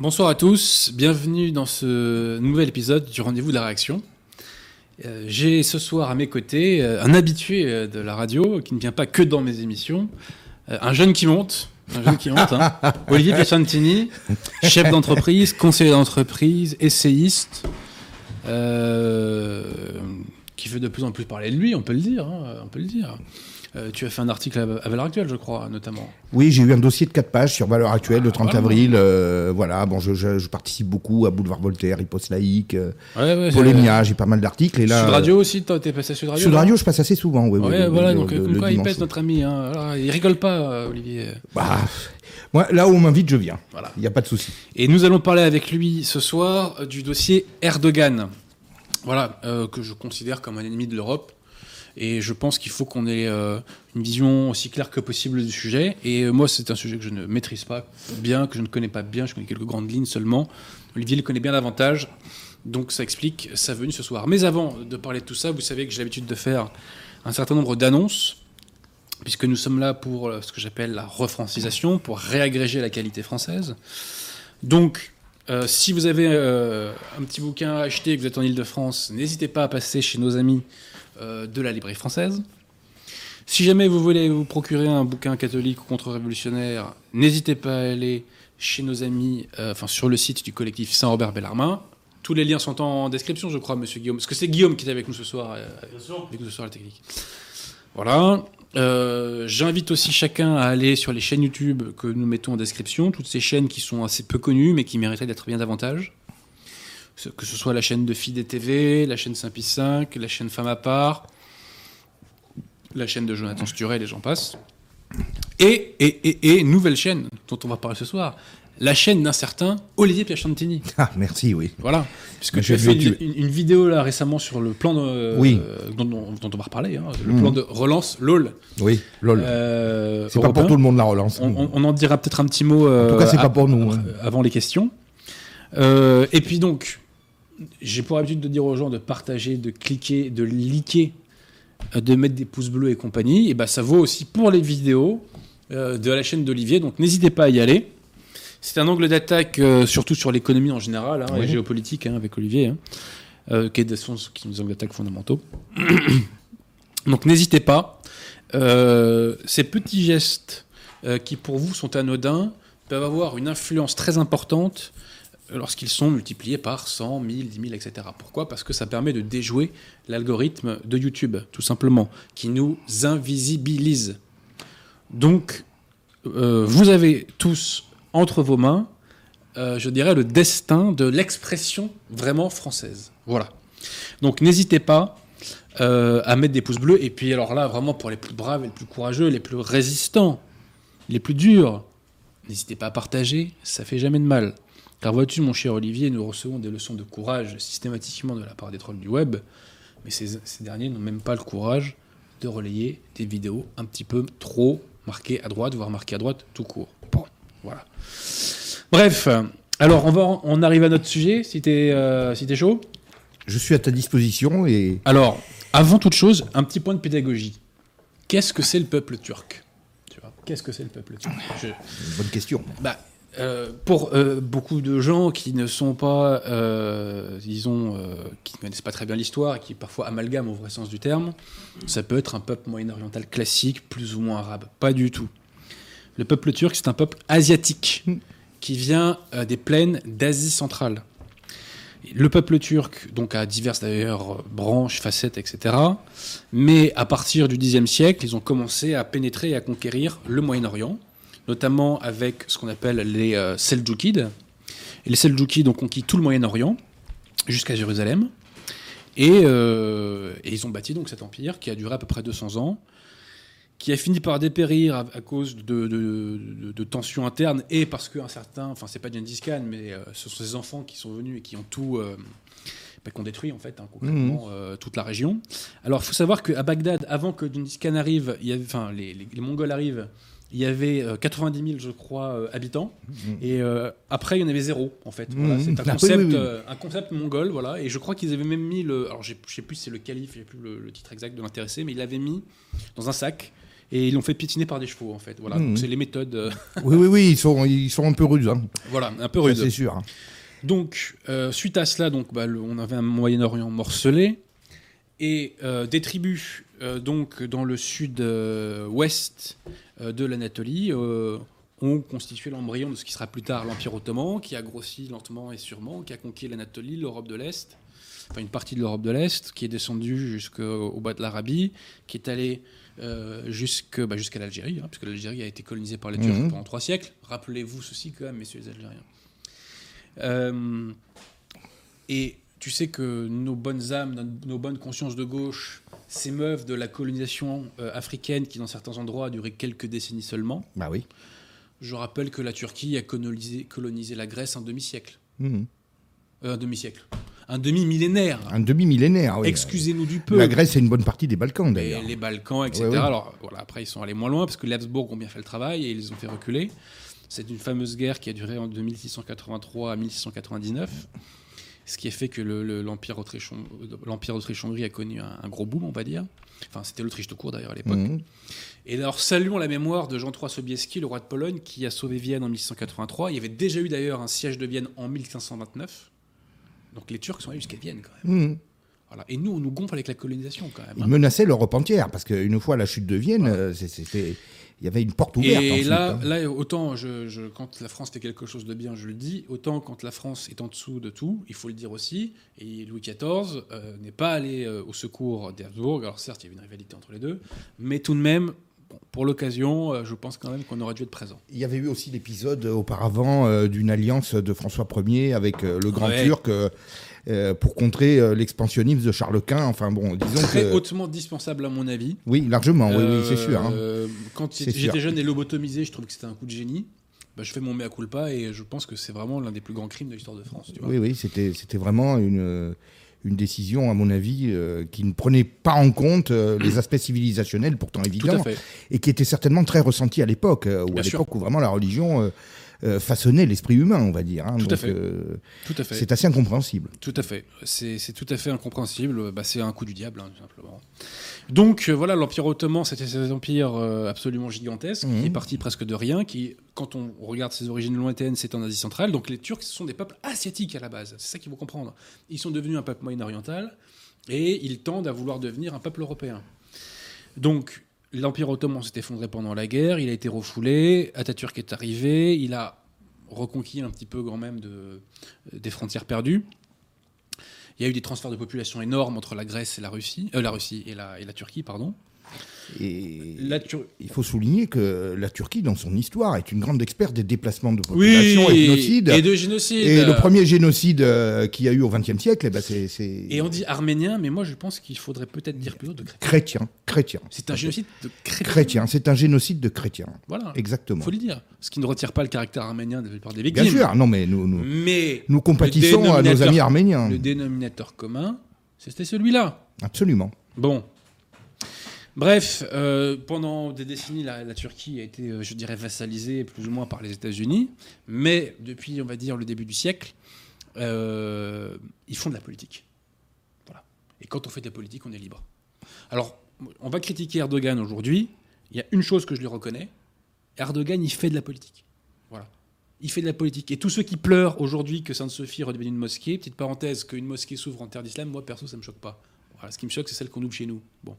Bonsoir à tous, bienvenue dans ce nouvel épisode du rendez-vous de la réaction. Euh, J'ai ce soir à mes côtés euh, un habitué euh, de la radio qui ne vient pas que dans mes émissions, un jeune qui monte, un jeune qui monte, hein. Olivier Piacentini, chef d'entreprise, conseiller d'entreprise, essayiste, qui fait de plus en plus parler de lui, on peut le dire, hein, on peut le dire. Euh, tu as fait un article à, Valeur Actuelle, je crois, notamment. Oui, j'ai eu un dossier de 4 pages sur Valeur Actuelle le 30 voilà. avril. euh, voilà, bon, je, je- je participe beaucoup à Boulevard Voltaire, Riposte Laïque, euh, Ouais, ouais, Polémia, j'ai pas mal d'articles. Et là, Sud Radio aussi, toi, t'es passé à Sud Radio Sud Radio, je passe assez souvent. Oui, Ouais, oui, voilà, le- donc le- comme le quoi il pèse notre ami. Hein. Alors, il rigole pas, Olivier. Bah, moi, là où on m'invite, je viens. Voilà. Il n'y a pas de souci. Et nous allons parler avec lui ce soir du dossier Erdogan. Voilà, euh, que je considère comme un ennemi de l'Europe. Et je pense qu'il faut qu'on ait euh, une vision aussi claire que possible du sujet. Et euh, moi, c'est un sujet que je ne maîtrise pas bien, que je ne connais pas bien. Je connais quelques grandes lignes seulement. Olivier le connaît bien davantage. Donc ça explique sa venue ce soir. Mais avant de parler de tout ça, vous savez que j'ai l'habitude de faire un certain nombre d'annonces, puisque nous sommes là pour euh, ce que j'appelle la refrancisation, pour réagréger la qualité française. Donc, si vous avez un petit bouquin à acheter et que vous êtes en Ile-de-France, n'hésitez pas à passer chez nos amis de la librairie française. Si jamais vous voulez vous procurer un bouquin catholique ou contre-révolutionnaire, n'hésitez pas à aller chez nos amis, euh, enfin sur le site du collectif Saint-Robert Bellarmin. Tous les liens sont en description, je crois, monsieur Guillaume. Parce que c'est Guillaume qui est avec nous ce soir, euh, avec nous ce soir à la technique. Voilà. Euh, J'invite aussi chacun à aller sur les chaînes YouTube que nous mettons en description, toutes ces chaînes qui sont assez peu connues mais qui mériteraient d'être bien davantage. Que ce soit la chaîne de Fidé TV, la chaîne Saint-Pie 5, la chaîne Femme à part, la chaîne de Jonathan Sturel et j'en passe. Et, et, et, et nouvelle chaîne dont on va parler ce soir, la chaîne d'un certain Olivier Piacentini. Ah, merci, oui. Voilà, puisque Mais tu as fait une, tuer. une- une vidéo là récemment sur le plan de, Oui. euh, dont, dont- dont on va reparler, hein, le Mhm. plan de relance LOL. Oui, lol. Euh, c'est pas pour tout le monde la relance. On, on- on en dira peut-être un petit mot. en tout cas, c'est euh, pas pour nous. hein. avant les questions. Euh, et puis donc, j'ai pour habitude de dire aux gens de partager, de cliquer, de liker, euh, de mettre des pouces bleus et compagnie. Et ben ça vaut aussi pour les vidéos euh, de la chaîne d'Olivier. Donc n'hésitez pas à y aller. C'est un angle d'attaque euh, surtout sur l'économie en général, hein, et géopolitique hein, avec Olivier, hein, euh, qui est des sont- qui sont des angles d'attaque fondamentaux. donc n'hésitez pas. Ces petits gestes qui pour vous sont anodins peuvent avoir une influence très importante lorsqu'ils sont multipliés par 100, 1000, 10 000, etc. Pourquoi? Parce que ça permet de déjouer l'algorithme de YouTube, tout simplement, qui nous invisibilise. Donc, euh, vous avez tous entre vos mains, euh, je dirais, le destin de l'expression vraiment française. Voilà. Donc, n'hésitez pas euh, à mettre des pouces bleus. Et puis, alors là, vraiment, pour les plus braves, les plus courageux, les plus résistants, les plus durs, n'hésitez pas à partager, ça fait jamais de mal. Car vois-tu, mon cher Olivier, nous recevons des leçons de courage systématiquement de la part des trolls du web, mais ces, ces derniers n'ont même pas le courage de relayer des vidéos un petit peu trop marquées à droite, voire marquées à droite tout court. Bon, voilà. Bref, alors on, va, on arrive à notre sujet, si t'es euh, si chaud. Je suis à ta disposition et Alors, avant toute chose, un petit point de pédagogie. Qu'est-ce que c'est le peuple turc? Tu vois, Qu'est-ce que c'est le peuple turc? Je- bonne question. bah, euh, pour euh, beaucoup de gens qui ne sont pas, euh, disons, qui connaissent pas très bien l'histoire et qui parfois amalgament au vrai sens du terme, ça peut être un peuple moyen-oriental classique, plus ou moins arabe. Pas du tout. Le peuple turc, c'est un peuple asiatique qui vient des plaines d'Asie centrale. Le peuple turc, donc, a diverses d'ailleurs branches, facettes, etc. Mais à partir du Xe siècle, ils ont commencé à pénétrer et à conquérir le Moyen-Orient, notamment avec ce qu'on appelle les euh, Seljoukides. Et les Seljoukides ont conquis tout le Moyen-Orient, jusqu'à Jérusalem. Et, euh, et ils ont bâti donc cet empire qui a duré à peu près 200 ans, qui a fini par dépérir à, à cause de, de- de- de tensions internes et parce qu'un certain, enfin c'est pas Gengis Khan, mais euh, ce sont ses enfants qui sont venus et qui ont tout, euh, bah, qui ont détruit en fait hein, concrètement euh, toute la région. Alors il faut savoir qu'à Bagdad, avant que Gengis Khan arrive, il y avait, enfin les, les- les Mongols arrivent, il y avait euh, 90 000 je crois euh, habitants et euh, après il y en avait zéro en fait. Voilà, Mhm. c'est un Ah, oui, concept, oui, oui. euh, un concept mongol voilà et je crois qu'ils avaient même mis le, alors je sais plus si c'est le calife, j'ai plus le, le titre exact de l'intéressé, mais il l'avait mis dans un sac Et ils l'ont fait piétiner par des chevaux, en fait. Voilà, donc c'est les méthodes. euh, Oui, oui, oui, ils sont, ils sont un peu rudes. Hein. voilà, un peu rudes. C'est sûr. Donc, euh, suite à cela, donc, bah, le- on avait un Moyen-Orient morcelé et euh, des tribus euh, donc dans le sud-ouest euh, de l'Anatolie euh, ont constitué l'embryon de ce qui sera plus tard l'Empire ottoman, qui a grossi lentement et sûrement, qui a conquis l'Anatolie, l'Europe de l'Est, enfin une partie de l'Europe de l'Est, qui est descendu jusqu'au bas de l'Arabie, qui est allé euh, bah, jusqu'à l'Algérie, hein, puisque l'Algérie a été colonisée par les Turcs Mhm. pendant trois siècles. Rappelez-vous ceci quand même, messieurs les Algériens. Euh, et tu sais que nos bonnes âmes, nos, bonnes consciences de gauche s'émeuvent de la colonisation euh, africaine qui, dans certains endroits, a duré quelques décennies seulement. Bah oui. Je rappelle que la Turquie a colonisé, colonisé la Grèce un demi-siècle. Mhm. Euh, un demi-siècle. Un demi-millénaire. Un demi-millénaire. oui. Excusez-nous du peu. La Grèce, c'est une bonne partie des Balkans, d'ailleurs. les Balkans, etc. Ouais, ouais. Alors voilà, après ils sont allés moins loin parce que les Habsbourg ont bien fait le travail et ils les ont fait reculer. C'est une fameuse guerre qui a duré en- de 1683 à 1699, ce qui a fait que le- le- l'Empire Autriche- l'Empire d'Autriche-Hongrie a connu un, un gros boom, on va dire. Enfin, c'était l'Autriche tout court d'ailleurs à l'époque. Mhm. Et alors, saluons la mémoire de Jean III Sobieski, le roi de Pologne, qui a sauvé Vienne en 1683. Il y avait déjà eu d'ailleurs un siège de Vienne en 1529. Donc les Turcs sont allés jusqu'à Vienne quand même. Mhm. Voilà. Et nous, on nous gonfle avec la colonisation quand même. Ils hein. menaçaient l'Europe entière, parce qu'une fois la chute de Vienne, euh, c'était, il y avait une porte ouverte. Et ensuite, là, hein. là, autant je, je- quand la France fait quelque chose de bien, je le dis, autant quand la France est en dessous de tout, il faut le dire aussi. Et Louis XIV euh, n'est pas allé euh, au secours des Habsbourg. Alors certes, il y avait une rivalité entre les deux, mais tout de même, bon, pour l'occasion, euh, je pense quand même qu'on aurait dû être présent. Il y avait eu aussi l'épisode euh, auparavant euh, d'une alliance de François Ier avec le Grand Ouais. Turc euh, euh, pour contrer euh, l'expansionnisme de Charles Quint. Enfin bon, disons Très que. hautement dispensable à mon avis. Oui, largement, oui, oui, c'est sûr. hein. Euh, Quand j'étais jeune et lobotomisé, je trouvais que c'était un coup de génie. Bah, je fais mon mea culpa et je pense que c'est vraiment l'un des plus grands crimes de l'histoire de France. Tu vois. Oui, oui, c'était, c'était vraiment une, euh, une décision, à mon avis, euh, qui ne prenait pas en compte euh, les aspects civilisationnels, pourtant évidents, et qui était certainement très ressenti à l'époque, euh, à l'époque où vraiment la religion euh, façonnait l'esprit humain, on va dire. hein. Tout à fait. euh, Tout à fait. c'est assez incompréhensible. Tout à fait. C'est tout à fait incompréhensible. Bah, c'est un coup du diable, hein, tout simplement. Donc euh, voilà, l'Empire ottoman, c'était cet empire absolument gigantesque, Mhm. qui est parti presque de rien, qui, quand on regarde ses origines lointaines, c'est en Asie centrale. Donc les Turcs, ce sont des peuples asiatiques à la base. C'est ça qu'il faut comprendre. Ils sont devenus un peuple moyen-oriental et ils tendent à vouloir devenir un peuple européen. Donc l'Empire ottoman s'est effondré pendant la guerre, il a été refoulé, Atatürk est arrivé, il a reconquis un petit peu quand même de, des frontières perdues. Il y a eu des transferts de population énormes entre la Grèce et la Russie, euh, la Russie et la Turquie, pardon. Et La Tur- il faut souligner que la Turquie, dans son histoire, est une grande experte des déplacements de population et de génocide. et de génocide. Et le premier génocide euh, qu'il y a eu au XXe siècle, eh ben, c'est, Et on dit arménien, mais moi je pense qu'il faudrait peut-être dire plutôt de chrétien. chrétien. Chrétien. C'est un génocide de chrétiens. Chrétien. C'est un génocide de chrétiens. Voilà. Exactement. Faut le dire. Ce qui ne retire pas le caractère arménien de la plupart des victimes. Bien sûr. Non, mais nous, nous, Mais nous compatissons à nos amis arméniens. le dénominateur commun, c'était celui-là. Absolument. Bon. Bref, euh, pendant des décennies, la, Turquie a été, euh, je dirais, vassalisée plus ou moins par les États-Unis. Mais depuis, on va dire, le début du siècle, euh, ils font de la politique. Voilà. Et quand on fait de la politique, on est libre. Alors, on va critiquer Erdogan aujourd'hui. Il y a une chose que je lui reconnais. Erdogan, il fait de la politique. Voilà. Il fait de la politique. Et tous ceux qui pleurent aujourd'hui que Sainte-Sophie redevienne une mosquée, petite parenthèse, qu'une mosquée s'ouvre en terre d'islam, moi perso, ça me choque pas. Ce qui me choque, c'est celle qu'on ouvre chez nous. Bon.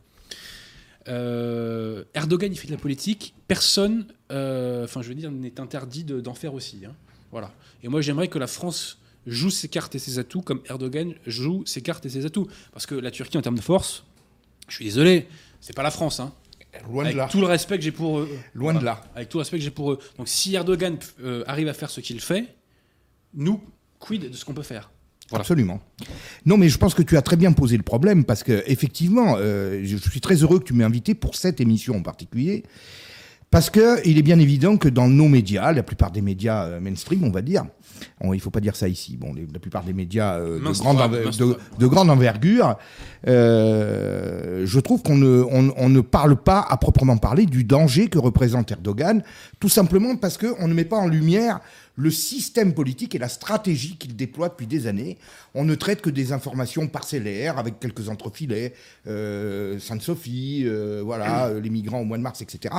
Euh, Erdogan, il fait de la politique. Personne, euh, enfin, je veux dire, n'est interdit de- d'en faire aussi. hein. Voilà. Et moi, j'aimerais que la France joue ses cartes et ses atouts comme Erdogan joue ses cartes et ses atouts. Parce que la Turquie, en termes de force, je suis désolé, c'est pas la France. Hein. Loin Avec tout le respect que j'ai pour eux. Loin de là. Avec tout le respect que j'ai pour eux. Donc, si Erdogan euh, arrive à faire ce qu'il fait, nous, quid de ce qu'on peut faire? Voilà. Absolument. Non, mais je pense que tu as très bien posé le problème parce que effectivement, euh, je suis très heureux que tu m'aies invité pour cette émission en particulier Parce qu'il est bien évident que dans nos médias, la plupart des médias euh, mainstream, on va dire, il il faut pas dire ça ici, bon, la plupart des médias euh, de, grande de, grande envergure, euh, je trouve qu'on ne, on, ne parle pas à proprement parler du danger que représente Erdogan, tout simplement parce qu'on ne met pas en lumière le système politique et la stratégie qu'il déploie depuis des années. On ne traite que des informations parcellaires avec quelques entrefilets, euh, Sainte-Sophie, euh, voilà, euh, les migrants au mois de mars, etc.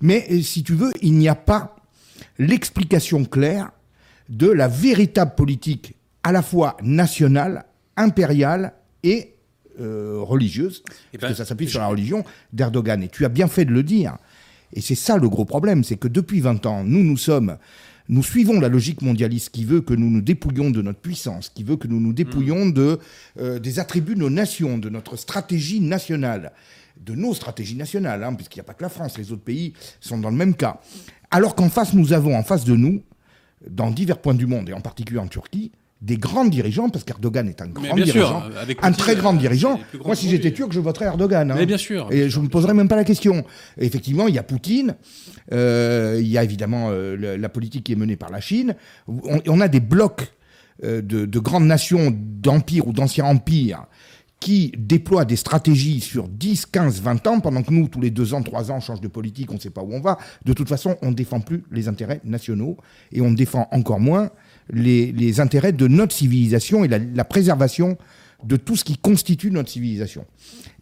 Mais si tu veux, il n'y a pas l'explication claire de la véritable politique à la fois nationale, impériale et religieuse, eh parce que ben, ça s'appuie sur la religion d'Erdogan. Et tu as bien fait de le dire. Et c'est ça le gros problème, c'est que depuis 20 ans, nous, nous sommes nous suivons la logique mondialiste qui veut que nous nous dépouillions de notre puissance, qui veut que nous nous dépouillions euh, des attributs de nos nations, de notre stratégie nationale, de nos stratégies nationales, hein, puisqu'il n'y a pas que la France, les autres pays sont dans le même cas. Alors qu'en face, nous avons en face de nous, dans divers points du monde, et en particulier en Turquie, des grands dirigeants, parce qu'Erdogan est un grand dirigeant, un très grand dirigeant. Moi, si j'étais turc, je voterais Erdogan. Hein. Mais bien sûr. Et je ne me poserais même pas la question. effectivement, il y a Poutine, euh, il y a évidemment euh, la politique qui est menée par la Chine. On, a des blocs euh, de, de, grandes nations d'empires ou d'anciens empires qui déploient des stratégies sur 10, 15, 20 ans, pendant que nous, tous les 2 ans, 3 ans, on change de politique, on ne sait pas où on va. De toute façon, on ne défend plus les intérêts nationaux et on défend encore moins les, intérêts de notre civilisation et la, préservation de tout ce qui constitue notre civilisation.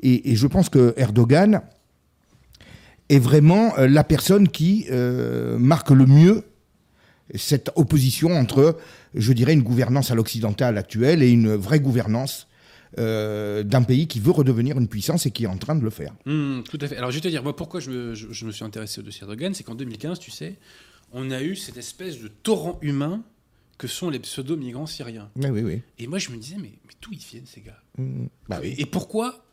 Et, je pense que Erdogan est vraiment euh, la personne qui euh, marque le mieux cette opposition entre, je dirais, une gouvernance à l'occidental actuelle et une vraie gouvernance euh, d'un pays qui veut redevenir une puissance et qui est en train de le faire. Mmh, tout à fait. Alors je vais te dire, moi, pourquoi je me, je me suis intéressé au dossier Erdogan, c'est qu'en 2015, tu sais, on a eu cette espèce de torrent humain que sont les pseudo-migrants syriens. Oui, oui, oui. Et moi, je me disais, mais, mais d'où ils viennent, ces gars? Mmh, bah et, pourquoi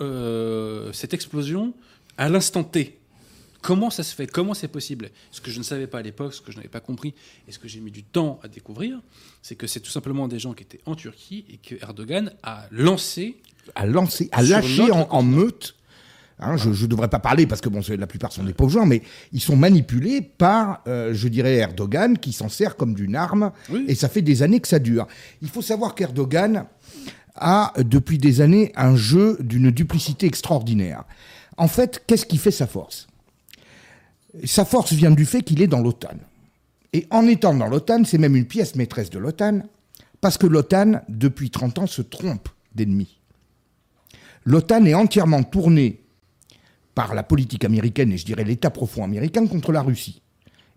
euh, cette explosion à l'instant T? Comment ça se fait? Comment c'est possible? Ce que je ne savais pas à l'époque, ce que je n'avais pas compris, et ce que j'ai mis du temps à découvrir, c'est que c'est tout simplement des gens qui étaient en Turquie et que Erdogan a lancé. A lancé, a lâché en, meute Hein, je ne devrais pas parler parce que bon, la plupart sont des pauvres gens, mais ils sont manipulés par, euh, je dirais, Erdogan qui s'en sert comme d'une arme, et ça fait des années que ça dure. Il faut savoir qu'Erdogan a depuis des années un jeu d'une duplicité extraordinaire. En fait, qu'est-ce qui fait sa force? Sa force vient du fait qu'il est dans l'OTAN. Et en étant dans l'OTAN, c'est même une pièce maîtresse de l'OTAN, parce que l'OTAN, depuis 30 ans, se trompe d'ennemis. L'OTAN est entièrement tournée par la politique américaine et je dirais l'État profond américain contre la Russie.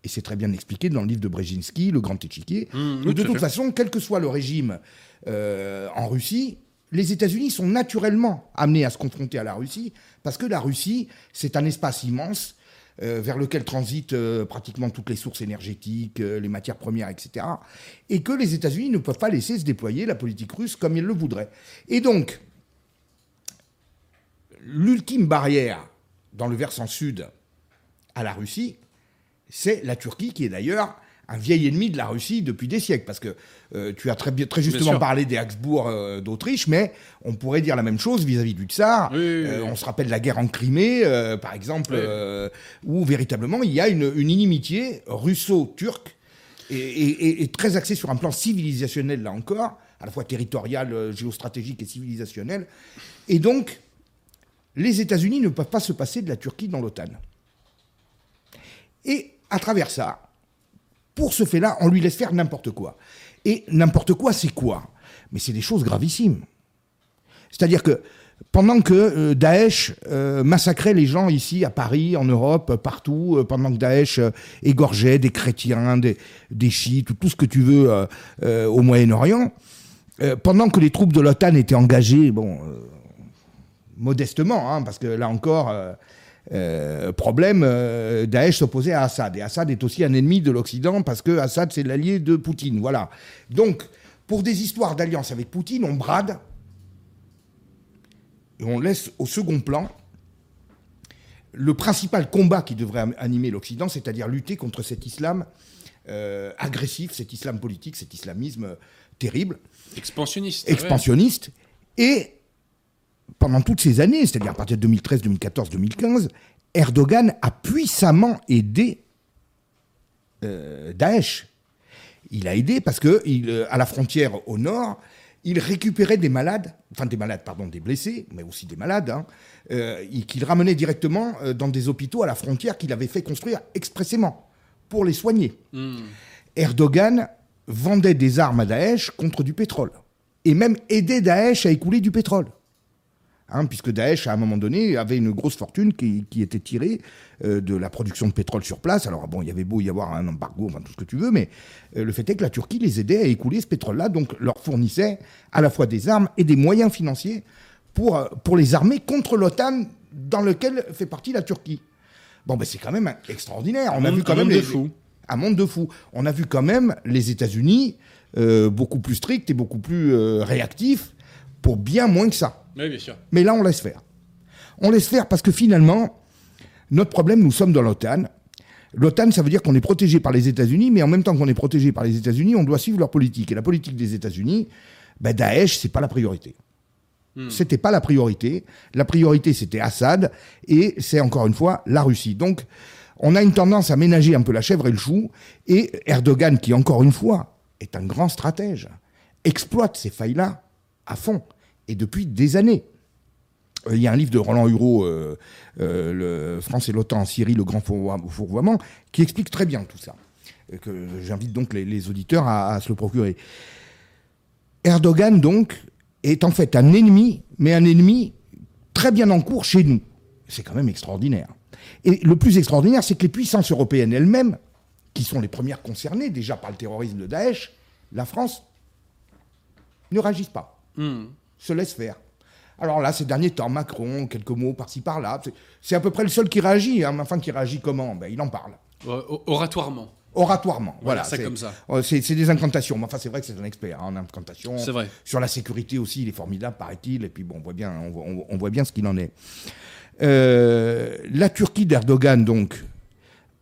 Et c'est très bien expliqué dans le livre de Brzezinski, Le Grand Échiquier. Mmh, de toute façon, quel que soit le régime euh, en Russie, les États-Unis sont naturellement amenés à se confronter à la Russie, parce que la Russie, c'est un espace immense euh, vers lequel transitent euh, pratiquement toutes les sources énergétiques, les matières premières, etc. Et que les États-Unis ne peuvent pas laisser se déployer la politique russe comme ils le voudraient. Et donc, l'ultime barrière dans le versant sud à la Russie, c'est la Turquie qui est d'ailleurs un vieil ennemi de la Russie depuis des siècles, parce que euh, tu as très, très justement parlé des Habsbourg euh, d'Autriche, mais on pourrait dire la même chose vis-à-vis du tsar. Euh, on se rappelle la guerre en Crimée, par exemple, où véritablement il y a une, inimitié russo-turque et, et, très axée sur un plan civilisationnel, là encore, à la fois territorial, géostratégique et civilisationnel. Et donc, les États-Unis ne peuvent pas se passer de la Turquie dans l'OTAN. Et à travers ça, pour ce fait-là, on lui laisse faire n'importe quoi. Et n'importe quoi, c'est quoi? Mais c'est des choses gravissimes. C'est-à-dire que pendant que euh, Daesh euh, massacrait les gens ici à Paris, en Europe, partout, euh, pendant que Daesh égorgeait des chrétiens, des, des chiites, tout ce que tu veux au Moyen-Orient, pendant que les troupes de l'OTAN étaient engagées, bon, modestement, hein, parce que là encore, euh, euh, problème, euh, Daesh s'opposait à Assad. Et Assad est aussi un ennemi de l'Occident parce que Assad, c'est l'allié de Poutine. Voilà. Donc, pour des histoires d'alliance avec Poutine, on brade et on laisse au second plan le principal combat qui devrait animer l'Occident, c'est-à-dire lutter contre cet islam agressif, cet islam politique, cet islamisme terrible. Expansionniste. Expansionniste. Et pendant toutes ces années, c'est-à-dire à partir de 2013, 2014, 2015, Erdogan a puissamment aidé euh, Daesh. Il a aidé parce que il, à la frontière au nord, il récupérait des malades, enfin des malades, pardon, des blessés, mais aussi des malades, hein, qu'il ramenait directement dans des hôpitaux à la frontière qu'il avait fait construire expressément pour les soigner. Hmm. Erdogan vendait des armes à Daesh contre du pétrole. Et même aidait Daesh à écouler du pétrole. Hein, puisque Daesh, à un moment donné, avait une grosse fortune qui, était tirée euh, de la production de pétrole sur place. Alors, bon, il y avait beau y avoir un embargo, enfin tout ce que tu veux, mais euh, le fait est que la Turquie les aidait à écouler ce pétrole-là, donc leur fournissait à la fois des armes et des moyens financiers pour, euh, pour les armer contre l'OTAN dans lequel fait partie la Turquie. Bon, ben c'est quand même extraordinaire. On a vu quand même les, fous un monde de fous. On a vu quand même les États-Unis euh, beaucoup plus stricts et beaucoup plus réactifs pour bien moins que ça. Oui, bien sûr. Mais là, on laisse faire. On laisse faire parce que finalement, notre problème, nous sommes dans l'OTAN. L'OTAN, ça veut dire qu'on est protégé par les États-Unis, mais en même temps qu'on est protégé par les États-Unis, on doit suivre leur politique. Et la politique des États-Unis, ben Daesh, c'est pas la priorité. Hmm. C'était pas la priorité. La priorité, c'était Assad, et c'est encore une fois la Russie. Donc, on a une tendance à ménager un peu la chèvre et le chou, et Erdogan, qui encore une fois est un grand stratège, exploite ces failles-là à fond, et depuis des années. Il y a un livre de Roland Hureau, euh, euh, France et l'OTAN en Syrie, le grand fourvoiement, qui explique très bien tout ça. Que j'invite donc les, auditeurs à, se le procurer. Erdogan, donc, est en fait un ennemi, mais un ennemi très bien en cours chez nous. C'est quand même extraordinaire. Et le plus extraordinaire, c'est que les puissances européennes elles-mêmes, qui sont les premières concernées déjà par le terrorisme de Daesh, la France, ne réagissent pas, hmm. Se laissent faire. Alors là, ces derniers temps, Macron, quelques mots par-ci par-là, c'est à peu près le seul qui réagit. Hein. Enfin, qui réagit comment? Ben, Il en parle. oratoirement. Oratoirement, voilà. c'est comme ça. Oh, c'est des incantations. Mais enfin, c'est vrai que c'est un expert hein, en incantation. C'est vrai. Sur la sécurité aussi, il est formidable, paraît-il. Et puis bon, on voit bien, on voit bien ce qu'il en est. Euh, la Turquie d'Erdogan, donc,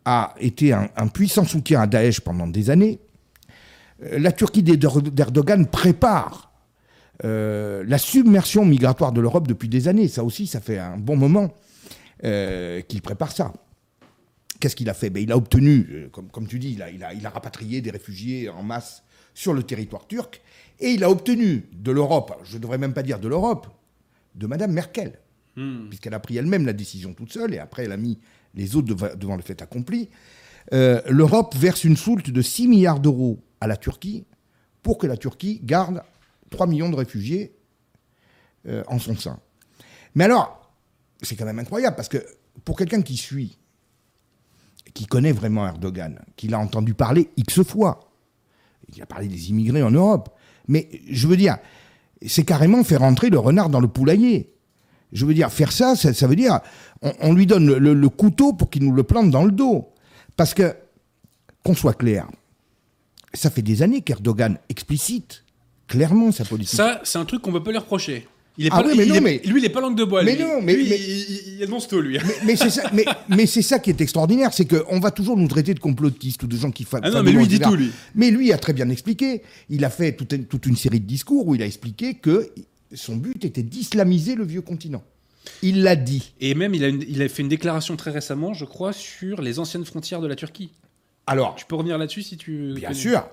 a été un, puissant soutien à Daesh pendant des années. Euh, la Turquie d'Erdogan prépare euh, la submersion migratoire de l'Europe depuis des années. Ça aussi, ça fait un bon moment qu'il prépare ça. Qu'est-ce qu'il a fait? Ben, Il a obtenu, comme, tu dis, il a, il, a, il a, rapatrié des réfugiés en masse sur le territoire turc, et il a obtenu de l'Europe, je ne devrais même pas dire de l'Europe, de Madame Merkel, Hmm. puisqu'elle a pris elle-même la décision toute seule, et après elle a mis les autres devant, le fait accompli. Euh, L'Europe verse une soulte de 6 milliards d'euros à la Turquie pour que la Turquie garde 3 millions de réfugiés euh, en son sein. Mais alors, c'est quand même incroyable, parce que pour quelqu'un qui suit, qui connaît vraiment Erdogan, qui l'a entendu parler X fois, il a parlé des immigrés en Europe, mais je veux dire, c'est carrément faire entrer le renard dans le poulailler. Je veux dire, faire ça, ça, veut dire, on, lui donne le, couteau pour qu'il nous le plante dans le dos. Parce que, qu'on soit clair, ça fait des années qu'Erdogan explicite clairement sa politique. Ça, c'est un truc qu'on ne peut pas lui reprocher. Il est ah pas, oui, mais non, mais... Lui, il n'est pas langue de bois. Mais non, mais. Lui, il, il, annonce tout, lui. Mais, c'est ça, mais, c'est ça qui est extraordinaire, c'est qu'on va toujours nous traiter de complotistes ou de gens qui font. Ah non, mais lui, il dit tout, lui. Mais lui a très bien expliqué. Il a fait toute toute une série de discours où il a expliqué que son but était d'islamiser le vieux continent. Il l'a dit. Et même, il a, il a fait une déclaration très récemment, je crois, sur les anciennes frontières de la Turquie. Alors, tu peux revenir là-dessus si tu. Bien sûr.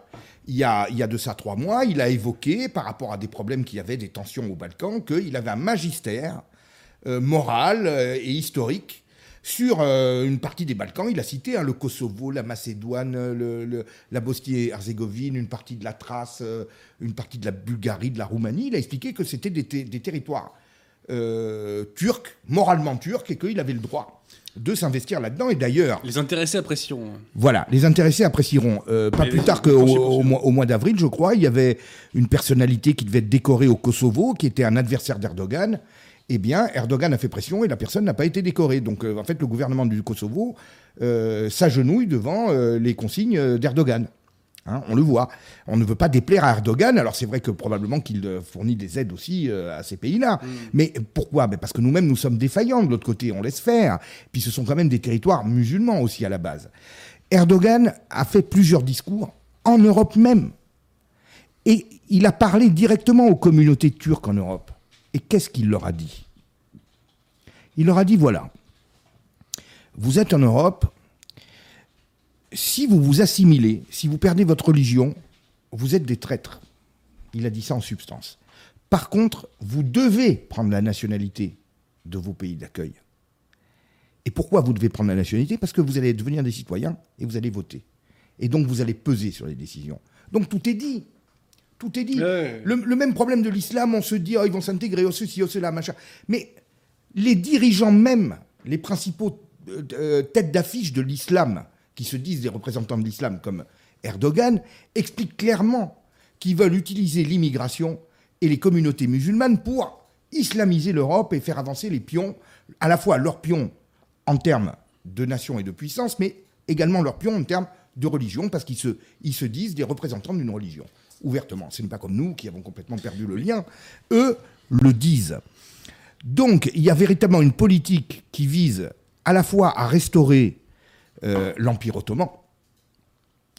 Il y, a, il y a de ça trois mois, il a évoqué, par rapport à des problèmes qu'il y avait, des tensions au Balkan, qu'il avait un magistère euh, moral euh, et historique sur euh, une partie des Balkans. Il a cité hein, le Kosovo, la Macédoine, le, la Bosnie-Herzégovine, une partie de la Thrace, une partie de la Bulgarie, de la Roumanie. Il a expliqué que c'était des, des, territoires euh, turc, moralement turc, et qu'il avait le droit de s'investir là-dedans. Et d'ailleurs. Les intéressés apprécieront. Voilà, les intéressés apprécieront. Euh, pas plus tard qu'au au, au mois, d'avril, je crois, il y avait une personnalité qui devait être décorée au Kosovo, qui était un adversaire d'Erdogan. Eh bien, Erdogan a fait pression et la personne n'a pas été décorée. Donc, euh, en fait, le gouvernement du Kosovo s'agenouille devant les consignes d'Erdogan. Hein, on le voit. On ne veut pas déplaire à Erdogan. Alors c'est vrai que probablement qu'il euh, fournit des aides aussi euh, à ces pays-là. Mm. Mais pourquoi? Parce que nous-mêmes, nous sommes défaillants de l'autre côté. On laisse faire. Puis ce sont quand même des territoires musulmans aussi à la base. Erdogan a fait plusieurs discours en Europe même. Et il a parlé directement aux communautés turques en Europe. Et qu'est-ce qu'il leur a dit? Il leur a dit, voilà, vous êtes en Europe, si vous vous assimilez, si vous perdez votre religion, vous êtes des traîtres. Il a dit ça en substance. Par contre, vous devez prendre la nationalité de vos pays d'accueil. Et pourquoi vous devez prendre la nationalité? Parce que vous allez devenir des citoyens et vous allez voter. Et donc vous allez peser sur les décisions. Donc tout est dit. Tout est dit. Le, même problème de l'islam, on se dit, oh, ils vont s'intégrer, oh ceci, oh cela, machin. Mais les dirigeants même, les principaux euh, euh, têtes d'affiche de l'islam, qui se disent des représentants de l'islam comme Erdogan, expliquent clairement qu'ils veulent utiliser l'immigration et les communautés musulmanes pour islamiser l'Europe et faire avancer les pions, à la fois leurs pions en termes de nation et de puissance, mais également leurs pions en termes de religion, parce qu'ils se, se disent des représentants d'une religion, ouvertement. Ce n'est pas comme nous qui avons complètement perdu le lien. Eux le disent. Donc, il y a véritablement une politique qui vise à la fois à restaurer euh, l'Empire ottoman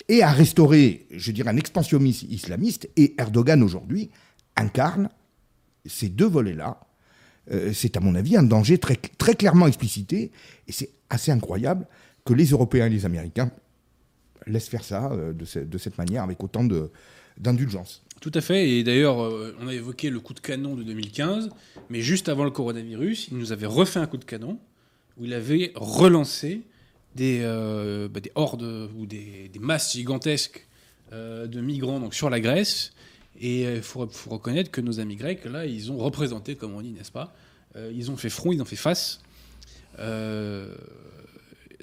et à restaurer, je dirais, un expansionnisme islamiste. Et Erdogan, aujourd'hui, incarne ces deux volets-là. Euh, c'est, à mon avis, un danger très, très clairement explicité. Et c'est assez incroyable que les Européens et les Américains laissent faire ça euh, de, de, cette manière, avec autant d'indulgence. Tout à fait. Et d'ailleurs, on a évoqué le coup de canon de 2015, mais juste avant le coronavirus, il nous avait refait un coup de canon où il avait relancé des, euh, bah, des hordes ou des, masses gigantesques euh, de migrants donc, sur la Grèce. Et il faut, reconnaître que nos amis grecs, là, ils ont représenté, comme on dit, n'est-ce pas euh, Ils ont fait front, ils ont fait face.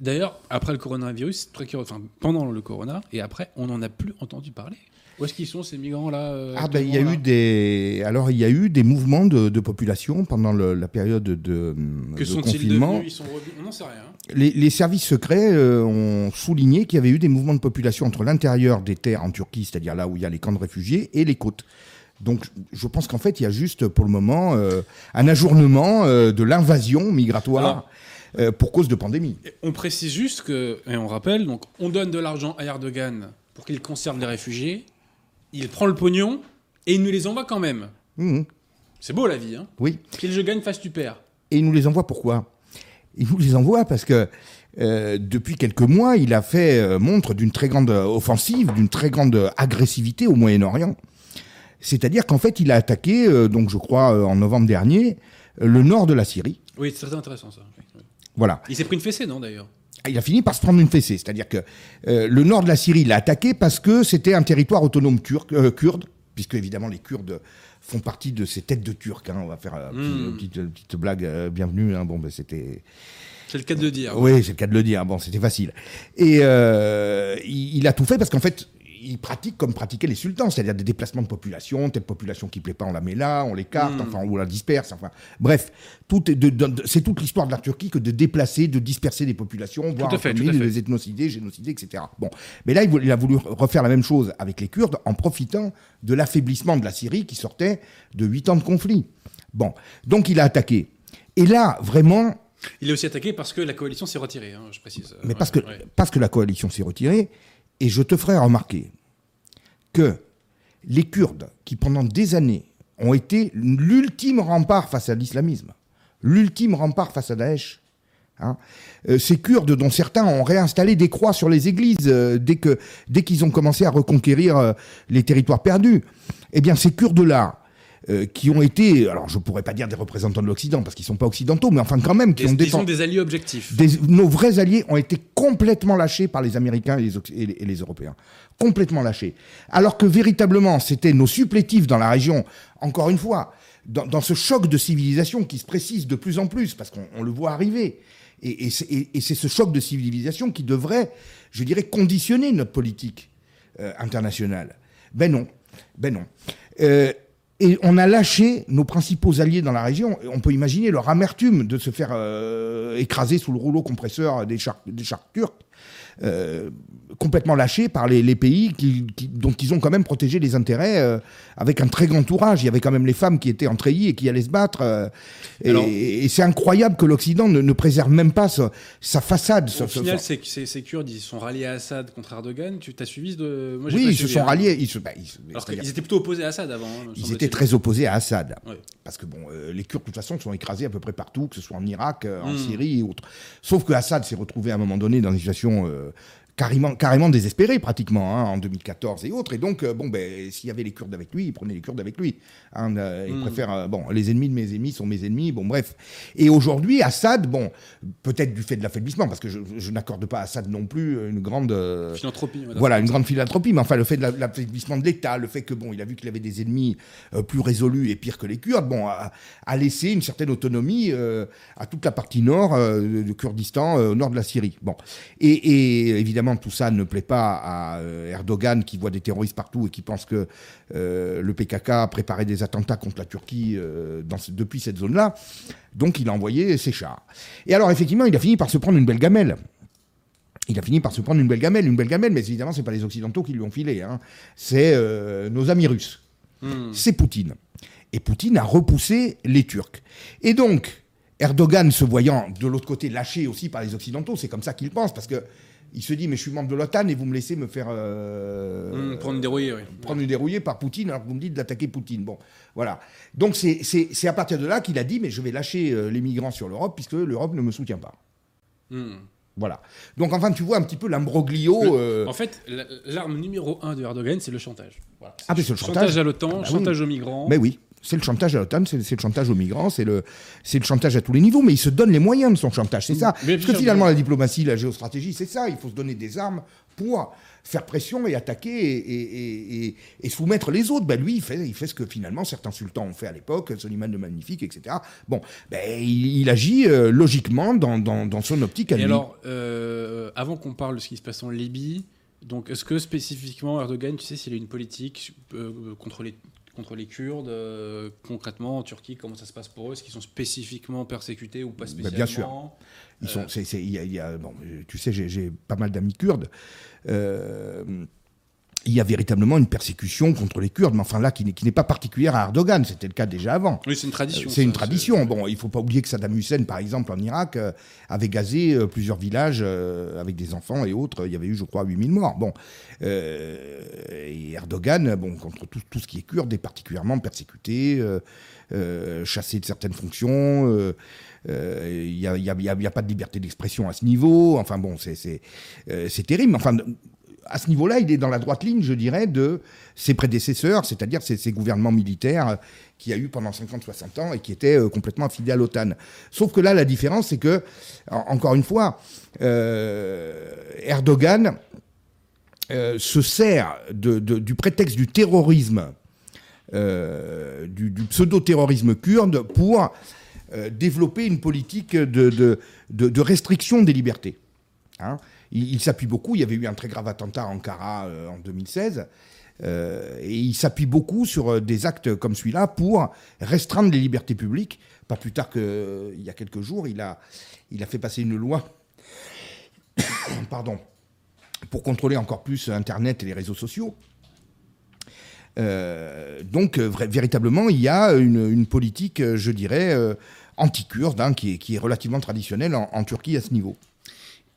D'ailleurs, après le coronavirus, très enfin, pendant le corona, et après, on n'en a plus entendu parler. Où est-ce qu'ils sont ces migrants-là euh, Ah ben il y a eu des alors il y a eu des mouvements de, population pendant la période de, que sont confinement. Ils sont On n'en sait rien. Les, services secrets euh, ont souligné qu'il y avait eu des mouvements de population entre l'intérieur des terres en Turquie, c'est-à-dire là où il y a les camps de réfugiés, et les côtes. Donc je pense qu'en fait il y a juste pour le moment euh, un ajournement de l'invasion migratoire. pour cause de pandémie. On précise juste que, et on rappelle, donc on donne de l'argent à Erdogan pour qu'il conserve les réfugiés, il prend le pognon et il nous les envoie quand même. Mmh. C'est beau la vie, hein Oui. Qu'il je gagne, face tu perds. Et il nous les envoie pourquoi? Il nous les envoie parce que euh, depuis quelques mois, il a fait euh, montre d'une très grande offensive, d'une très grande agressivité au Moyen-Orient. C'est-à-dire qu'en fait, il a attaqué, euh, donc je crois en novembre dernier, le nord de la Syrie. Oui, c'est très intéressant ça. Voilà. Il s'est pris une fessée, non d'ailleurs? Il a fini par se prendre une fessée. C'est-à-dire que euh, le nord de la Syrie l'a attaqué parce que c'était un territoire autonome turc, euh, kurde, puisque évidemment les Kurdes font partie de ces têtes de Turcs. Hein. On va faire une hmm. petite, blague, euh, bienvenue. Hein. Bon, ben, c'était. C'est le cas de le dire. Oui, c'est le cas de le dire. Bon, c'était facile. Et il, a tout fait parce qu'en fait, il pratique comme pratiquaient les sultans, c'est-à-dire des déplacements de population, telle population qui plaît pas, on la met là, on l'écarte, hmm. enfin, on la disperse, enfin, bref, c'est toute l'histoire de la Turquie que de déplacer, de disperser des populations, voire de les ethnocider, génocider, etc. Bon, mais là, il, a voulu refaire la même chose avec les Kurdes en profitant de l'affaiblissement de la Syrie qui sortait de huit ans de conflit. Bon, donc il a attaqué. Et là, vraiment, il est aussi attaqué parce que la coalition s'est retirée, hein, je précise. Mais parce, que, parce que la coalition s'est retirée, et je te ferai remarquer que les Kurdes, qui pendant des années ont été l'ultime rempart face à l'islamisme, l'ultime rempart face à Daesh, hein, euh, ces Kurdes dont certains ont réinstallé des croix sur les églises euh, dès qu'ils ont commencé à reconquérir euh, les territoires perdus, eh bien ces Kurdes-là, euh, qui ont été, alors je pourrais pas dire des représentants de l'Occident parce qu'ils sont pas occidentaux, mais enfin quand même qui ont des, sont des alliés objectifs. nos vrais alliés ont été complètement lâchés par les Américains et les, et les, Européens, complètement lâchés. Alors que véritablement c'était nos supplétifs dans la région. Encore une fois, dans, dans, ce choc de civilisation qui se précise de plus en plus parce qu'on le voit arriver. Et, et c'est ce choc de civilisation qui devrait, je dirais, conditionner notre politique euh, internationale. Ben non, ben non. Euh, et on a lâché nos principaux alliés dans la région. On peut imaginer leur amertume de se faire euh, écraser sous le rouleau compresseur des chars, des turcs. Euh, complètement lâchés par les, pays qui, dont ils ont quand même protégé les intérêts euh, avec un très grand entourage. Il y avait quand même les femmes qui étaient en treillis et qui allaient se battre. Euh, et, c'est incroyable que l'Occident ne, préserve même pas sa, façade. Au final, c'est ces, ces Kurdes, ils sont ralliés à Assad contre Erdogan. Tu t'as suivi de... Oui, ils se sont hein. ralliés. Ils, bah, Alors qu'ils étaient plutôt opposés à Assad avant. Hein, ils étaient très opposés à Assad. Parce que bon, les Kurdes, de toute façon, sont écrasés à peu près partout, que ce soit en Irak, en hmm. Syrie et autres. Sauf que Assad s'est retrouvé à un moment donné dans une situation carrément, carrément désespéré pratiquement hein, en 2014 et autres. Et donc, euh, bon, ben, s'il y avait les Kurdes avec lui, il prenait les Kurdes avec lui. Hein, euh, il hmm. préfère, euh, bon, les ennemis de mes ennemis sont mes ennemis, bon, bref. Et aujourd'hui, Assad, bon, peut-être du fait de l'affaiblissement, parce que je, n'accorde pas à Assad non plus une grande philanthropie. Voilà, une grande philanthropie, mais enfin, le fait de l'affaiblissement de l'État, le fait que bon, il a vu qu'il avait des ennemis plus résolus et pires que les Kurdes, bon, a, laissé une certaine autonomie à toute la partie nord du Kurdistan, au nord de la Syrie. Bon, et, et évidemment tout ça ne plaît pas à euh, Erdogan qui voit des terroristes partout et qui pense que euh, le PKK a préparé des attentats contre la Turquie euh, depuis cette zone-là. Donc il a envoyé ses chars. Et alors effectivement, il a fini par se prendre une belle gamelle. Il a fini par se prendre une belle gamelle, une belle gamelle, mais évidemment, ce n'est pas les Occidentaux qui lui ont filé, hein. c'est nos amis russes. Hmm. C'est Poutine. Et Poutine a repoussé les Turcs. Et donc, Erdogan, se voyant de l'autre côté lâché aussi par les Occidentaux, c'est comme ça qu'il pense, parce que il se dit mais je suis membre de l'OTAN et vous me laissez me faire euh, mmh, prendre une dérouillée, oui. prendre une dérouillée par Poutine alors que vous me dites d'attaquer Poutine. Bon, voilà. Donc c'est à partir de là qu'il a dit mais je vais lâcher euh, les migrants sur l'Europe puisque l'Europe ne me soutient pas. Mmh. Voilà. Donc enfin tu vois un petit peu l'imbroglio. Euh, en fait, l'arme numéro un de Erdogan c'est le chantage. Ah mais c'est le chantage. Chantage à l'OTAN, ah chantage aux migrants. Mais oui. C'est le chantage à l'OTAN, c'est le chantage aux migrants, c'est le, le chantage à tous les niveaux, mais il se donne les moyens de son chantage, c'est ça. Parce que finalement, la diplomatie, la géostratégie, c'est ça. Il faut se donner des armes pour faire pression et attaquer et, soumettre les autres. Ben lui, il fait, il fait ce que finalement certains sultans ont fait à l'époque, Soliman de Magnifique, etc. Bon, ben, il, agit euh, logiquement dans, son optique à et alors, euh, avant qu'on parle de ce qui se passe en Libye, donc, est-ce que spécifiquement Erdogan, tu sais, s'il a une politique euh, contre les contre les Kurdes euh, Concrètement, en Turquie, comment ça se passe pour eux? Est-ce qu'ils sont spécifiquement persécutés ou pas spécialement bah, Bien sûr. Ils sont, y a, bon, tu sais, j'ai pas mal d'amis kurdes. Euh, il y a véritablement une persécution contre les Kurdes, mais enfin là, qui n'est pas particulière à Erdogan, c'était le cas déjà avant. Oui, c'est une tradition. c'est une tradition. Bon, il ne faut pas oublier que Saddam Hussein, par exemple, en Irak, euh, avait gazé euh, plusieurs villages euh, avec des enfants et autres. Il y avait eu, je crois, 8000 morts. Bon, et Erdogan, bon, contre tout, tout, ce qui est kurde, est particulièrement persécuté, chassé de certaines fonctions. Il n'y a, a, pas de liberté d'expression à ce niveau. Enfin bon, c'est terrible. Enfin, à ce niveau-là, il est dans la droite ligne, je dirais, de ses prédécesseurs, c'est-à-dire ses, gouvernements militaires qu'il y a eu pendant 50-60 ans et qui étaient euh, complètement affiliés à l'OTAN. Sauf que là, la différence, c'est que, encore une fois, euh, Erdogan euh, se sert du prétexte du terrorisme, du, pseudo-terrorisme kurde, pour développer une politique de, restriction des libertés. Hein il, s'appuie beaucoup. Il y avait eu un très grave attentat à Ankara euh, en 2016. Euh, et il s'appuie beaucoup sur euh, des actes comme celui-là pour restreindre les libertés publiques. Pas plus tard qu'il y a quelques jours, il a, il a fait passer une loi pardon, pour contrôler encore plus Internet et les réseaux sociaux. donc, véritablement, il y a une, politique, je dirais, anti-kurde, hein, qui, est, relativement traditionnelle en, Turquie à ce niveau.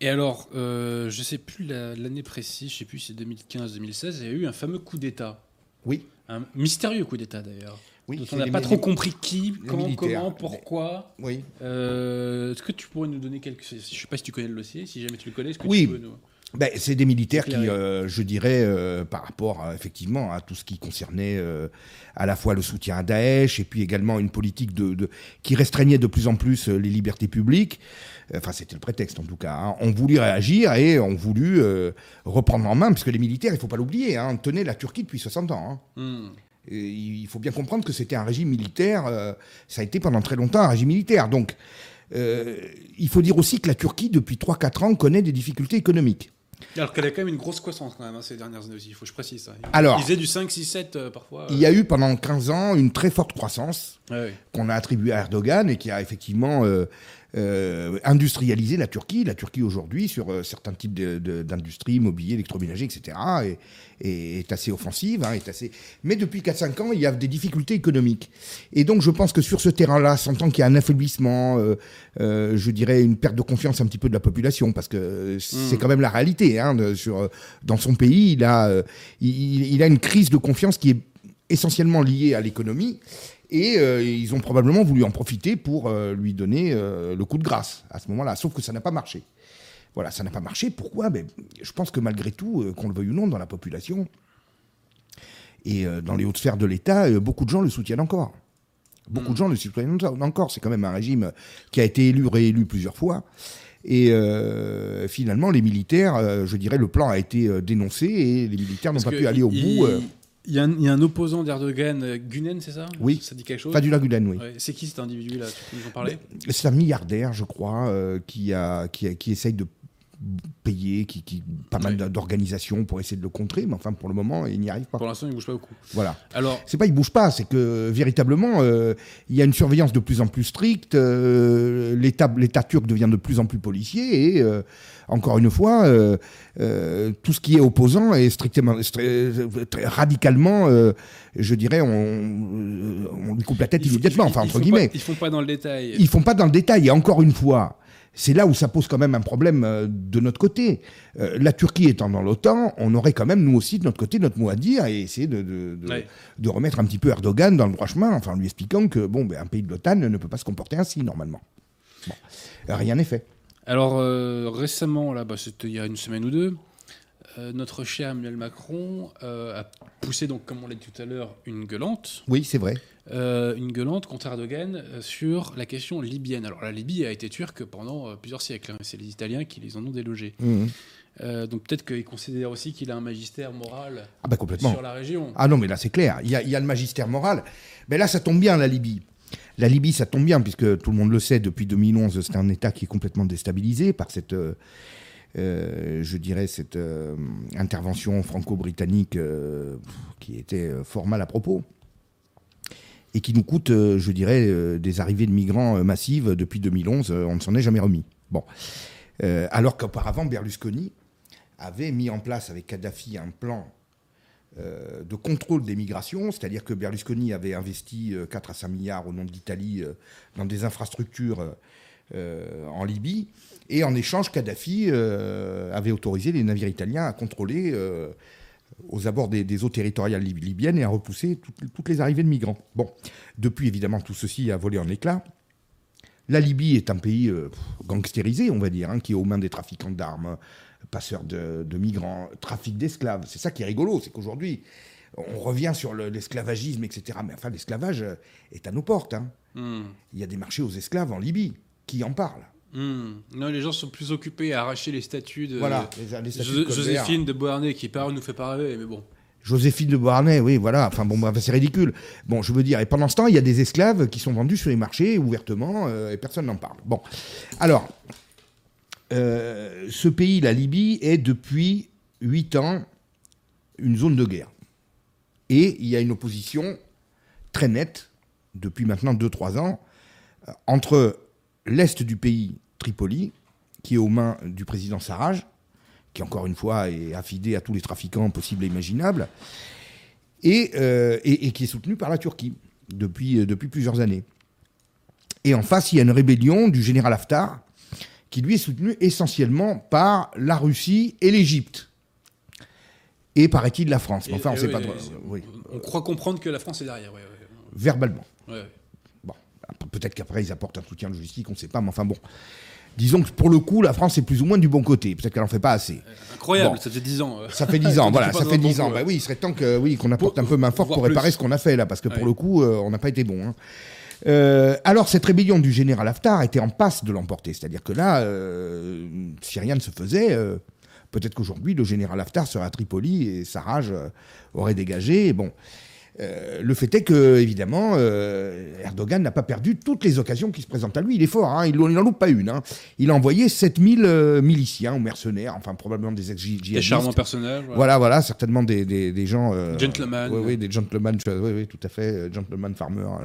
Et alors, euh, je ne sais plus l'année précise, je ne sais plus si c'est 2015-2016, il y a eu un fameux coup d'État. Oui. Un mystérieux coup d'État d'ailleurs. Oui, on n'a pas trop compris qui, quand, comment, pourquoi. Oui. Euh, est-ce que tu pourrais nous donner quelques. Je ne sais pas si tu connais le dossier, si jamais tu le connais, est-ce que oui. tu peux nous. Ben, c'est des militaires qui, euh, je dirais, euh, par rapport effectivement à tout ce qui concernait euh, à la fois le soutien à Daesh et puis également une politique de, qui restreignait de plus en plus les libertés publiques. Enfin, c'était le prétexte en tout cas. Hein, ont voulu réagir et ont voulu reprendre en main, parce que les militaires, il faut pas l'oublier, hein, tenaient la Turquie depuis 60 ans. Hein. Hmm. il faut bien comprendre que c'était un régime militaire. ça a été pendant très longtemps un régime militaire. Donc, il faut dire aussi que la Turquie, depuis 3-4 ans, connaît des difficultés économiques. Alors qu'elle a quand même une grosse croissance quand même hein, ces dernières années aussi, il faut que je précise ça. Alors, il disait du 5, 6, 7 parfois. Il y a eu pendant 15 ans une très forte croissance qu'on a attribuée à Erdogan et qui a effectivement euh, euh, industrialiser la Turquie. La Turquie aujourd'hui, sur euh, certains types d'industries, mobilier, électroménager, etc., est, est, assez offensive. Hein, est assez... Mais depuis 4-5 ans, il y a des difficultés économiques. Et donc je pense que sur ce terrain-là, sentant qu'il y a un affaiblissement, euh, je dirais une perte de confiance un petit peu de la population, parce que c'est hmm. quand même la réalité. Hein, sur, dans son pays, il a, il, il a une crise de confiance qui est essentiellement liée à l'économie et euh, ils ont probablement voulu en profiter pour euh, lui donner euh, le coup de grâce à ce moment-là. Sauf que ça n'a pas marché. Voilà, ça n'a pas marché. Pourquoi? Ben, Je pense que malgré tout, qu'on le veuille ou non, dans la population et dans les hautes sphères de l'État, beaucoup de gens le soutiennent encore. Beaucoup de hmm. gens le soutiennent encore. C'est quand même un régime qui a été élu, réélu plusieurs fois. Et finalement, les militaires, je dirais, le plan a été dénoncé et les militaires n'ont pas pu aller au bout. Il y, a un, opposant d'Erdogan, euh, Gunen, c'est ça Oui. Ça dit quelque chose Fadullah Gunen, oui. C'est qui cet individu-là? Tu peux nous en parler? C'est un milliardaire, je crois, euh, qui, a, qui, qui essaye de payer, qui, qui pas mal d'organisations pour essayer de le contrer, mais enfin pour le moment il n'y arrive pas. Pour l'instant il bouge pas beaucoup. Voilà. Alors c'est pas il bouge pas, c'est que véritablement euh, il y a une surveillance de plus en plus stricte, euh, l'État turc devient de plus en plus policier et euh, encore une fois tout ce qui est opposant est strictement très, radicalement, je dirais, on, on, lui coupe la tête immédiatement, enfin entre guillemets. ils font pas dans le détail. Ils font pas dans le détail et encore une fois c'est là où ça pose quand même un problème euh, de notre côté. Euh, la Turquie étant dans l'OTAN, on aurait quand même, nous aussi, de notre côté, notre mot à dire et essayer de, de, remettre un petit peu Erdogan dans le droit chemin, enfin, en lui expliquant que bon, ben, un pays de l'OTAN ne peut pas se comporter ainsi, normalement. Rien n'est fait. Alors, euh, récemment, là, bah, c'était il y a une semaine ou deux, euh, notre cher Emmanuel Macron euh, a poussé, donc, comme on l'a dit tout à l'heure, une gueulante. Oui, c'est vrai. Euh, une gueulante contre Erdogan sur la question libyenne. Alors, la Libye a été turque pendant plusieurs siècles. Hein, c'est les Italiens qui les en ont délogés. Mmh. donc peut-être qu'il considère aussi qu'il a un magistère moral ah bah complètement. sur la région. Ah non, mais là c'est clair. Il y, a, il y, a, le magistère moral. Mais là, ça tombe bien, la Libye. La Libye, ça tombe bien, puisque tout le monde le sait, depuis 2011, c'est un État qui est complètement déstabilisé par cette euh, je dirais, cette euh, intervention franco-britannique euh, qui était fort mal à propos et qui nous coûte, je dirais, des arrivées de migrants massives depuis 2011. on ne s'en est jamais remis. Bon. alors qu'auparavant, Berlusconi avait mis en place avec Kadhafi un plan de contrôle des migrations, c'est-à-dire que Berlusconi avait investi 4 à 5 milliards au nom de l'Italie dans des infrastructures en Libye, et en échange, Kadhafi euh, avait autorisé les navires italiens à contrôler euh, aux abords des, eaux territoriales libyennes et à repousser toutes, les arrivées de migrants. Bon, depuis évidemment tout ceci a volé en éclats. La Libye est un pays euh, gangstérisé, on va dire, hein, qui est aux mains des trafiquants d'armes, passeurs de, migrants, trafic d'esclaves. C'est ça qui est rigolo, c'est qu'aujourd'hui, on revient sur l'esclavagisme, etc. Mais enfin, l'esclavage est à nos portes. Hein. Hmm. Il y a des marchés aux esclaves en Libye. Qui en parle? Hmm. Non, les gens sont plus occupés à arracher les statues de voilà, Joséphine de Beauharnais, qui par nous fait pas rêver, mais bon. Joséphine de Beauharnais, oui, voilà. Enfin bon, c'est ridicule. Bon, je veux dire, et pendant ce temps, il y a des esclaves qui sont vendus sur les marchés ouvertement euh, et personne n'en parle. Bon, alors, euh, ce pays, la Libye, est depuis 8 ans une zone de guerre. Et il y a une opposition très nette, depuis maintenant 2-3 ans, euh, entre l'est du pays, Tripoli, qui est aux mains du président Sarraj, qui encore une fois est affidé à tous les trafiquants possibles et imaginables, et, euh, qui est soutenu par la Turquie depuis, euh, depuis plusieurs années. Et en face, il y a une rébellion du général Haftar, qui lui est soutenu essentiellement par la Russie et l'Égypte. Et paraît-il la France. enfin, on sait pas. On croit comprendre que la France est derrière. Verbalement peut-être qu'après ils apportent un soutien logistique, on ne sait pas, mais enfin bon. Disons que pour le coup, la France est plus ou moins du bon côté. Peut-être qu'elle n'en fait pas assez. Incroyable, ça fait 10 ans. Euh. Ça fait 10 ans, voilà, ça fait 10 ans. Bah oui, il serait temps que oui, qu'on apporte un peu main forte pour réparer ce qu'on a fait là, parce que pour le coup, euh, on n'a pas été bon. Hein. Euh, alors, cette rébellion du général Haftar était en passe de l'emporter. C'est-à-dire que là, si rien ne se faisait, peut-être qu'aujourd'hui, le général Haftar serait à Tripoli et sa rage aurait dégagé. Bon. Euh, le fait est que, évidemment, euh, Erdogan n'a pas perdu toutes les occasions qui se présentent à lui. Il est fort, hein, il n'en loupe pas une. Hein. Il a envoyé 7000 euh, miliciens ou mercenaires, enfin probablement des ex-djihadistes. Des charmants personnages. Voilà, voilà, certainement des, des, gens... gentlemen. Oui, oui, des gentlemen, oui, oui, tout à fait, gentlemen farmers.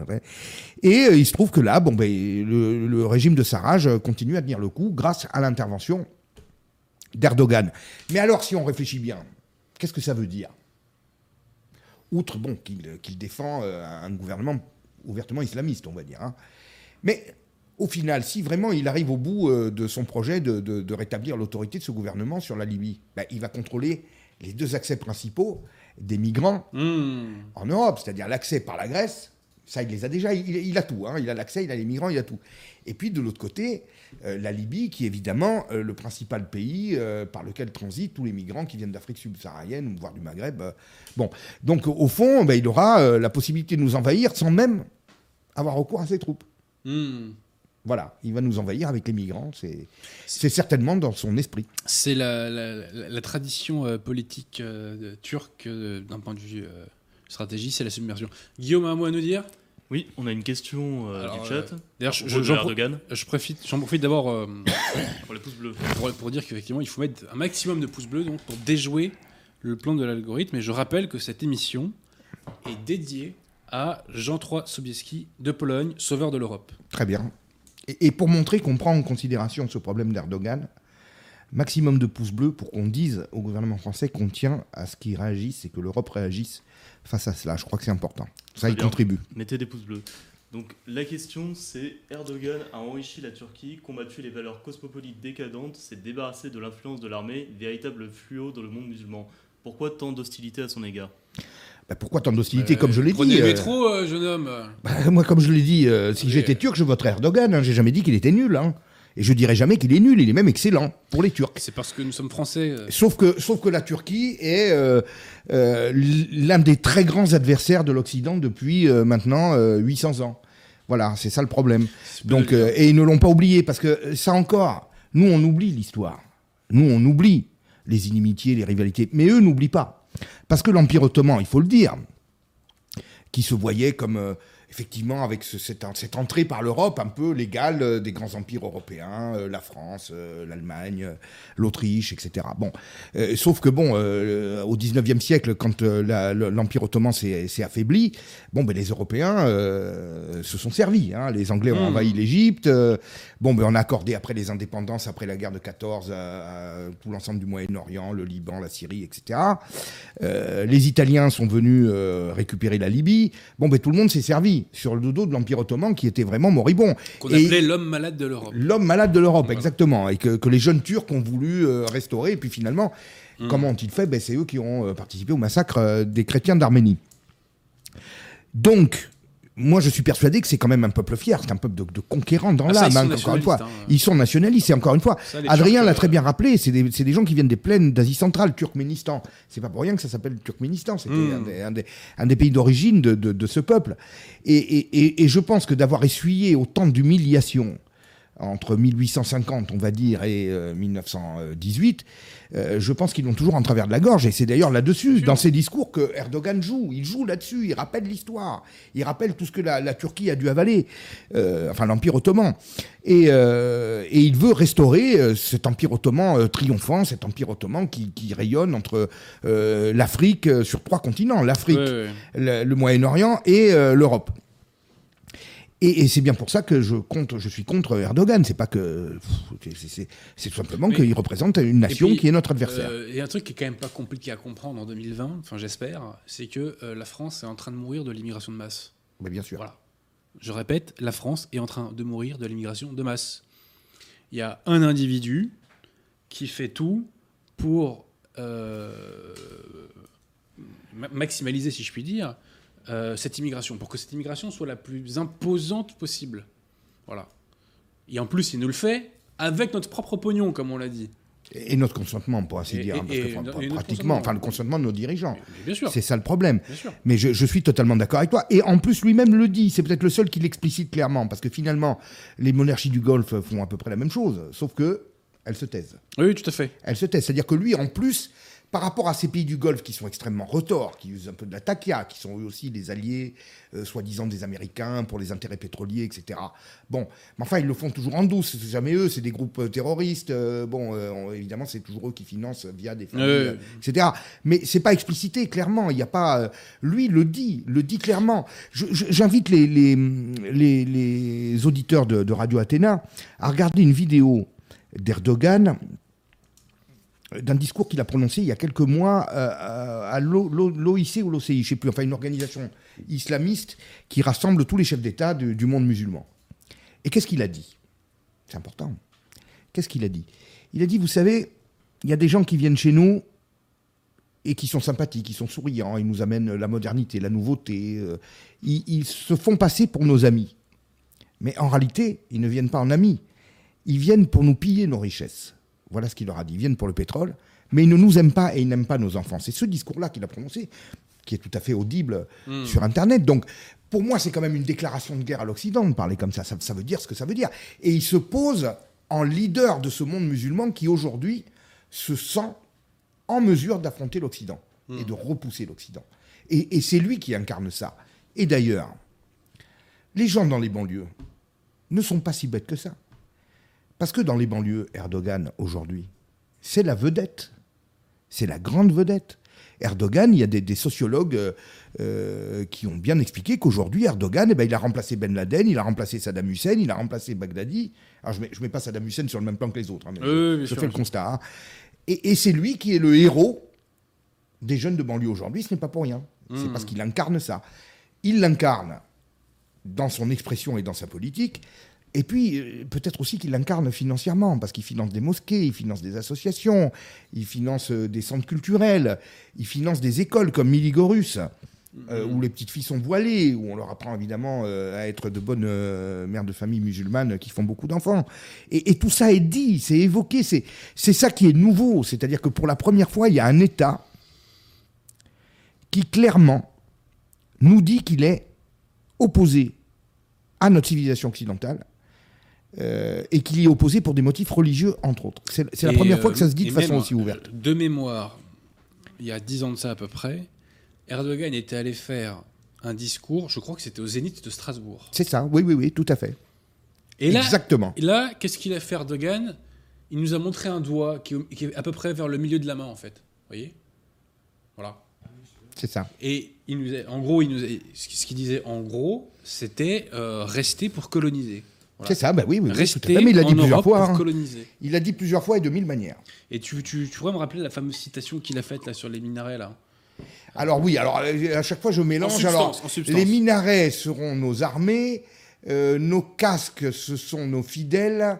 Et il se trouve que là, bon, ben, le, le régime de Sarraj continue à tenir le coup grâce à l'intervention d'Erdogan. Mais alors, si on réfléchit bien, qu'est-ce que ça veut dire? Outre bon, qu'il défend euh, un gouvernement ouvertement islamiste, on va dire. Hein. Mais au final, si vraiment il arrive au bout euh, de son projet de, rétablir l'autorité de ce gouvernement sur la Libye, bah, il va contrôler les deux accès principaux des migrants hmm. en Europe, c'est-à-dire l'accès par la Grèce ça, il les a déjà, il, a tout. Hein. il a l'accès, il a les migrants, il a tout. Et puis de l'autre côté, euh, la Libye, qui est évidemment euh, le principal pays euh, par lequel transitent tous les migrants qui viennent d'Afrique subsaharienne, voire du Maghreb. bon, donc au fond, ben, il aura la possibilité de nous envahir sans même avoir recours à ses troupes. Hmm. Voilà, il va nous envahir avec les migrants, c'est certainement dans son esprit. C'est la, tradition politique turque d'un point de vue stratégie, c'est la submersion. Guillaume a un mot à nous dire? Oui, on a une question euh, du chat. Euh, d'ailleurs, je, profite, j'en profite d'abord euh, pour les pouces bleus. Pour, dire qu'effectivement, il faut mettre un maximum de pouces bleus donc, pour déjouer le plan de l'algorithme. Et je rappelle que cette émission est dédiée à Jean III Sobieski de Pologne, sauveur de l'Europe. Très bien. Et, et, pour montrer qu'on prend en considération ce problème d'Erdogan, maximum de pouces bleus pour qu'on dise au gouvernement français qu'on tient à ce qu'il réagisse et que l'Europe réagisse face à cela. Je crois que c'est important. Ça y contribue. Mettez des pouces bleus. Donc la question c'est Erdogan a enrichi la Turquie, combattu les valeurs cosmopolites décadentes, s'est débarrassé de l'influence de l'armée, véritable fluo dans le monde musulman. Pourquoi tant d'hostilité à son égard? Bah, pourquoi tant d'hostilité, comme je l'ai dit Prenez le euh, métro, euh, jeune homme. Bah, moi, comme je l'ai dit, euh, si j'étais turc, je voterais Erdogan. Hein. J'ai jamais dit qu'il était nul. Hein. Et je dirais jamais qu'il est nul, il est même excellent pour les Turcs. C'est parce que nous sommes français. Euh. Sauf, que, sauf que la Turquie est euh, euh, l'un des très grands adversaires de l'Occident depuis maintenant 800 ans. Voilà, c'est ça le problème. Donc, et ils ne l'ont pas oublié, parce que ça encore, nous on oublie l'histoire. Nous on oublie les inimitiés, les rivalités, mais eux n'oublient pas. Parce que l'Empire ottoman, il faut le dire, qui se voyait comme effectivement, avec cette, entrée par l'Europe un peu légale euh, des grands empires européens, euh, la France, euh, l'Allemagne, l'Autriche, etc. Bon, sauf que bon, au 19e siècle, quand l'Empire ottoman s'est affaibli, bon, ben, les Européens se sont servis. Hein. Les Anglais ont hmm. envahi l'Égypte. bon, ben, on a accordé après les indépendances, après la guerre de 14, à, tout l'ensemble du Moyen-Orient, le Liban, la Syrie, etc. les Italiens sont venus récupérer la Libye. Bon, ben, tout le monde s'est servi sur le dos de l'Empire ottoman qui était vraiment moribond. Qu'on appelait l'homme malade de l'Europe. L'homme malade de l'Europe, exactement. Et que, les jeunes Turcs ont voulu euh, restaurer. Et puis finalement, hmm. comment ont-ils fait? Ben, C'est eux qui ont euh, participé au massacre euh, des chrétiens d'Arménie. Donc, moi, je suis persuadé que c'est quand même un peuple fier, c'est un peuple de, conquérants dans ah, l'âme, encore une fois. Hein. Ils sont nationalistes, et encore une fois, Adrien l'a très bien rappelé, c'est des, gens qui viennent des plaines d'Asie centrale, Turkménistan. C'est pas pour rien que ça s'appelle Turkménistan, c'était hmm. un, des, pays d'origine de, ce peuple. Et, et je pense que d'avoir essuyé autant d'humiliations, entre 1850, on va dire, et 1918, euh, euh, je pense qu'ils l'ont toujours en travers de la gorge. Et c'est d'ailleurs là-dessus, dans ses discours, que Erdogan joue. Il joue là-dessus, il rappelle l'histoire. Il rappelle tout ce que la, Turquie a dû avaler, euh, enfin l'Empire ottoman. Et, il veut restaurer cet Empire ottoman triomphant, cet Empire ottoman qui, rayonne entre l'Afrique sur trois continents, l'Afrique, le Moyen-Orient et l'Europe. Et, c'est bien pour ça que je compte, je suis contre Erdogan. C'est pas que, c'est tout simplement qu'il représente une nation qui est notre adversaire. Euh, et un truc qui est quand même pas compliqué à comprendre en 2020, enfin j'espère, c'est que euh, la France est en train de mourir de l'immigration de masse. Mais bien sûr. Voilà. Je répète, la France est en train de mourir de l'immigration de masse. Il y a un individu qui fait tout pour euh, maximaliser, si je puis dire, euh, cette immigration, pour que cette immigration soit la plus imposante possible. Voilà. Et en plus, il nous le fait avec notre propre pognon, comme on l'a dit. Et notre consentement, pour ainsi dire. pratiquement, enfin le consentement de nos dirigeants. C'est ça le problème. Mais je, je, suis totalement d'accord avec toi. Et en plus, lui-même le dit. C'est peut-être le seul qui l'explicite clairement. Parce que finalement, les monarchies du Golfe font à peu près la même chose. Sauf que elles se taisent. Oui, tout à fait. Elles se taisent. C'est-à-dire que lui, en plus, par rapport à ces pays du Golfe qui sont extrêmement retors, qui usent un peu de la takia, qui sont eux aussi des alliés, euh, soi-disant des Américains pour les intérêts pétroliers, etc. Bon, mais enfin, ils le font toujours en douce, c'est jamais eux, c'est des groupes euh, terroristes. Euh, bon, évidemment, c'est toujours eux qui financent via des familles, etc. Mais c'est pas explicité, clairement. Il n'y a pas. lui le dit, le dit clairement. J'invite les, les, les, auditeurs de, de Radio Athéna à regarder une vidéo d'Erdogan d'un discours qu'il a prononcé il y a quelques mois euh, à l'OIC ou l'OCI, je ne sais plus, enfin une organisation islamiste qui rassemble tous les chefs d'État du, monde musulman. Et qu'est-ce qu'il a dit? C'est important. Qu'est-ce qu'il a dit? Il a dit, vous savez, il y a des gens qui viennent chez nous et qui sont sympathiques, qui sont souriants, ils nous amènent la modernité, la nouveauté, euh, ils se font passer pour nos amis. Mais en réalité, ils ne viennent pas en amis, ils viennent pour nous piller nos richesses. Voilà ce qu'il leur a dit. Ils viennent pour le pétrole, mais ils ne nous aiment pas et ils n'aiment pas nos enfants. C'est ce discours-là qu'il a prononcé, qui est tout à fait audible hmm. sur Internet. Donc, pour moi, c'est quand même une déclaration de guerre à l'Occident de parler comme ça. ça. ça. veut dire ce que ça veut dire. Et il se pose en leader de ce monde musulman qui, aujourd'hui, se sent en mesure d'affronter l'Occident et de repousser l'Occident. Et, et c'est lui qui incarne ça. Et d'ailleurs, les gens dans les banlieues ne sont pas si bêtes que ça. Parce que dans les banlieues, Erdogan, aujourd'hui, c'est la vedette. C'est la grande vedette. Erdogan, il y a des, sociologues euh, euh, qui ont bien expliqué qu'aujourd'hui, Erdogan, eh ben, il a remplacé Ben Laden, il a remplacé Saddam Hussein, il a remplacé Baghdadi. Alors, je ne mets, pas Saddam Hussein sur le même plan que les autres, hein, je, fais le constat. Hein. Et, c'est lui qui est le héros des jeunes de banlieue aujourd'hui. Ce n'est pas pour rien. C'est hmm. parce qu'il incarne ça. Il l'incarne dans son expression et dans sa politique, et puis, euh, peut-être aussi qu'il l'incarne financièrement, parce qu'il finance des mosquées, il finance des associations, il finance euh, des centres culturels, il finance des écoles comme Miligorus, euh, mhm. où les petites filles sont voilées, où on leur apprend évidemment à être de bonnes mères de famille musulmanes qui font beaucoup d'enfants. Et, tout ça est dit, c'est évoqué, c'est ça qui est nouveau. C'est-à-dire que pour la première fois, il y a un État qui clairement nous dit qu'il est opposé à notre civilisation occidentale, euh, et qu'il y est opposé pour des motifs religieux, entre autres. C'est la première fois que ça se dit de façon aussi ouverte. De mémoire, il y a dix ans de ça à peu près, Erdogan était allé faire un discours, je crois que c'était au Zénith de Strasbourg. C'est ça, oui, oui, oui, tout à fait. Et là, Exactement. Et là, qu'est-ce qu'il a fait Erdogan? Il nous a montré un doigt qui, est à peu près vers le milieu de la main, en fait. Vous voyez? Voilà. C'est ça. Et il nous en gros, il nous ce qu'il disait en gros, c'était euh, rester pour coloniser. C'est ça, bah oui, oui, Mais il l'a dit plusieurs fois. Hein. Il l'a dit plusieurs fois et de mille manières. Et tu, tu, pourrais me rappeler la fameuse citation qu'il a faite là sur les minarets là? Alors oui, alors à chaque fois je mélange. alors, les minarets seront nos armées, euh, nos casques ce sont nos fidèles,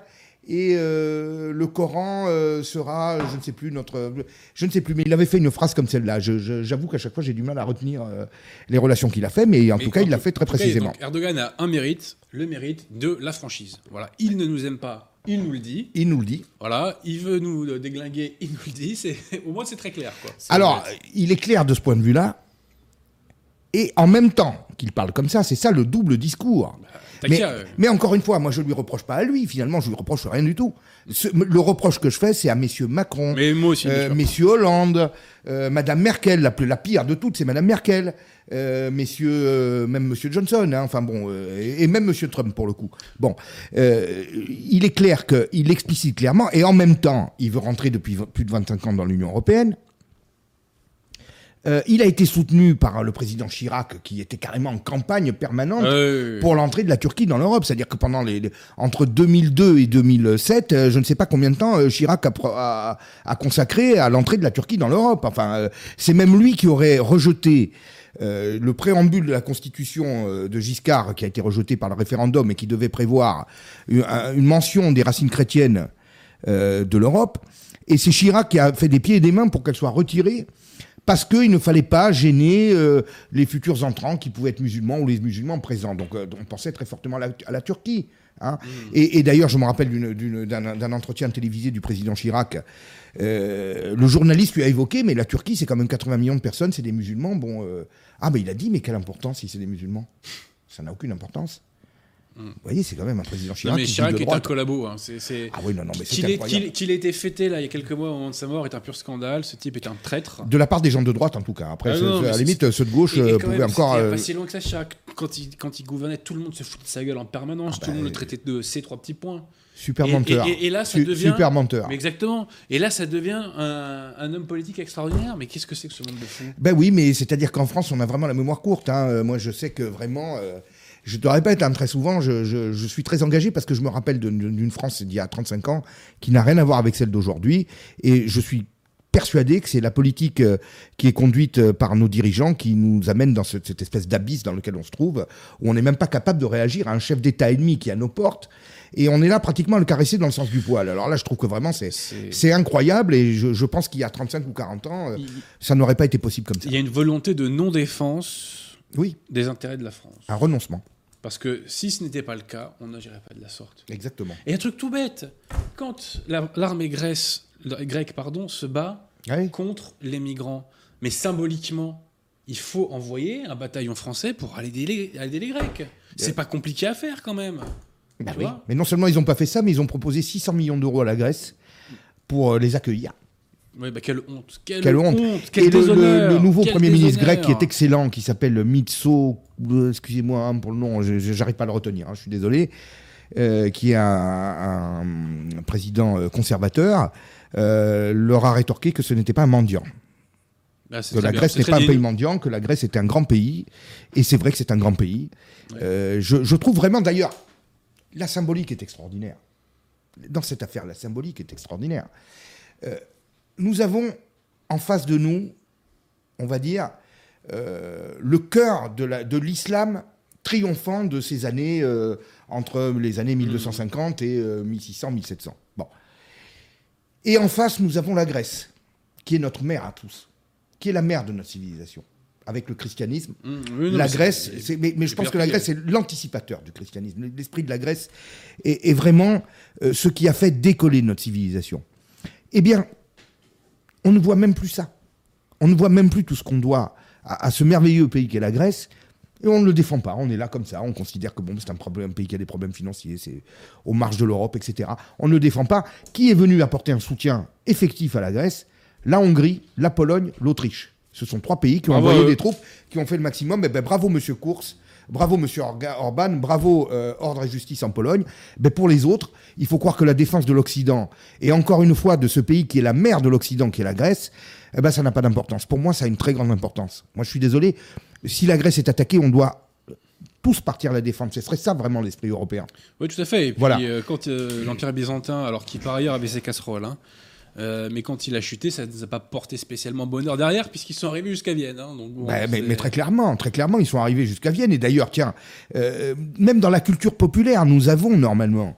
et euh, le Coran euh, sera, je ne sais plus, notre. Je ne sais plus, mais il avait fait une phrase comme celle-là. J'avoue qu'à chaque fois, j'ai du mal à retenir euh, les relations qu'il a fait, mais en tout cas, il l'a fait très précisément. Erdogan a un mérite, le mérite de la franchise. Voilà, il ne nous aime pas. Il nous le dit. Il nous le dit. Voilà, il veut nous déglinguer, il nous le dit. Au moins, c'est très clair. Quoi. Alors, il est clair de ce point de vue-là. Et en même temps qu'il parle comme ça, c'est ça le double discours. Bah, euh. Mais, encore une fois, moi je lui reproche pas à lui, finalement, je lui reproche rien du tout. le reproche que je fais, c'est à messieurs Macron, mais euh, messieurs Hollande, euh, Madame Merkel, la, la, pire de toutes, c'est Madame Merkel, messieurs, même Monsieur Johnson, hein, enfin bon, et, même Monsieur Trump pour le coup. Bon, il est clair qu'il explicite clairement, et en même temps, il veut rentrer depuis plus de 25 ans dans l'Union européenne. Euh, il a été soutenu par le président Chirac, qui était carrément en campagne permanente pour l'entrée de la Turquie dans l'Europe. C'est-à-dire que pendant les, entre 2002 et 2007, euh, je ne sais pas combien de temps euh, Chirac a, consacré à l'entrée de la Turquie dans l'Europe. Enfin, c'est même lui qui aurait rejeté le préambule de la constitution de Giscard, qui a été rejeté par le référendum et qui devait prévoir une, une mention des racines chrétiennes de l'Europe. Et c'est Chirac qui a fait des pieds et des mains pour qu'elle soit retirée parce qu'il ne fallait pas gêner euh, les futurs entrants qui pouvaient être musulmans ou les musulmans présents. Donc euh, on pensait très fortement à la, Turquie. Hein. Mmh. Et, d'ailleurs, je me rappelle d'un entretien télévisé du président Chirac. Euh, le journaliste lui a évoqué, mais la Turquie, c'est quand même 80 millions de personnes, c'est des musulmans. Bon, ah, mais il a dit, mais quelle importance si c'est des musulmans? Ça n'a aucune importance. Vous voyez, c'est quand même un président Chirac. Non, mais Chirac est un collabo. Hein. Ah oui, non, non, mais Qu'il ait été fêté là, il y a quelques mois au moment de sa mort est un pur scandale. Ce type est un traître. De la part des gens de droite, en tout cas. Après, ah à la limite, ceux de gauche euh, pouvaient encore. Euh... pas si loin que ça, Chirac. Quand il, quand il gouvernait, tout le monde se foutait de sa gueule en permanence. Ah tout le bah, monde le traitait de ces trois petits points. Super menteur. Et, là, ça devient. Super menteur. exactement. Et là, ça devient un, un homme politique extraordinaire. Mais qu'est-ce que c'est que ce monde de fou Ben oui, mais c'est-à-dire qu'en France, on a vraiment la mémoire courte. Hein. Euh, moi, je sais que vraiment. Euh, je te répète, hein, très souvent, je, suis très engagé parce que je me rappelle d'une France d'il y a 35 ans qui n'a rien à voir avec celle d'aujourd'hui. Et je suis persuadé que c'est la politique euh, qui est conduite euh, par nos dirigeants qui nous amène dans cette, espèce d'abysse dans lequel on se trouve, où on n'est même pas capable de réagir à un chef d'État ennemi qui est à nos portes. Et on est là pratiquement à le caresser dans le sens du poil. Alors là, je trouve que vraiment, c'est incroyable. Et je, pense qu'il y a 35 ou 40 ans, euh, ça n'aurait pas été possible comme ça. Il y a une volonté de non-défense oui. des intérêts de la France. Un renoncement. Parce que si ce n'était pas le cas, on n'agirait pas de la sorte. Exactement. Et un truc tout bête, quand l'armée grecque pardon, se bat contre les migrants, mais symboliquement, il faut envoyer un bataillon français pour aller aider les, Grecs. C'est pas compliqué à faire quand même. Bah oui. Mais non seulement ils n'ont pas fait ça, mais ils ont proposé 600 millions d'euros à la Grèce pour euh, les accueillir. Oui, bah quelle honte. Quelle, honte. et le, nouveau Premier ministre grec qui est excellent, qui s'appelle Mitso, euh, excusez-moi hein, pour le nom, j'arrive pas à le retenir, hein, je suis désolé, euh, qui est un, président euh, conservateur, leur a rétorqué que ce n'était pas un mendiant. Ah, que la Grèce n'est pas un pays mendiant, que la Grèce est un grand pays, et c'est vrai que c'est un grand pays. je, je, trouve vraiment d'ailleurs, la symbolique est extraordinaire. Dans cette affaire, la symbolique est extraordinaire nous avons en face de nous, on va dire, euh, le cœur de l'islam triomphant de ces années, euh, entre les années 1250 et 1600-1700. Euh, bon. Et en face, nous avons la Grèce, qui est notre mère à tous, qui est la mère de notre civilisation. Avec le christianisme, mmh, la Grèce, mais, mais, je pense que la Grèce est l'anticipateur du christianisme. L'esprit de la Grèce est, est vraiment ce qui a fait décoller notre civilisation. Eh bien, on ne voit même plus ça. On ne voit même plus tout ce qu'on doit à, ce merveilleux pays qu'est la Grèce. Et on ne le défend pas. On est là comme ça. On considère que bon, c'est un, problème, pays qui a des problèmes financiers, c'est aux marges de l'Europe, etc. On ne le défend pas. Qui est venu apporter un soutien effectif à la Grèce? La Hongrie, la Pologne, l'Autriche. Ce sont trois pays qui ont envoyé des troupes, qui ont fait le maximum. Eh ben, bravo, monsieur Course. Bravo, monsieur Orban. Bravo, euh, Ordre et Justice en Pologne. Mais pour les autres, il faut croire que la défense de l'Occident, et encore une fois de ce pays qui est la mère de l'Occident, qui est la Grèce, eh ben, ça n'a pas d'importance. Pour moi, ça a une très grande importance. Moi, je suis désolé. Si la Grèce est attaquée, on doit tous partir à la défense. Ce serait ça vraiment l'esprit européen. Oui, tout à fait. Et puis, voilà. Euh, quand euh, l'Empire byzantin, alors qui par ailleurs avait ses casseroles, hein, euh, mais quand il a chuté, ça ne nous a pas porté spécialement bonheur derrière, puisqu'ils sont arrivés jusqu'à Vienne. Hein, donc bah, mais, très clairement, très clairement, ils sont arrivés jusqu'à Vienne. Et d'ailleurs, tiens, euh, même dans la culture populaire, nous avons normalement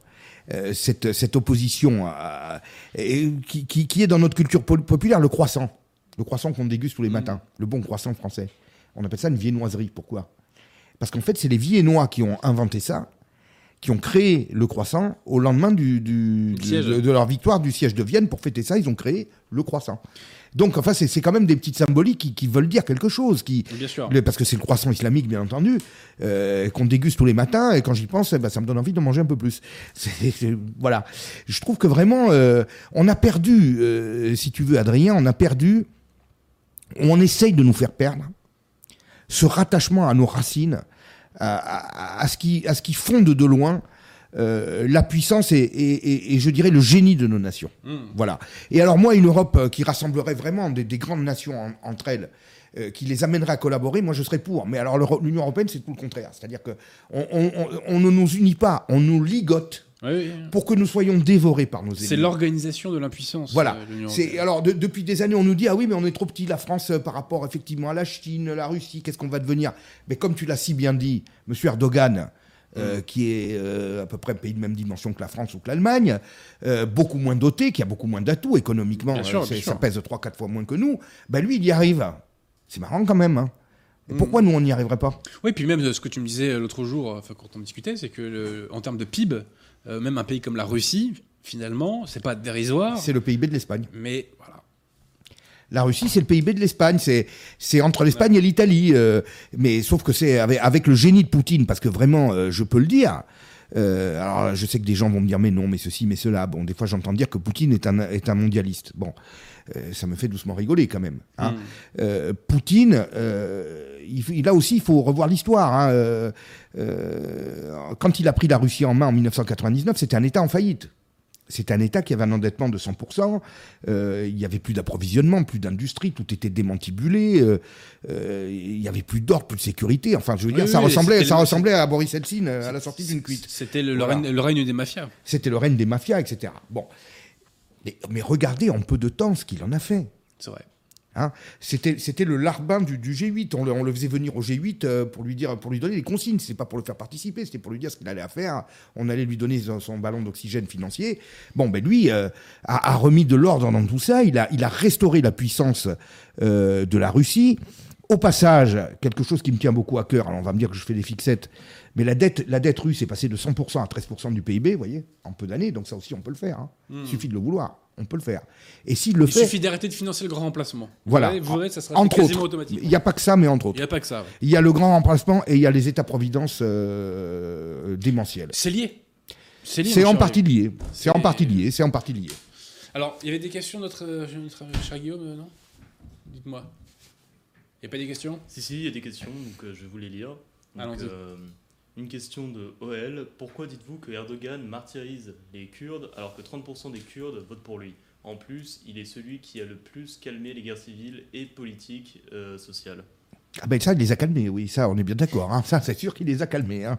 euh, cette, cette, opposition qui, qui, est dans notre culture populaire, le croissant. Le croissant qu'on déguste tous les mmh. matins, le bon croissant français. On appelle ça une viennoiserie. Pourquoi? Parce qu'en fait, c'est les Viennois qui ont inventé ça qui ont créé le croissant au lendemain du, de, leur victoire du siège de Vienne. Pour fêter ça, ils ont créé le croissant. Donc, enfin, c'est quand même des petites symboliques qui, veulent dire quelque chose. Qui, bien sûr. Parce que c'est le croissant islamique, bien entendu, euh, qu'on déguste tous les matins. Et quand j'y pense, eh ben, ça me donne envie de manger un peu plus. voilà. Je trouve que vraiment, euh, on a perdu, euh, si tu veux, Adrien, on a perdu, on essaye de nous faire perdre ce rattachement à nos racines à, ce qui, à ce qui fonde de loin euh, la puissance et, je dirais le génie de nos nations. Hmm. Voilà. Et alors moi, une Europe euh, qui rassemblerait vraiment des, grandes nations entre elles, euh, qui les amènerait à collaborer, moi je serais pour. Mais alors l'Union européenne, c'est tout le contraire. C'est-à-dire qu'on on, ne nous unit pas, on nous ligote. Pour que nous soyons dévorés par nos ennemis. C'est l'organisation de l'impuissance. Voilà. C'est alors depuis des années on nous dit ah oui mais on est trop petit la France par rapport effectivement à la Chine, la Russie, qu'est-ce qu'on va devenir? Mais comme tu l'as si bien dit, Monsieur Erdogan, euh, qui est euh, à peu près un pays de même dimension que la France ou que l'Allemagne, euh, beaucoup moins doté, qui a beaucoup moins d'atouts économiquement, ça pèse 3-4 fois moins que nous, ben lui, il y arrive. C'est marrant quand même. Hein. Et mm. pourquoi nous, on n'y arriverait pas? Oui, puis même ce que tu me disais l'autre jour, quand on discutait, c'est que en termes de PIB, même un pays comme la Russie, finalement, c'est pas dérisoire. C'est le PIB de l'Espagne. Mais voilà. La Russie, c'est le PIB de l'Espagne. C'est entre l'Espagne et l'Italie. Euh, mais sauf que c'est avec, le génie de Poutine, parce que vraiment, euh, je peux le dire, alors, je sais que des gens vont me dire, mais non, mais ceci, mais cela. Bon, des fois, j'entends dire que Poutine est un, est un mondialiste. Bon, ça me fait doucement rigoler quand même. Hein. Hmm. Poutine, il, là aussi, il faut revoir l'histoire. Hein. quand il a pris la Russie en main en 1999, c'était un État en faillite. C'est un État qui avait un endettement de 100%, euh, il n'y avait plus d'approvisionnement, plus d'industrie, tout était démantibulé, euh, euh, il n'y avait plus d'ordre, plus de sécurité. Enfin, je veux dire, ça, ressemblait, ça ressemblait à Boris Eltsine à la sortie d'une cuite. C'était le, règne, des mafias. C'était le règne des mafias, etc. Bon. Mais regardez en peu de temps ce qu'il en a fait. C'est vrai. Hein. C'était le larbin du, G8. On le, faisait venir au G8 euh, pour lui, dire, pour lui donner des consignes. C'est pas pour le faire participer, c'était pour lui dire ce qu'il allait faire. On allait lui donner son, ballon d'oxygène financier. Bon, ben lui euh, a, remis de l'ordre dans tout ça. Il a, il a restauré la puissance euh, de la Russie. Au passage, quelque chose qui me tient beaucoup à cœur, alors on va me dire que je fais des fixettes, mais la dette, la dette russe est passée de 100% à 13% du PIB, vous voyez, en peu d'années, donc ça aussi on peut le faire. Hein. Hmm. Il suffit de le vouloir on peut le faire. Et s'il le il fait. Il suffit d'arrêter de financer le grand remplacement. Voilà. Vous verrez, ça sera entre quasiment automatique. Il n'y a pas que ça, mais entre autres. Il n'y a pas que ça. Il y a le grand remplacement et il y a les États-providence euh, démentiels. C'est lié. C'est en partie lié. C'est en partie lié. C'est en partie lié. Alors, il y avait des questions, notre, notre cher Guillaume, euh, non? Dites-moi. Il n'y a pas des questions? Si, si, il y a des questions, donc euh, je vais vous les lire. Donc, une question de OL. Pourquoi dites-vous que Erdogan martyrise les Kurdes alors que 30% des Kurdes votent pour lui? En plus, il est celui qui a le plus calmé les guerres civiles et politiques euh, sociales. Ah ben ça, il les a calmés, oui, ça, on est bien d'accord. Hein. Ça, c'est sûr qu'il les a calmés. Hein.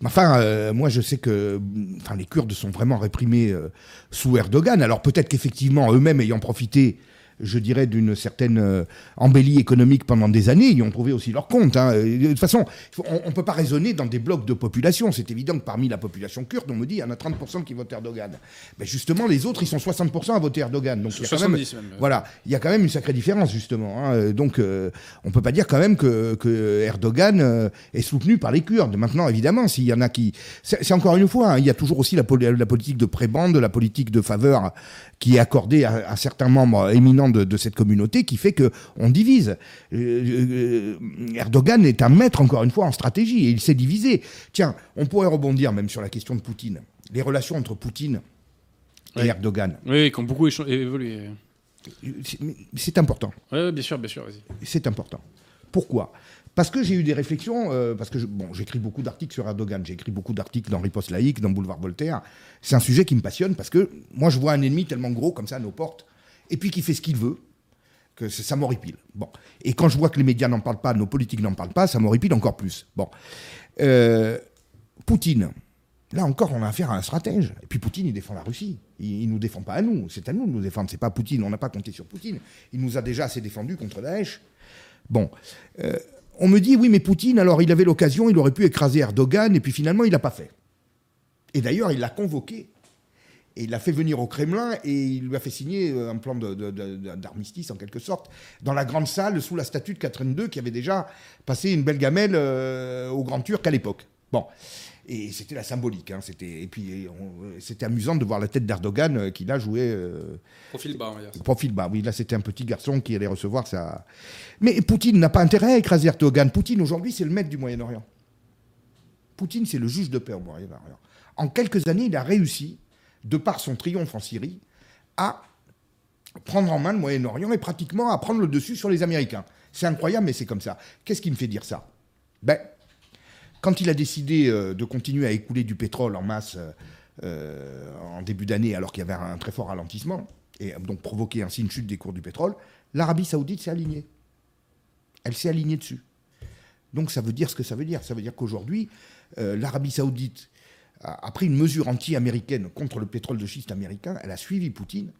Mais enfin, euh, moi, je sais que enfin, les Kurdes sont vraiment réprimés euh, sous Erdogan. Alors peut-être qu'effectivement, eux-mêmes ayant profité je dirais, d'une certaine euh, embellie économique pendant des années, ils ont trouvé aussi leur compte. Hein. De toute façon, on ne peut pas raisonner dans des blocs de population. C'est évident que parmi la population kurde, on me dit, il y en a 30% qui votent Erdogan. Mais justement, les autres, ils sont 60% à voter Erdogan. Donc, il y a quand même, voilà, il y a quand même une sacrée différence, justement. Hein. Donc, euh, on ne peut pas dire quand même que, Erdogan euh, est soutenu par les Kurdes. Maintenant, évidemment, s'il y en a qui... C'est encore une fois, hein, il y a toujours aussi la, la politique de prébande, la politique de faveur qui est accordée à, à certains membres éminents de, cette communauté qui fait que on divise. Euh, euh, Erdogan est un maître, encore une fois, en stratégie, et il s'est divisé. Tiens, on pourrait rebondir même sur la question de Poutine. Les relations entre Poutine et Erdogan. Oui, qui ont beaucoup évolué. C'est important. Oui, bien sûr, bien sûr, C'est important. Pourquoi? Parce que j'ai eu des réflexions, euh, parce que bon, j'écris beaucoup d'articles sur Erdogan, j'ai écrit beaucoup d'articles dans Riposte laïque, dans Boulevard Voltaire. C'est un sujet qui me passionne parce que moi je vois un ennemi tellement gros comme ça à nos portes et puis qui fait ce qu'il veut, que ça m'horripile. Bon. Et quand je vois que les médias n'en parlent pas, nos politiques n'en parlent pas, ça m'horripile encore plus. Bon. Euh, Poutine, là encore, on a affaire à un stratège. Et puis Poutine, il défend la Russie. Il ne nous défend pas à nous. C'est à nous de nous défendre. C'est pas Poutine. On n'a pas compté sur Poutine. Il nous a déjà assez défendu contre Daesh. Bon. Euh, on me dit, oui, mais Poutine, alors il avait l'occasion, il aurait pu écraser Erdogan, et puis finalement, il l'a pas fait. Et d'ailleurs, il l'a convoqué et il l'a fait venir au Kremlin et il lui a fait signer euh, un plan d'armistice en quelque sorte dans la grande salle sous la statue de Catherine II qui avait déjà passé une belle gamelle euh, au Grand Turc à l'époque. Bon. Et c'était la symbolique. Hein, c'était, et puis c'était amusant de voir la tête d'Erdogan euh, qui là jouait. profil bas, on va dire. Profil bas, oui. Là, c'était un petit garçon qui allait recevoir ça. Mais Poutine n'a pas intérêt à écraser Erdogan. Poutine, aujourd'hui, c'est le maître du Moyen-Orient. Poutine, c'est le juge de paix au Moyen-Orient. En quelques années, il a réussi de par son triomphe en Syrie, à prendre en main le Moyen-Orient et pratiquement à prendre le dessus sur les Américains. C'est incroyable, mais c'est comme ça. Qu'est-ce qui me fait dire ça? Ben, quand il a décidé euh, de continuer à écouler du pétrole en masse euh, en début d'année, alors qu'il y avait un très fort ralentissement, et donc provoqué ainsi une chute des cours du pétrole, l'Arabie saoudite s'est alignée. Elle s'est alignée dessus. Donc ça veut dire ce que ça veut dire. Ça veut dire qu'aujourd'hui, euh, l'Arabie saoudite a, pris une mesure anti-américaine contre le pétrole de schiste américain, elle a suivi Poutine.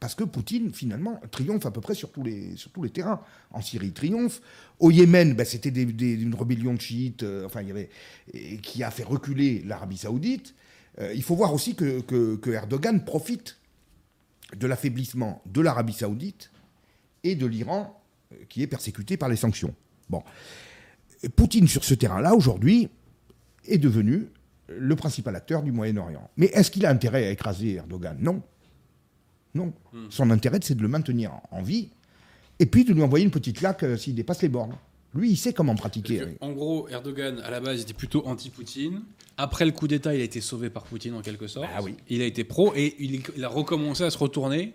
Parce que Poutine, finalement, triomphe à peu près sur tous les, sur tous les terrains. En Syrie, il triomphe. Au Yémen, ben, c'était une rébellion de chiites euh, enfin, il y avait, qui a fait reculer l'Arabie saoudite. Euh, il faut voir aussi que, que, Erdogan profite de l'affaiblissement de l'Arabie saoudite et de l'Iran, euh, qui est persécuté par les sanctions. Bon. Poutine, sur ce terrain-là, aujourd'hui, est devenu le principal acteur du Moyen-Orient. Mais est-ce qu'il a intérêt à écraser Erdogan? Non. Non. Hmm. Son intérêt, c'est de le maintenir en vie et puis de lui envoyer une petite claque euh, s'il dépasse les bornes. Lui, il sait comment pratiquer. En gros, Erdogan, à la base, était plutôt anti-Poutine. Après le coup d'État, il a été sauvé par Poutine en quelque sorte. Ah oui. Il a été pro et il, a recommencé à se retourner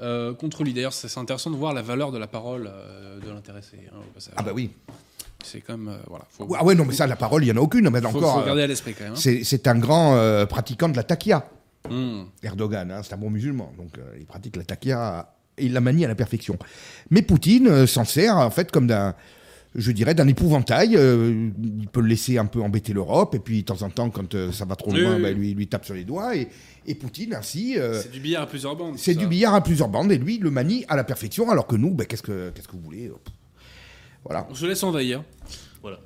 euh, contre lui. D'ailleurs, c'est intéressant de voir la valeur de la parole euh, de l'intéressé. Hein, ah bah oui. C'est comme euh, voilà. ah ouais non mais ça la parole il y en a aucune. Mais faut, encore. Faut garder à l'esprit quand même. Hein. C'est un grand pratiquant de la takia. Hmm. Erdogan, hein, c'est un bon musulman, donc il pratique la takia et il la manie à la perfection. Mais Poutine s'en sert en fait comme d'un je dirais, d'un épouvantail. Euh, il peut le laisser un peu embêter l'Europe, et puis de temps en temps, quand euh, ça va trop loin, bah, lui, lui tape sur les doigts. Et, et Poutine, ainsi. Euh, c'est du billard à plusieurs bandes. C'est du billard à plusieurs bandes, et lui, il le manie à la perfection, alors que nous, bah, qu'est-ce, que, qu'est-ce que vous voulez Voilà. On se laisse envahir. Voilà.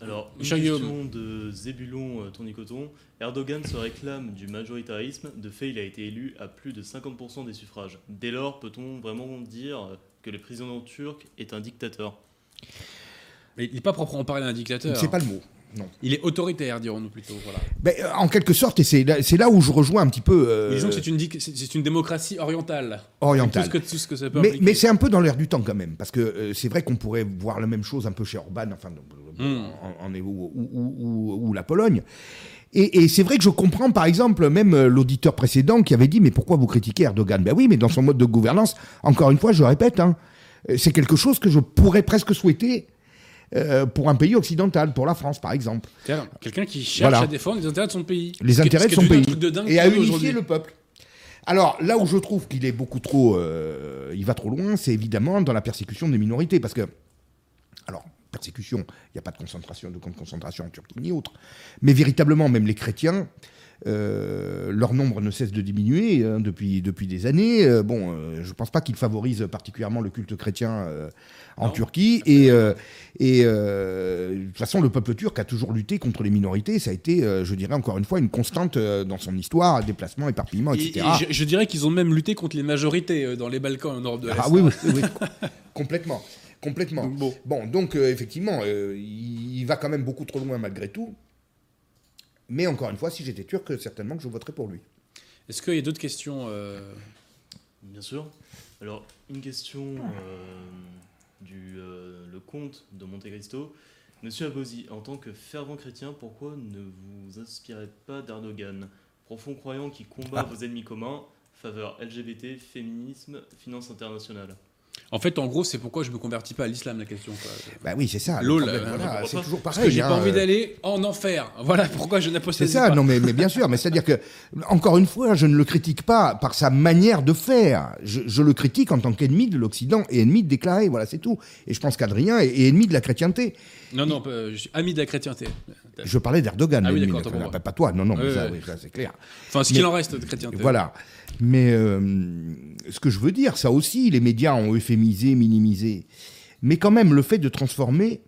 Alors, une question de Zébulon Tournicoton. Erdogan se réclame du majoritarisme. De fait, il a été élu à plus de 50% des suffrages. Dès lors, peut-on vraiment dire que le président turc est un dictateur? Mais il n'est pas proprement parlé d'un dictateur. C'est pas le mot. Non. Il est autoritaire, dirons-nous plutôt. Voilà. Ben, euh, en quelque sorte, et c'est là, là, où je rejoins un petit peu. Euh, disons que c'est une, c'est une démocratie orientale. Orientale. Tout ce que, tout ce que ça peut mais, mais c'est un peu dans l'air du temps quand même, parce que euh, c'est vrai qu'on pourrait voir la même chose un peu chez Orban, enfin, hmm. en, ou, ou, la Pologne. Et, et c'est vrai que je comprends, par exemple, même l'auditeur précédent qui avait dit Mais pourquoi vous critiquez Erdogan? Ben oui, mais dans son mode de gouvernance, encore une fois, je répète, hein, euh, c'est quelque chose que je pourrais presque souhaiter euh, pour un pays occidental, pour la France par exemple. Quelqu'un qui cherche à défendre les intérêts de son pays. Les intérêts de son pays. et à unifier le peuple. Alors là où je trouve qu'il est beaucoup trop, euh, il va trop loin, c'est évidemment dans la persécution des minorités, parce que, alors persécution, il n'y a pas de concentration, de camp de concentration en Turquie ni autre, mais véritablement même les chrétiens, euh, leur nombre ne cesse de diminuer hein, depuis, depuis des années. Euh, bon, euh, je ne pense pas qu'ils favorisent particulièrement le culte chrétien en Turquie. Et, et de toute façon, le peuple turc a toujours lutté contre les minorités. Ça a été, je dirais encore une fois, une constante dans son histoire, déplacement, éparpillement, etc. je, dirais qu'ils ont même lutté contre les majorités dans les Balkans en Europe de l'Est. Ah oui, oui, oui, complètement. Complètement. bon. donc effectivement, il va quand même beaucoup trop loin malgré tout. Mais encore une fois, si j'étais turc, certainement que je voterais pour lui. Est-ce qu'il y a d'autres questions euh Bien sûr. Alors, une question euh, du euh, le comte de Monte Cristo. Monsieur Abosi, en tant que fervent chrétien, pourquoi ne vous inspirez pas d'Erdogan? Profond croyant qui combat ah. vos ennemis communs, faveur LGBT, féminisme, finance internationale en fait, en gros, c'est pourquoi je me convertis pas à l'islam, la question. Bah oui, c'est ça. Lol, c'est toujours pareil. Parce que j'ai pas hein, envie euh. d'aller en enfer. Voilà pourquoi je n'apostasie pas. C'est ça, non, mais, mais bien sûr. Mais c'est-à-dire que, encore une fois, je ne le critique pas par sa manière de faire. Je, le critique en tant qu'ennemi de l'Occident et ennemi de déclaré. Voilà, c'est tout. Et je pense qu'Adrien est, ennemi de la chrétienté. Non, non, suis ami de la chrétienté. Je parlais d'Erdogan. Ah oui, d'accord. Pas toi. Non, non, ça, c'est clair. Enfin, ce qu'il en reste de chrétienté. Voilà. Mais euh, ce que je veux dire, ça aussi, les médias ont euphémisé, minimisé. Mais quand même, le fait de transformer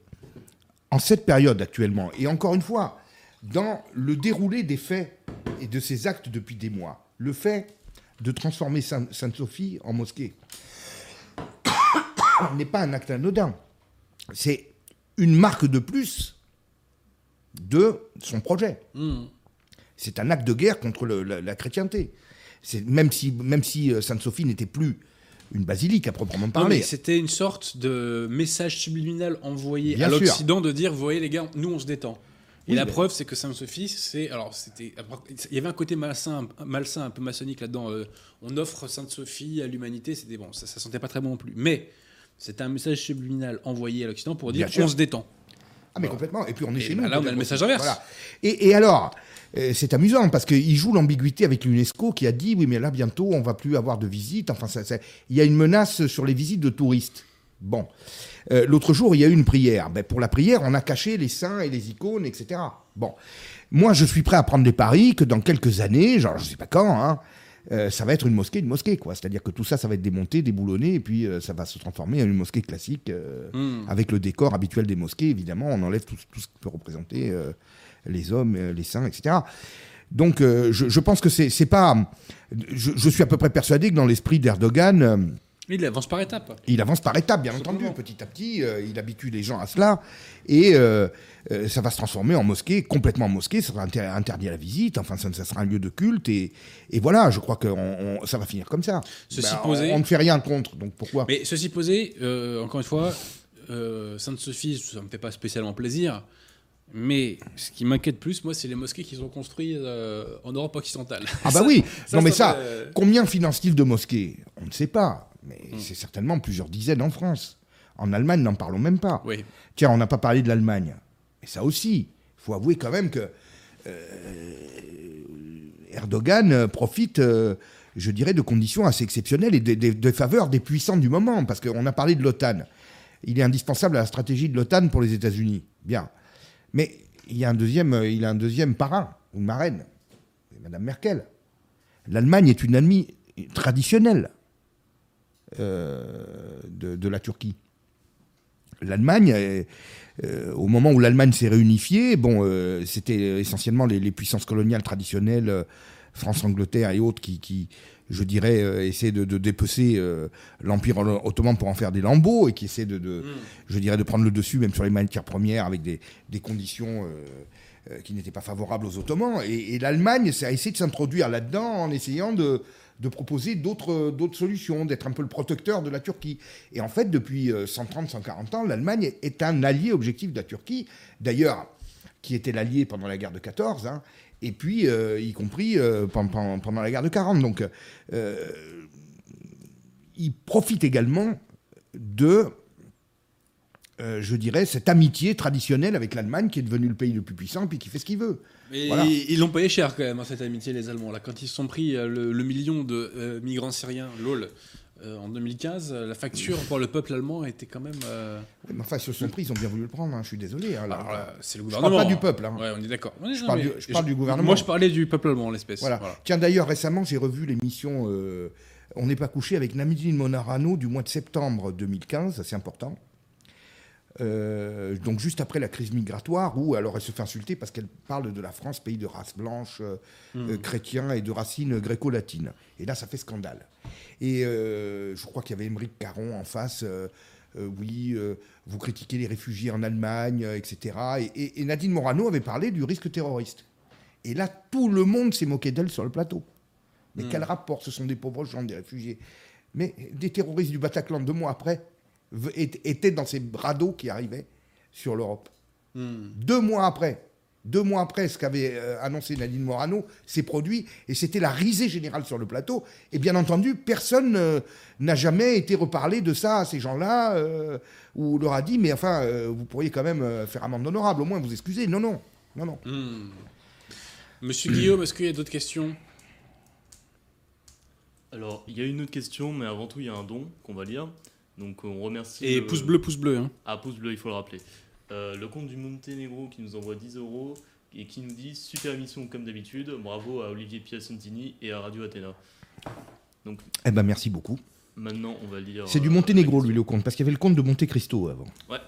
en cette période actuellement, et encore une fois, dans le déroulé des faits et de ces actes depuis des mois, le fait de transformer Sainte-Sophie en mosquée n'est pas un acte anodin. C'est une marque de plus de son projet. Mmh. C'est un acte de guerre contre la chrétienté même si, même si euh, Sainte-Sophie n'était plus une basilique à proprement parler. C'était une sorte de message subliminal envoyé à l'Occident de dire, vous voyez les gars, nous on se détend. Et la preuve, c'est que Sainte-Sophie, c'est alors c'était, il y avait un côté malsain, malsain un peu maçonnique là-dedans. Euh, on offre Sainte-Sophie à l'humanité, c'était bon, ça, ça sentait pas très bon non plus. Mais c'était un message subliminal envoyé à l'Occident pour dire, on se détend. Ah mais complètement. Et puis on est chez nous. Là, on a le message inverse. Et, et alors, euh, c'est amusant parce qu'il joue l'ambiguïté avec l'UNESCO qui a dit oui mais là bientôt on va plus avoir de visites. Enfin, il y a une menace sur les visites de touristes. Bon. Euh, l'autre jour, il y a eu une prière. Ben, pour la prière, on a caché les saints et les icônes, etc. Bon. Moi, je suis prêt à prendre des paris que dans quelques années, genre je sais pas quand, hein, euh, ça va être une mosquée, une mosquée, quoi. C'est-à-dire que tout ça, ça va être démonté, déboulonné, et puis ça va se transformer en une mosquée classique, hmm. avec le décor habituel des mosquées, évidemment. On enlève tout, tout ce qui peut représenter les hommes, euh, les saints, etc. Donc euh, je, pense que c'est pas... Je, suis à peu près persuadé que dans l'esprit d'Erdogan... Euh, il avance par étapes. Il avance par étapes, bien entendu. Petit à petit, il habitue les gens à cela. Et ça va se transformer en mosquée, complètement en mosquée. Ça sera interdit à la visite. Enfin, ça, sera un lieu de culte. Et, voilà, je crois que ça va finir comme ça. Ceci ben, posé. On, ne fait rien contre, donc pourquoi Mais ceci posé, encore une fois, Sainte-Sophie, ça me fait pas spécialement plaisir. Mais ce qui m'inquiète plus, moi, c'est les mosquées qu'ils ont construites en Europe occidentale. Ah bah oui, non mais ça, combien financent-ils de mosquées? On ne sait pas, mais hmm. c'est certainement plusieurs dizaines en France. En Allemagne, n'en parlons même pas. Oui. Tiens, on n'a pas parlé de l'Allemagne. Et ça aussi, il faut avouer quand même que Erdogan profite je dirais, de conditions assez exceptionnelles et de, faveurs des puissants du moment. Parce qu'on a parlé de l'OTAN. Il est indispensable à la stratégie de l'OTAN pour les États-Unis. Bien. Mais il y a un deuxième, il a un deuxième parrain, une marraine, Madame Merkel. L'Allemagne est une amie traditionnelle euh, de, la Turquie. L'Allemagne, euh, au moment où l'Allemagne s'est réunifiée, bon, euh, c'était essentiellement les, les, puissances coloniales traditionnelles France-Angleterre et autres qui, je dirais, euh, essaient de, dépecer euh, l'Empire ottoman pour en faire des lambeaux et qui essaient de, mm. je dirais, de prendre le dessus même sur les matières premières avec des, conditions euh, qui n'étaient pas favorables aux Ottomans. Et, l'Allemagne a essayé de s'introduire là-dedans en essayant de, proposer d'autres solutions, d'être un peu le protecteur de la Turquie. Et en fait, depuis 130, 140 ans, l'Allemagne est un allié objectif de la Turquie. D'ailleurs, qui était l'allié pendant la guerre de 14, hein, et puis euh, y compris euh, pendant, la guerre de 40. Donc, euh, il profite également de, je dirais, cette amitié traditionnelle avec l'Allemagne, qui est devenue le pays le plus puissant, puis qui fait ce qu'il veut. Ils l'ont payé cher quand même, hein, cette amitié, les Allemands. Là, quand ils se sont pris le, le million de migrants syriens, LOL, euh, en 2015, euh, la facture pour le peuple allemand était quand même. Euh, oui, mais enfin, sur son prix, ils ont bien voulu le prendre. Hein, je suis désolé. Hein, c'est le gouvernement. Je parle pas du peuple. Hein. Ouais, on est d'accord. Je, parle du, gouvernement. Moi, je parlais du peuple allemand, l'espèce. Voilà. Tiens, d'ailleurs, récemment, j'ai revu l'émission On n'est pas couché avec Namidine Monarano du mois de septembre 2015. C'est important. Donc juste après la crise migratoire, où alors elle se fait insulter parce qu'elle parle de la France, pays de race blanche, hmm. chrétien et de racines gréco-latines. Et là, ça fait scandale. Et euh, je crois qu'il y avait Émeric Caron en face. Euh, euh, oui, vous critiquez les réfugiés en Allemagne, etc. Et, Nadine Morano avait parlé du risque terroriste. Et là, tout le monde s'est moqué d'elle sur le plateau. Mais hmm. quel rapport? Ce sont des pauvres gens, des réfugiés. Mais des terroristes du Bataclan, deux mois après, étaient dans ces radeaux qui arrivaient sur l'Europe. Hmm. Deux mois après. Deux mois après ce qu'avait euh, annoncé Nadine Morano, s'est produit et c'était la risée générale sur le plateau. Et bien entendu, personne euh, n'a jamais été reparlé de ça à ces gens-là euh, ou leur a dit mais enfin, vous pourriez quand même faire amende honorable, au moins vous excuser. Non, non, non, non. Hmm. Monsieur Guillaume, est-ce qu'il y a d'autres questions? Alors, il y a une autre question, mais avant tout, il y a un don qu'on va lire. Donc, on remercie. Et pouce bleu, pouce bleu. Hein. Ah, pouce bleu, il faut le rappeler. Euh, le compte du Monténégro qui nous envoie 10 euros et qui nous dit super émission comme d'habitude. Bravo à Olivier Piacentini et à Radio Athéna. Donc, eh ben merci beaucoup. Maintenant, on va lire. C'est du euh, Monténégro, lui, le compte, parce qu'il y avait le compte de Monte Cristo avant. Ouais,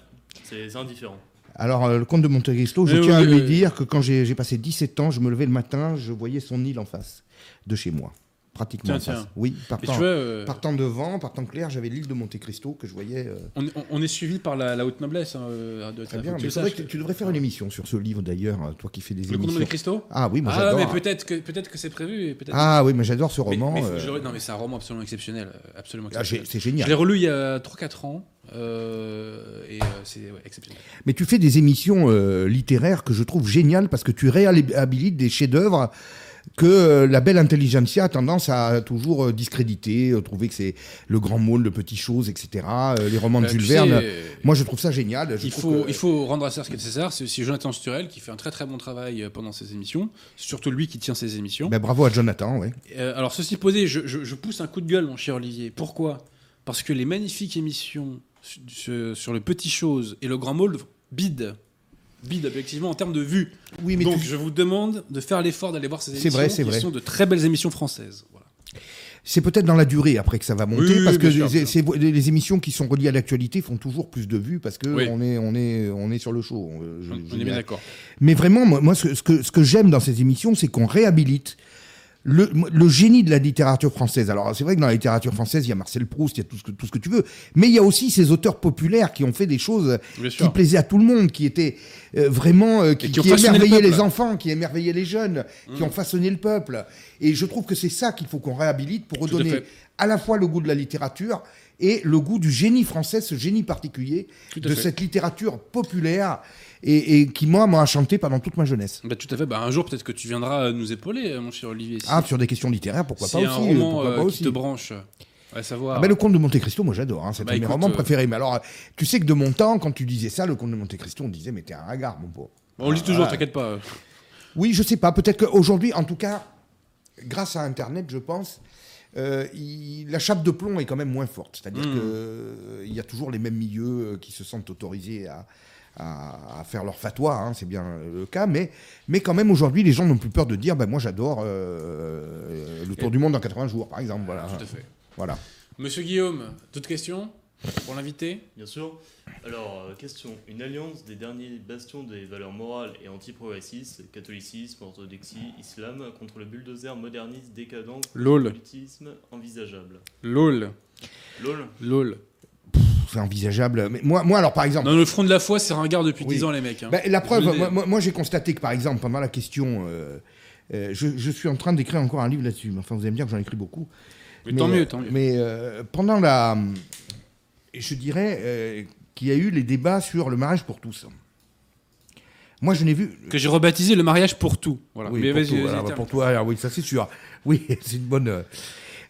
c'est indifférent. Alors, euh, le comte de Monte Cristo, je tiens à lui dire que quand j'ai passé 17 ans, je me levais le matin, je voyais son île en face de chez moi pratiquement. Oui, partant, euh, partant devant, partant clair, j'avais l'île de Monte Cristo que je voyais. Euh, on, est suivi par la, haute noblesse. Hein, euh, Très bien, tu, devrais faire une émission sur ce livre d'ailleurs, toi qui fais des émissions. Le Monte Cristo Ah oui, moi ah, mais peut-être que, peut que c'est prévu. ah oui, mais j'adore ce roman. non, mais c'est un roman absolument exceptionnel. Absolument ah, c'est génial. Je l'ai relu il y a 3-4 ans. et c'est exceptionnel. Mais tu fais des émissions littéraires que je trouve géniales parce que tu réhabilites des chefs-d'œuvre que euh, la belle intelligentsia a tendance à toujours euh, discréditer, euh, trouver que c'est le grand mot, le petit chose, etc. les romans de Jules Verne. Moi, je trouve ça génial. il, faut, il faut rendre à César ce qui est César. C'est aussi Jonathan Sturel qui fait un très très bon travail pendant ses émissions. C'est surtout lui qui tient ses émissions. Ben, bravo à Jonathan, oui. alors, ceci posé, je, pousse un coup de gueule, mon cher Olivier. Pourquoi? Parce que les magnifiques émissions sur, le petit chose et le grand mot bident bide objectivement en termes de vues. Oui, mais Donc je vous demande de faire l'effort d'aller voir ces émissions. C'est vrai, c'est vrai. sont de très belles émissions françaises. C'est peut-être dans la durée après que ça va monter, parce que les, émissions qui sont reliées à l'actualité font toujours plus de vues parce que on est on est on est sur le show. on est bien d'accord. Mais vraiment, moi, ce, que ce que j'aime dans ces émissions, c'est qu'on réhabilite le, génie de la littérature française. Alors c'est vrai que dans la littérature française, il y a Marcel Proust, il y a tout ce que, tout ce que tu veux, mais il y a aussi ces auteurs populaires qui ont fait des choses qui plaisaient à tout le monde, qui étaient euh, vraiment euh, qui, émerveillaient les enfants, qui émerveillaient les jeunes, qui ont mmh. façonné le peuple. Et je trouve que c'est ça qu'il faut qu'on réhabilite pour redonner à, la fois le goût de la littérature et le goût du génie français, ce génie particulier de cette littérature populaire et, qui, moi, m'a enchanté pendant toute ma jeunesse. Bah, tout à fait. Bah, un jour, peut-être que tu viendras nous épauler, mon cher Olivier. Ah, sur des questions littéraires, pourquoi pas aussi. un roman pas qui te branche. savoir. Ah ben, le Comte de Monte Cristo, moi j'adore, hein, c'est bah, un de mes romans préférés. Mais alors, tu sais que de mon temps, quand tu disais ça, le Comte de Monte Cristo, on disait, mais t'es un regard, mon pauvre. On lit toujours, t'inquiète pas. Oui, je sais pas. Peut-être qu'aujourd'hui, en tout cas, grâce à Internet, je pense, euh, la chape de plomb est quand même moins forte. C'est-à-dire hmm. qu'il euh, y a toujours les mêmes milieux euh, qui se sentent autorisés à, faire leur fatwa, hein, c'est bien le cas, mais, mais quand même aujourd'hui, les gens n'ont plus peur de dire ben, moi j'adore le tour du monde en 80 jours, par exemple. Voilà. Tout à fait. Voilà. Monsieur Guillaume, d'autres questions? Pour l'invité Bien sûr. Alors, euh, question. Une alliance des derniers bastions des valeurs morales et anti-progressistes, catholicisme, orthodoxie, islam, contre le bulldozer moderniste décadent, LOL. politisme envisageable? LOL. LOL LOL. C'est envisageable. Mais moi, moi, alors, par exemple. Dans le front de la foi, c'est ringard depuis 10 ans, les mecs. Hein. Ben, la preuve, moi, j'ai constaté que, par exemple, pendant la question. Euh, euh, je, suis en train d'écrire encore un livre là-dessus. Enfin, vous allez me dire que j'en écris beaucoup. Mais, tant mieux, tant mieux. Mais pendant la je dirais euh, qu'il y a eu les débats sur le mariage pour tous. Moi, je n'ai vu. Que j'ai rebaptisé le mariage pour tout. Voilà. Oui, pour, toi, oui, ça c'est sûr. Oui, c'est une bonne. Euh,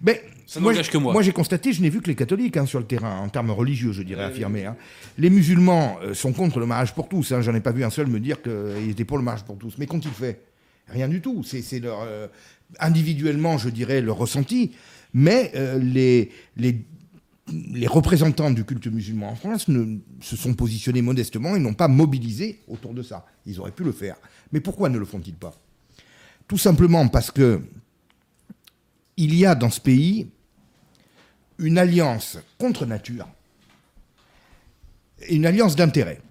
mais ça moi, que moi. Moi, j'ai constaté, je n'ai vu que les catholiques hein, sur le terrain, en termes religieux, je dirais, affirmés. Hein. Les musulmans euh, sont contre le mariage pour tous. Hein. J'en ai pas vu un seul me dire qu'il était pour le mariage pour tous. Mais qu'ont-ils fait? Rien du tout. C'est leur individuellement, je dirais, leur ressenti. Mais les, les les représentants du culte musulman en France se sont positionnés modestement et n'ont pas mobilisé autour de ça. Ils auraient pu le faire. Mais pourquoi ne le font-ils pas? Tout simplement parce que il y a dans ce pays une alliance contre nature, une alliance d'intérêt,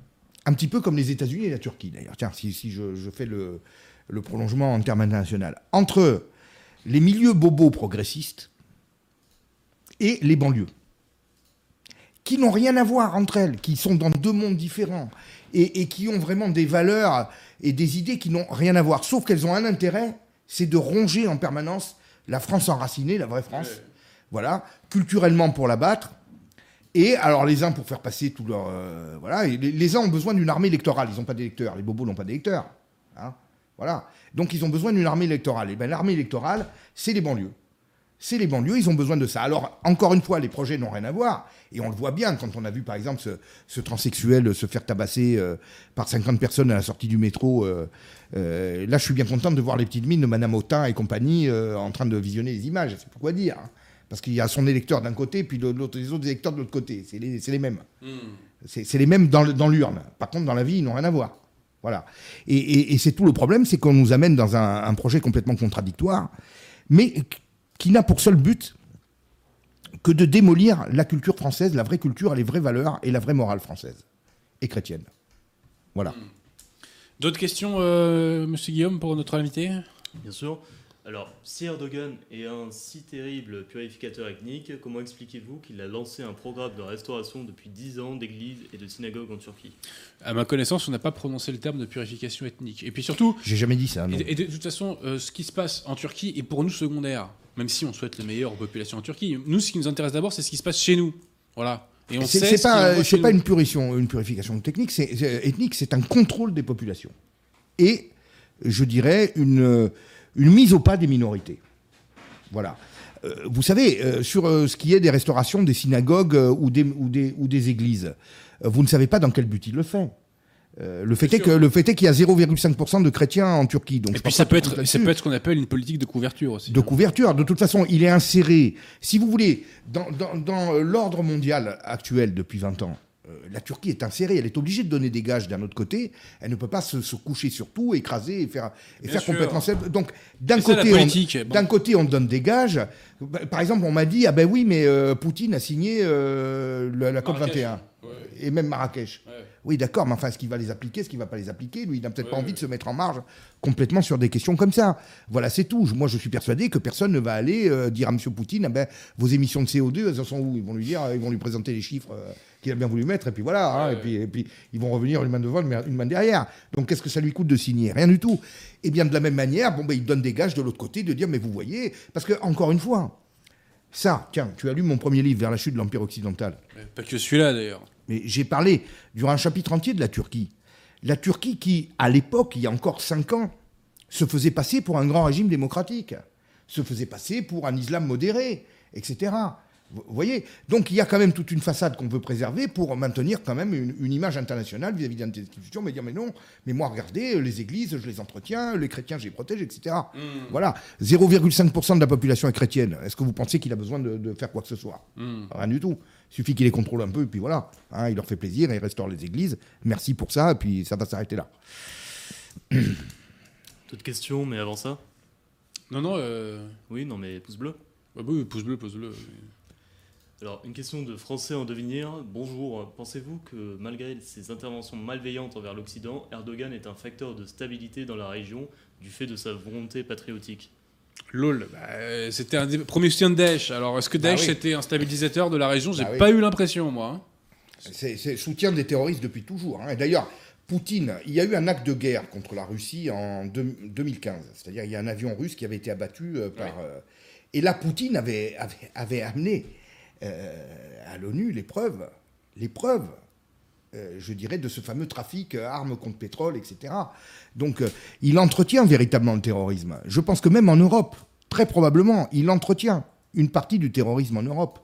un petit peu comme les États-Unis et la Turquie d'ailleurs. Tiens, si, je, fais le prolongement en termes internationaux, entre les milieux bobos progressistes et les banlieues qui n'ont rien à voir entre elles, qui sont dans deux mondes différents et, qui ont vraiment des valeurs et des idées qui n'ont rien à voir, sauf qu'elles ont un intérêt, c'est de ronger en permanence la France enracinée, la vraie France, voilà, culturellement pour la battre. Et alors les uns pour faire passer tout leur... Euh, voilà, les, uns ont besoin d'une armée électorale, ils n'ont pas d'électeurs, les bobos n'ont pas d'électeurs. Hein, voilà. Donc ils ont besoin d'une armée électorale. Et bien l'armée électorale, c'est les banlieues c'est les banlieues, ils ont besoin de ça. Alors, encore une fois, les projets n'ont rien à voir. Et on le voit bien quand on a vu, par exemple, ce, transsexuel se faire tabasser euh, par 50 personnes à la sortie du métro. Euh, euh, là, je suis bien content de voir les petites mines de Madame Autain et compagnie en train de visionner les images. C'est pourquoi dire. Hein. Parce qu'il y a son électeur d'un côté, puis les autres électeurs de l'autre côté. C'est les, mêmes. Hmm. C'est les mêmes dans, l'urne. Par contre, dans la vie, ils n'ont rien à voir. Voilà. Et, c'est tout le problème, c'est qu'on nous amène dans un, un projet complètement contradictoire. Mais qui n'a pour seul but que de démolir la culture française, la vraie culture, les vraies valeurs et la vraie morale française et chrétienne. Voilà. Hmm. D'autres questions, euh, Monsieur Guillaume, pour notre invité? Bien sûr. Alors, si Erdogan est un si terrible purificateur ethnique, comment expliquez-vous qu'il a lancé un programme de restauration depuis 10 ans d'églises et de synagogues en Turquie? À ma connaissance, on n'a pas prononcé le terme de purification ethnique. Et puis surtout... J'ai jamais dit ça. Et, de, toute façon, euh, ce qui se passe en Turquie est pour nous secondaire même si on souhaite le meilleur aux populations en Turquie. Nous, ce qui nous intéresse d'abord, c'est ce qui se passe chez nous. Voilà. Et on sait. C'est pas, c'est pas une purification, une purification technique, c'est ethnique, c'est un contrôle des populations et, je dirais, une une mise au pas des minorités. Voilà. Euh, vous savez, euh, sur euh, ce qui est des restaurations des synagogues ou des, ou, des, ou des églises, vous ne savez pas dans quel but il le fait. Euh, le fait est que le fait est qu'il y a 0,5% de chrétiens en Turquie. Donc et puis ça peut être ça peut être ce qu'on appelle une politique de couverture aussi. De couverture. De toute façon, il est inséré. Si vous voulez, dans, dans, l'ordre mondial actuel depuis 20 ans, euh, la Turquie est insérée. Elle est obligée de donner des gages d'un autre côté. Elle ne peut pas se, coucher sur tout, écraser et faire et faire complètement. Donc d'un côté, on, d'un côté, on donne des gages. Par exemple, on m'a dit ah ben oui, mais euh, Poutine a signé la, COP 21 et même Marrakech. Oui, d'accord, mais enfin, est-ce qu'il va les appliquer, est-ce qu'il va pas les appliquer Lui, il n'a peut-être pas envie de se mettre en marge complètement sur des questions comme ça. Voilà, c'est tout. Moi, je suis persuadé que personne ne va aller euh, dire à M. Poutine, ah ben, vos émissions de CO2, elles en sont où? Ils vont lui dire, ils vont lui présenter les chiffres euh, qu'il a bien voulu mettre, et puis voilà, hein, et, puis, et puis ils vont revenir une main devant, une main derrière. Donc, qu'est-ce que ça lui coûte de signer? Rien du tout. Et bien, de la même manière, bon, ben, il donne des gages de l'autre côté de dire, mais vous voyez, parce que encore une fois, Ça, tiens, tu as lu mon premier livre, Vers la chute de l'Empire occidental. Pas que celui-là, d'ailleurs. Mais j'ai parlé durant un chapitre entier de la Turquie. La Turquie qui, à l'époque, il y a encore cinq ans, se faisait passer pour un grand régime démocratique, se faisait passer pour un islam modéré, etc. Vous voyez? Donc il y a quand même toute une façade qu'on veut préserver pour maintenir quand même une, image internationale vis-à-vis des institutions, mais dire mais non, mais moi regardez, les églises, je les entretiens, les chrétiens, je les protège, etc. Hmm. Voilà, 0,5% de la population est chrétienne. Est-ce que vous pensez qu'il a besoin de, faire quoi que ce soit? Hmm. Rien du tout. Il suffit qu'il les contrôle un peu, et puis voilà. Hein, il leur fait plaisir, et il restaure les églises. Merci pour ça, et puis ça va s'arrêter là. Toute question, mais avant ça? Non, non. Euh, oui, non, mais pouce bleu. Bah oui, pouce bleu, pouce bleu. Alors, une question de Français en devenir. Bonjour, pensez-vous que malgré ses interventions malveillantes envers l'Occident, Erdogan est un facteur de stabilité dans la région du fait de sa volonté patriotique? LOL, bah, c'était un des premiers soutiens de Daesh. Alors, est-ce que bah Daesh était un stabilisateur de la région? J'ai bah pas eu l'impression, moi. Hein. C'est soutien des terroristes depuis toujours. Hein. Et d'ailleurs, Poutine, il y a eu un acte de guerre contre la Russie en 2015. C'est-à-dire, il y a un avion russe qui avait été abattu euh, par. Euh, et là, Poutine avait, avait, avait amené euh, à l'ONU les preuves, les preuves, euh, je dirais, de ce fameux trafic euh, armes contre pétrole, etc. Donc il entretient véritablement le terrorisme. Je pense que même en Europe, très probablement, il entretient une partie du terrorisme en Europe.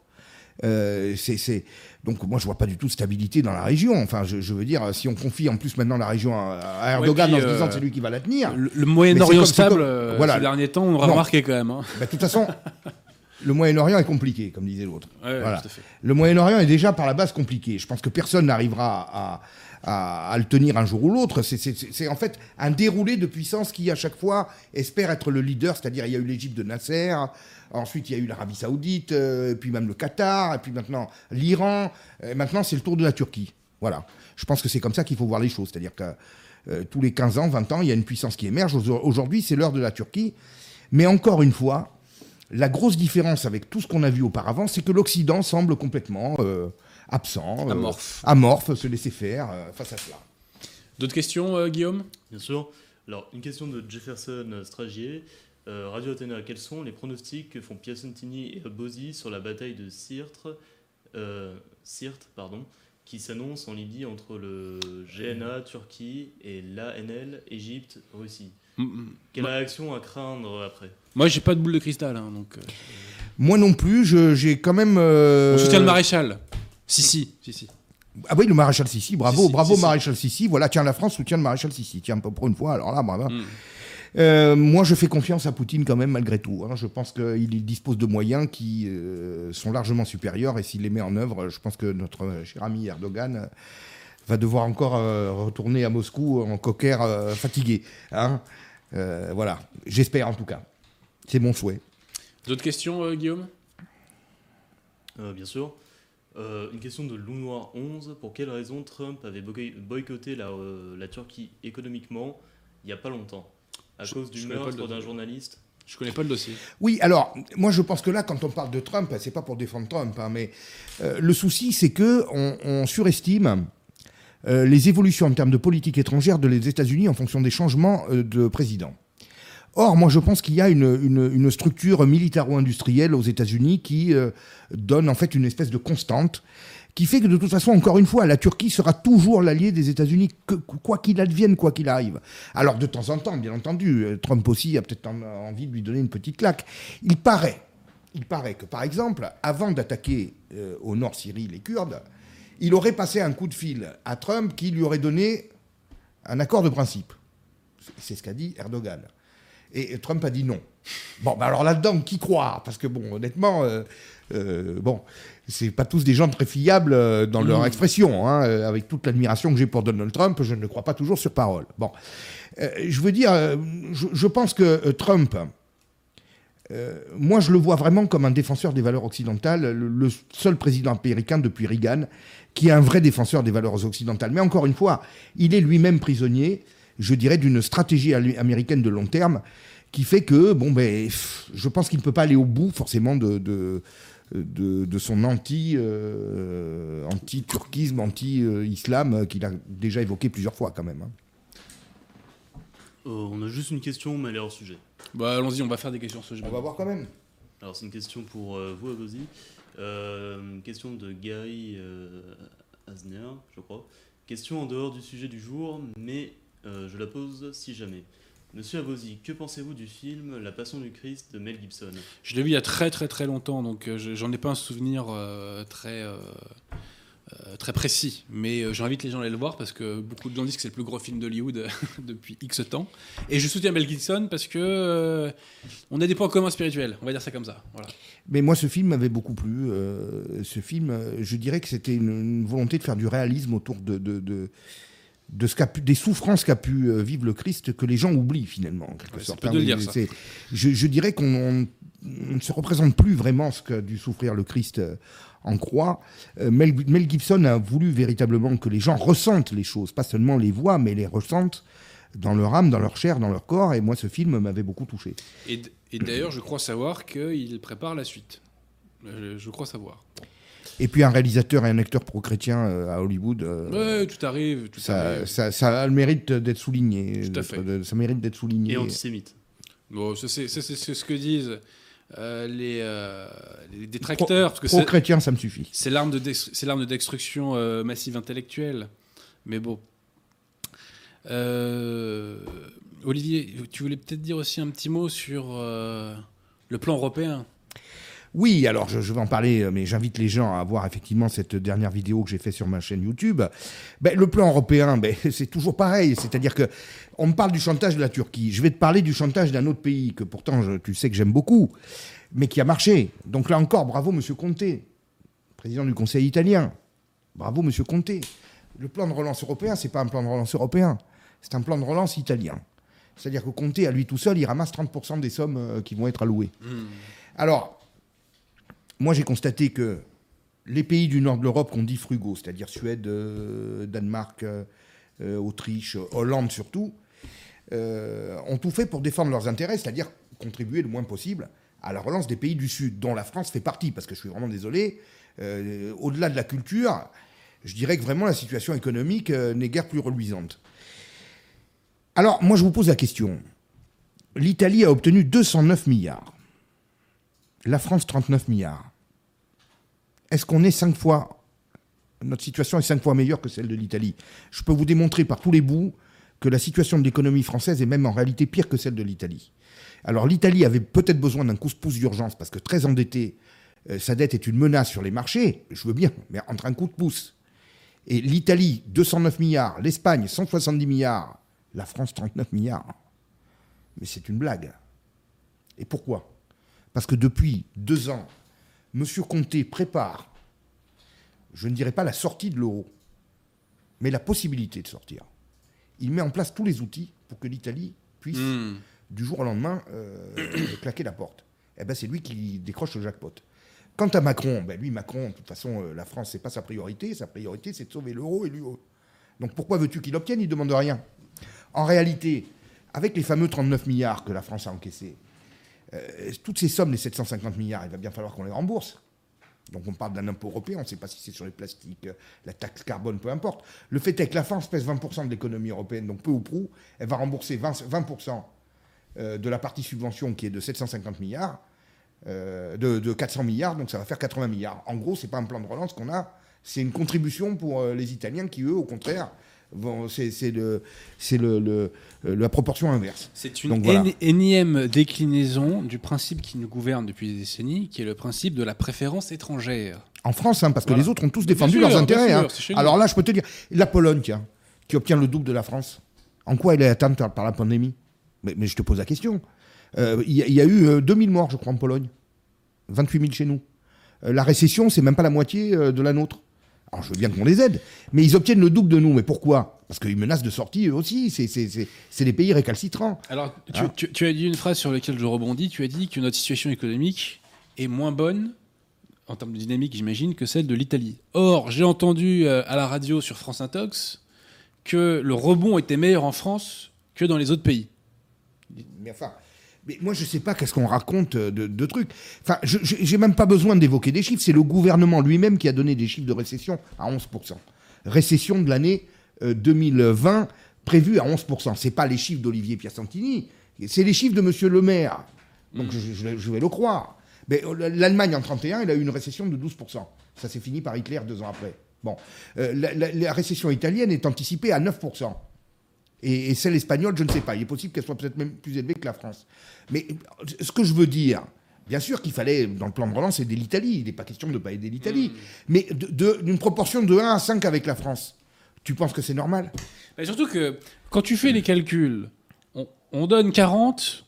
c'est, Donc moi je vois pas du tout de stabilité dans la région. Enfin je, veux dire, si on confie en plus maintenant la région à, Erdogan en se disant que c'est lui qui va la tenir. Le, Moyen-Orient stable, voilà. ces derniers temps, on a remarqué quand même. Hein. Bah, de toute façon, le Moyen-Orient est compliqué, comme disait l'autre. Le Moyen-Orient est déjà par la base compliqué. Je pense que personne n'arrivera à, le tenir un jour ou l'autre. C'est en fait un déroulé de puissance qui, à chaque fois, espère être le leader. C'est-à-dire, il y a eu l'Égypte de Nasser, ensuite, il y a eu l'Arabie Saoudite, euh, puis même le Qatar, et puis maintenant l'Iran. Maintenant, c'est le tour de la Turquie. Voilà. Je pense que c'est comme ça qu'il faut voir les choses. C'est-à-dire que euh, tous les 15 ans, 20 ans, il y a une puissance qui émerge. Aujourd'hui, c'est l'heure de la Turquie. Mais encore une fois, la grosse différence avec tout ce qu'on a vu auparavant, c'est que l'Occident semble complètement euh, absent, euh, amorphe. amorphe, se laisser faire euh, face à cela. D'autres questions, Guillaume? Bien sûr. Alors, une question de Jefferson Stragier. Radio Athéna, quels sont les pronostics que font Piacentini et Bozzi sur la bataille de Sirte, Sirte pardon, qui s'annonce en Libye entre le GNA, Turquie, et l'ANL, Égypte, Russie? Quelle réaction à craindre après moi, j'ai pas de boule de cristal. Hein, donc, euh. Moi non plus, j'ai quand même. Euh... On soutient le maréchal. Si, si, si, si. Ah oui, le maréchal Sissi, bravo, bravo maréchal Sissi. Voilà, tiens, la France soutient le maréchal Sissi. Tiens, pour une fois, alors là, bravo. Hmm. Euh, moi, je fais confiance à Poutine quand même, malgré tout. Hein. Je pense qu'il dispose de moyens qui euh, sont largement supérieurs et s'il les met en œuvre, je pense que notre cher ami Erdogan va devoir encore retourner à Moscou en cocker fatigué. Hein. Voilà, j'espère en tout cas. C'est mon souhait. D'autres questions, euh, Guillaume? Euh, Bien sûr. Euh, une question de Loup Noir 11. Pour quelle raison Trump avait boycotté la, la Turquie économiquement il n'y a pas longtemps? À cause du meurtre d'un journaliste? Je connais pas le dossier. Oui, alors moi je pense que là, quand on parle de Trump, c'est pas pour défendre Trump, hein, mais le souci c'est que on, surestime les évolutions en termes de politique étrangère de les États-Unis en fonction des changements de président. Or, moi, je pense qu'il y a une, structure militaro-industrielle aux États-Unis qui euh, donne en fait une espèce de constante, qui fait que de toute façon, encore une fois, la Turquie sera toujours l'allié des États-Unis, quoi qu'il advienne, quoi qu'il arrive. Alors, de temps en temps, bien entendu, euh, Trump aussi a peut-être envie de lui donner une petite claque. Il paraît, il paraît que, par exemple, avant d'attaquer euh, au nord Syrie les Kurdes, il aurait passé un coup de fil à Trump qui lui aurait donné un accord de principe. C'est ce qu'a dit Erdogan. Et Trump a dit non. Bon, bah alors là-dedans, qui croit Parce que, bon, honnêtement, euh, euh, bon, c'est pas tous des gens très fiables euh, dans leur mmh. expression. Hein, avec toute l'admiration que j'ai pour Donald Trump, je ne crois pas toujours sur parole. Bon, je veux dire, je, pense que Trump, moi, je le vois vraiment comme un défenseur des valeurs occidentales, le, seul président américain depuis Reagan qui est un vrai défenseur des valeurs occidentales. Mais encore une fois, il est lui-même prisonnier je dirais, d'une stratégie américaine de long terme qui fait que, bon, ben, je pense qu'il ne peut pas aller au bout forcément de, son anti, euh, anti-turquisme, anti-islam qu'il a déjà évoqué plusieurs fois quand même. Hein. Euh, on a juste une question, mais elle est hors sujet. Bah, allons-y, on va faire des questions sur ce sujet. On va voir quand même. Alors c'est une question pour vous, Abosi. une question de Gary Asner, je crois. Question en dehors du sujet du jour, mais je la pose si jamais. Monsieur Avosi, que pensez-vous du film La Passion du Christ de Mel Gibson? Je l'ai vu il y a très très très longtemps, donc euh, j'en ai pas un souvenir euh, très, euh, très précis. Mais j'invite les gens à aller le voir parce que beaucoup de gens disent que c'est le plus gros film d'Hollywood depuis X temps. Et je soutiens Mel Gibson parce que on a des points communs spirituels, on va dire ça comme ça. Voilà. Mais moi, ce film m'avait beaucoup plu. ce film, je dirais que c'était une, volonté de faire du réalisme autour de, de de ce des souffrances qu'a pu euh, vivre le Christ que les gens oublient finalement, en quelque sorte. Hein, dire, ça. Je, dirais qu'on ne se représente plus vraiment ce qu'a dû souffrir le Christ euh, en croix. Euh, Mel, Gibson a voulu véritablement que les gens ressentent les choses, pas seulement les voient, mais les ressentent dans leur âme, dans leur chair, dans leur corps. Et moi, ce film m'avait beaucoup touché. Et, d'ailleurs, je crois savoir qu'il prépare la suite. je crois savoir. Et puis un réalisateur et un acteur pro-chrétien euh, à Hollywood. Euh, ouais, tout arrive. Tout ça, arrive. Ça, a le mérite d'être souligné. Tout à fait. ça mérite d'être souligné. Et antisémite. Bon, c'est ce que disent euh, les, les, détracteurs. Pro-chrétien, ça me suffit. C'est l'arme de, de destruction massive intellectuelle. Mais bon. Olivier, tu voulais peut-être dire aussi un petit mot sur le plan européen oui, alors je, vais en parler, euh, mais j'invite les gens à voir effectivement cette dernière vidéo que j'ai faite sur ma chaîne YouTube. Ben, le plan européen, ben, c'est toujours pareil, c'est-à-dire que on me parle du chantage de la Turquie. Je vais te parler du chantage d'un autre pays que pourtant tu sais que j'aime beaucoup, mais qui a marché. Donc là encore, bravo Monsieur Conte, président du Conseil italien. Bravo Monsieur Conte. Le plan de relance européen, c'est pas un plan de relance européen, c'est un plan de relance italien. C'est-à-dire que Conte, à lui tout seul, il ramasse 30% des sommes euh, qui vont être allouées. Hmm. Alors, moi, j'ai constaté que les pays du nord de l'Europe qu'on dit frugaux, c'est-à-dire Suède, euh, Danemark, euh, euh, Autriche, Hollande surtout, ont tout fait pour défendre leurs intérêts, c'est-à-dire contribuer le moins possible à la relance des pays du Sud, dont la France fait partie, parce que je suis vraiment désolé, au-delà de la culture, je dirais que vraiment la situation économique n'est guère plus reluisante. Alors, moi, je vous pose la question. L'Italie a obtenu 209 milliards. La France, 39 milliards est-ce qu'on est cinq fois. Notre situation est cinq fois meilleure que celle de l'Italie? Je peux vous démontrer par tous les bouts que la situation de l'économie française est même en réalité pire que celle de l'Italie. Alors l'Italie avait peut-être besoin d'un coup de pouce d'urgence parce que très endettée, euh, sa dette est une menace sur les marchés. Je veux bien, mais entre un coup de pouce. Et l'Italie, 209 milliards, l'Espagne, 170 milliards, la France, 39 milliards. Mais c'est une blague. Et pourquoi? Parce que depuis deux ans, M. Comté prépare, je ne dirais pas la sortie de l'euro, mais la possibilité de sortir. Il met en place tous les outils pour que l'Italie puisse, hmm. du jour au lendemain, euh, claquer la porte. Eh ben, c'est lui qui décroche le jackpot. Quant à Macron, ben lui, Macron, de toute façon, euh, la France, c'est pas sa priorité. Sa priorité, c'est de sauver l'euro et l'euro. Donc pourquoi veux-tu qu'il obtienne? Il ne demande rien. En réalité, avec les fameux 39 milliards que la France a encaissés, euh, toutes ces sommes, les 750 milliards, il va bien falloir qu'on les rembourse. Donc on parle d'un impôt européen, on ne sait pas si c'est sur les plastiques, euh, la taxe carbone, peu importe. Le fait est que la France pèse 20% de l'économie européenne, donc peu ou prou, elle va rembourser 20%, euh, de la partie subvention qui est de 750 milliards, de, de, 400 milliards, donc ça va faire 80 milliards. En gros, ce n'est pas un plan de relance qu'on a, c'est une contribution pour les Italiens qui, eux, au contraire, c'est le, le, la proportion inverse. C'est une énième déclinaison du principe qui nous gouverne depuis des décennies, qui est le principe de la préférence étrangère. En France, hein, parce que les autres ont tous défendu leurs intérêts. Hein. Alors là, je peux te dire, la Pologne, tiens, qui obtient le double de la France, en quoi elle est atteinte par la pandémie? Mais, je te pose la question. Euh, il y, a eu 2000 euh, morts, je crois, en Pologne. 28 000 chez nous. Euh, la récession, c'est même pas la moitié de la nôtre. Alors, je veux bien qu'on les aide, mais ils obtiennent le double de nous. Mais pourquoi? Parce qu'ils menacent de sortie eux aussi. C'est des pays récalcitrants. Alors, hein tu, as dit une phrase sur laquelle je rebondis. Tu as dit que notre situation économique est moins bonne, en termes de dynamique, j'imagine, que celle de l'Italie. Or, j'ai entendu euh, à la radio sur France Intox que le rebond était meilleur en France que dans les autres pays. Mais enfin, mais moi, je ne sais pas qu'est-ce qu'on raconte de, trucs. Enfin, je n'ai même pas besoin d'évoquer des chiffres. C'est le gouvernement lui-même qui a donné des chiffres de récession à 11%. Récession de l'année 2020 euh, prévue à 11%. Ce pas les chiffres d'Olivier Piacentini, c'est les chiffres de M. Le Maire. Donc, je, vais le croire. Mais euh, l'Allemagne en 31, elle a eu une récession de 12%. Ça s'est fini par Hitler deux ans après. Bon, euh, la, récession italienne est anticipée à 9%. Et, et, celle espagnole, je ne sais pas. Il est possible qu'elle soit peut-être même plus élevée que la France. Mais ce que je veux dire, bien sûr qu'il fallait, dans le plan de relance, aider l'Italie. Il n'est pas question de ne pas aider l'Italie. Mmh. Mais d'une proportion de 1 à 5 avec la France. Tu penses que c'est normal? Mais Surtout que quand tu fais les calculs, on, donne 40,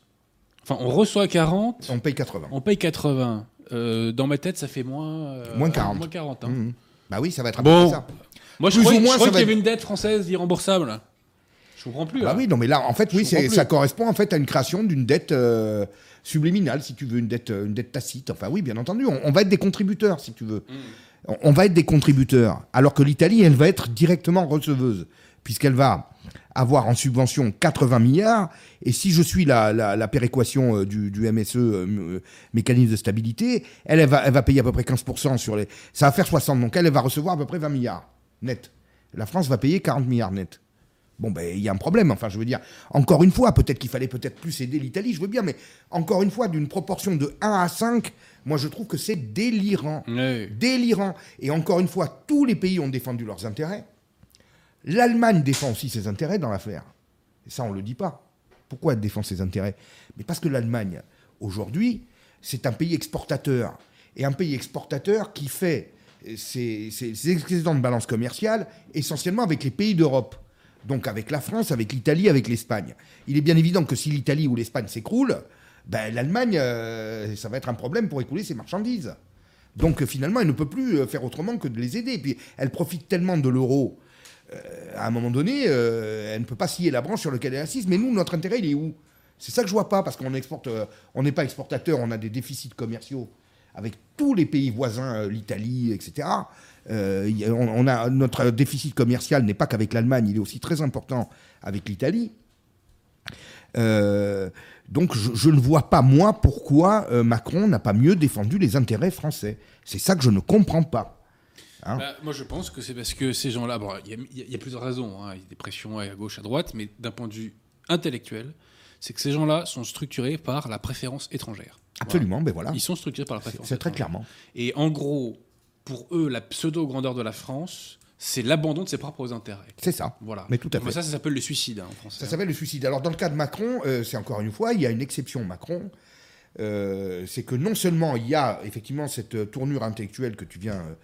enfin on reçoit 40. On paye 80. On paye 80. Euh, dans ma tête, ça fait moins. Euh, moins 40. Moins 40 hein. mmh. Bah oui, ça va être un peu ça. Moi, je croyais, qu'il y avait une dette française irremboursable. Je comprends plus. Bah oui, non, mais là, en fait, oui, ça correspond en fait à une création d'une dette euh, subliminale, si tu veux, une dette, une dette tacite. Enfin, oui, bien entendu, on, va être des contributeurs, si tu veux. Mmh. On, va être des contributeurs, alors que l'Italie, elle va être directement receveuse, puisqu'elle va avoir en subvention 80 milliards. Et si je suis la, péréquation euh, du, MSE, euh, mécanisme de stabilité, elle, elle, va, payer à peu près 15% sur les. Ça va faire 60. Donc elle, elle va recevoir à peu près 20 milliards net. La France va payer 40 milliards net. Bon, ben, il y a un problème. Enfin, je veux dire, encore une fois, peut-être qu'il fallait peut-être plus aider l'Italie, je veux bien, mais encore une fois, d'une proportion de 1 à 5, moi, je trouve que c'est délirant. Délirant. Et encore une fois, tous les pays ont défendu leurs intérêts. L'Allemagne défend aussi ses intérêts dans l'affaire. Et ça, on ne le dit pas. Pourquoi elle défend ses intérêts? Mais parce que l'Allemagne, aujourd'hui, c'est un pays exportateur. Et un pays exportateur qui fait ses, excédents de balance commerciale essentiellement avec les pays d'Europe. Donc avec la France, avec l'Italie, avec l'Espagne. Il est bien évident que si l'Italie ou l'Espagne s'écroulent, ben, l'Allemagne, euh, ça va être un problème pour écouler ses marchandises. Donc finalement, elle ne peut plus euh, faire autrement que de les aider. Puis elle profite tellement de l'euro euh, à un moment donné, elle ne peut pas scier la branche sur laquelle elle assise. Mais nous, notre intérêt, il est où? C'est ça que je vois pas, parce qu'on exporte, on n'est pas exportateur, on a des déficits commerciaux avec tous les pays voisins, l'Italie, etc. on, a notre déficit commercial n'est pas qu'avec l'Allemagne, il est aussi très important avec l'Italie. donc je, je, ne vois pas moi pourquoi Macron n'a pas mieux défendu les intérêts français. C'est ça que je ne comprends pas. Hein bah, moi, je pense que c'est parce que ces gens-là, il y, a plusieurs raisons, hein. il y a des pressions à gauche, à droite, mais d'un point de vue intellectuel, c'est que ces gens-là sont structurés par la préférence étrangère. Absolument, mais ben voilà. Ils sont structurés par la préférence. C'est très clairement. Et en gros, pour eux, la pseudo-grandeur de la France, c'est l'abandon de ses propres intérêts. C'est ça. Voilà. Mais tout à fait. ça, ça s'appelle le suicide hein, en français. Ça s'appelle le suicide. Alors, dans le cas de Macron, euh, c'est encore une fois, il y a une exception Macron. Euh, c'est que non seulement il y a effectivement cette tournure intellectuelle que tu viens euh,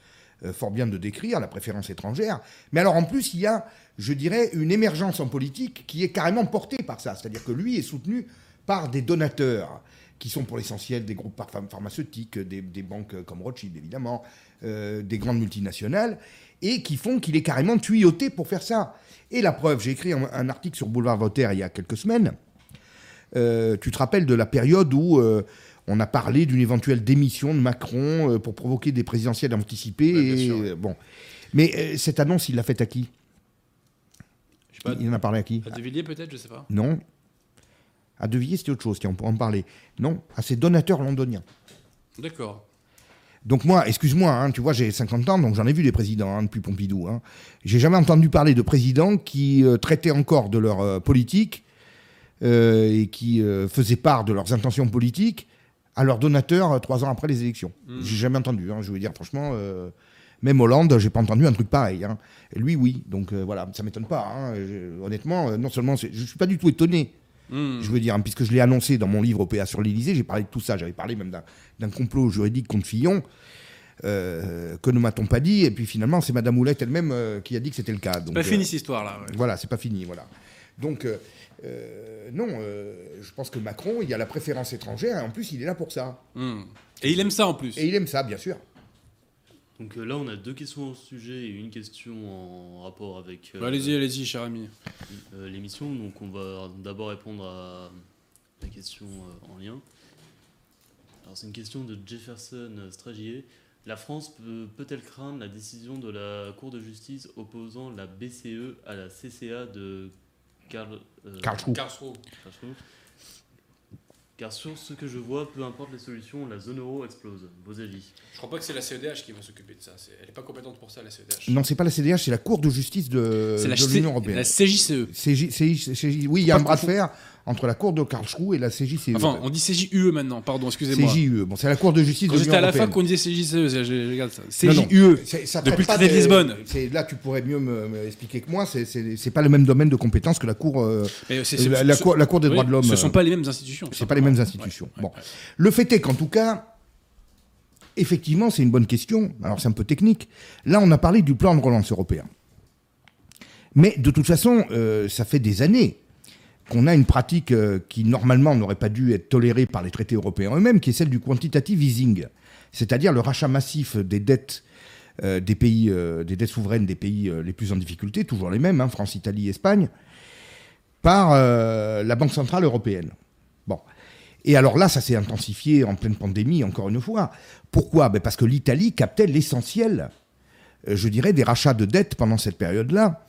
euh, fort bien de décrire, la préférence étrangère. Mais alors en plus, il y a, je dirais, une émergence en politique qui est carrément portée par ça. C'est-à-dire que lui est soutenu par des donateurs qui sont pour l'essentiel des groupes pharmaceutiques, des, banques comme Rothschild évidemment, euh, des grandes multinationales, et qui font qu'il est carrément tuyauté pour faire ça. Et la preuve, j'ai écrit un, article sur Boulevard Voltaire il y a quelques semaines. Euh, tu te rappelles de la période où on a parlé d'une éventuelle démission de Macron euh, pour provoquer des présidentielles anticipées. Euh, bon. Mais euh, cette annonce, il l'a faite à qui? Il en a parlé à qui? À De Villiers peut-être, je sais pas. Non. À De Villiers, c'était autre chose, on pourrait en parler. Non, à ses donateurs londoniens. D'accord. Donc moi, excuse-moi, hein, tu vois, j'ai 50 ans, donc j'en ai vu des présidents hein, depuis Pompidou. Hein. J'ai jamais entendu parler de présidents qui traitaient encore de leur politique et qui faisaient part de leurs intentions politiques à leurs donateurs euh, trois ans après les élections. Hmm. J'ai jamais entendu, je veux dire, franchement, euh, même Hollande, j'ai pas entendu un truc pareil. Lui, oui. Donc euh, voilà, ça m'étonne pas. Honnêtement, non seulement, je suis pas du tout étonné. Hmm. Je veux dire, puisque je l'ai annoncé dans mon livre OPA sur l'Élysée, j'ai parlé de tout ça. J'avais parlé même d'un complot juridique contre Fillon. que ne m'a-t-on pas dit Et puis finalement, c'est Madame Houlette elle-même qui a dit que c'était le cas. C'est pas fini cette histoire-là. Voilà, c'est pas fini. Voilà. Donc, euh, non, euh, je pense que Macron, il y a la préférence étrangère, et en plus, il est là pour ça. Hmm. Et il aime ça en plus. Et il aime ça, bien sûr. Donc euh, là, on a deux questions au sujet et une question en rapport avec. allez-y, allez-y, cher ami. L'émission. Donc, on va d'abord répondre à la question en lien. Alors, c'est une question de Jefferson Stragier. La France peut-elle craindre la décision de la Cour de justice opposant la BCE à la CCA de Karl, euh, Karlsruhe. Car sur ce que je vois, peu importe les solutions, la zone euro explose. Vos avis Je crois pas que c'est la CEDH qui va s'occuper de ça. Elle n'est pas compétente pour ça, la CEDH. Non, c'est pas la CEDH, c'est la Cour de justice de, l'Union européenne. La CJCE. CJ, oui, il y a un bras de fer entre la Cour de Karlsruhe et la CJCE. Enfin, on dit CJUE maintenant, pardon, excusez-moi. CJUE, bon, c'est la Cour de justice Quand de j'étais l'Union à la européenne. fac, on disait CJCE, je, regarde ça. CJUE. Depuis le de Lisbonne. Là, tu pourrais mieux me, me expliquer que moi. C'est- pas le même domaine de compétence que la Cour, euh, c'est- la, la ce- cour, la Cour des oui, droits de l'homme. Ce sont euh, pas les mêmes institutions. C'est pas les mêmes institutions. Ouais, bon. ouais, ouais. Le fait est qu'en tout cas, effectivement, c'est une bonne question. Alors, c'est un peu technique. Là, on a parlé du plan de relance européen. Mais de toute façon, euh, ça fait des années qu'on a une pratique euh, qui, normalement, n'aurait pas dû être tolérée par les traités européens eux-mêmes, qui est celle du quantitative easing. C'est-à-dire le rachat massif des dettes euh, pays, euh, des dettes souveraines des pays les plus en difficulté, toujours les mêmes, hein, France, Italie, Espagne, par la Banque Centrale Européenne. Bon. Et alors là, ça s'est intensifié en pleine pandémie, encore une fois. Pourquoi? Ben Parce que l'Italie captait l'essentiel, je dirais, des rachats de dettes pendant cette période-là.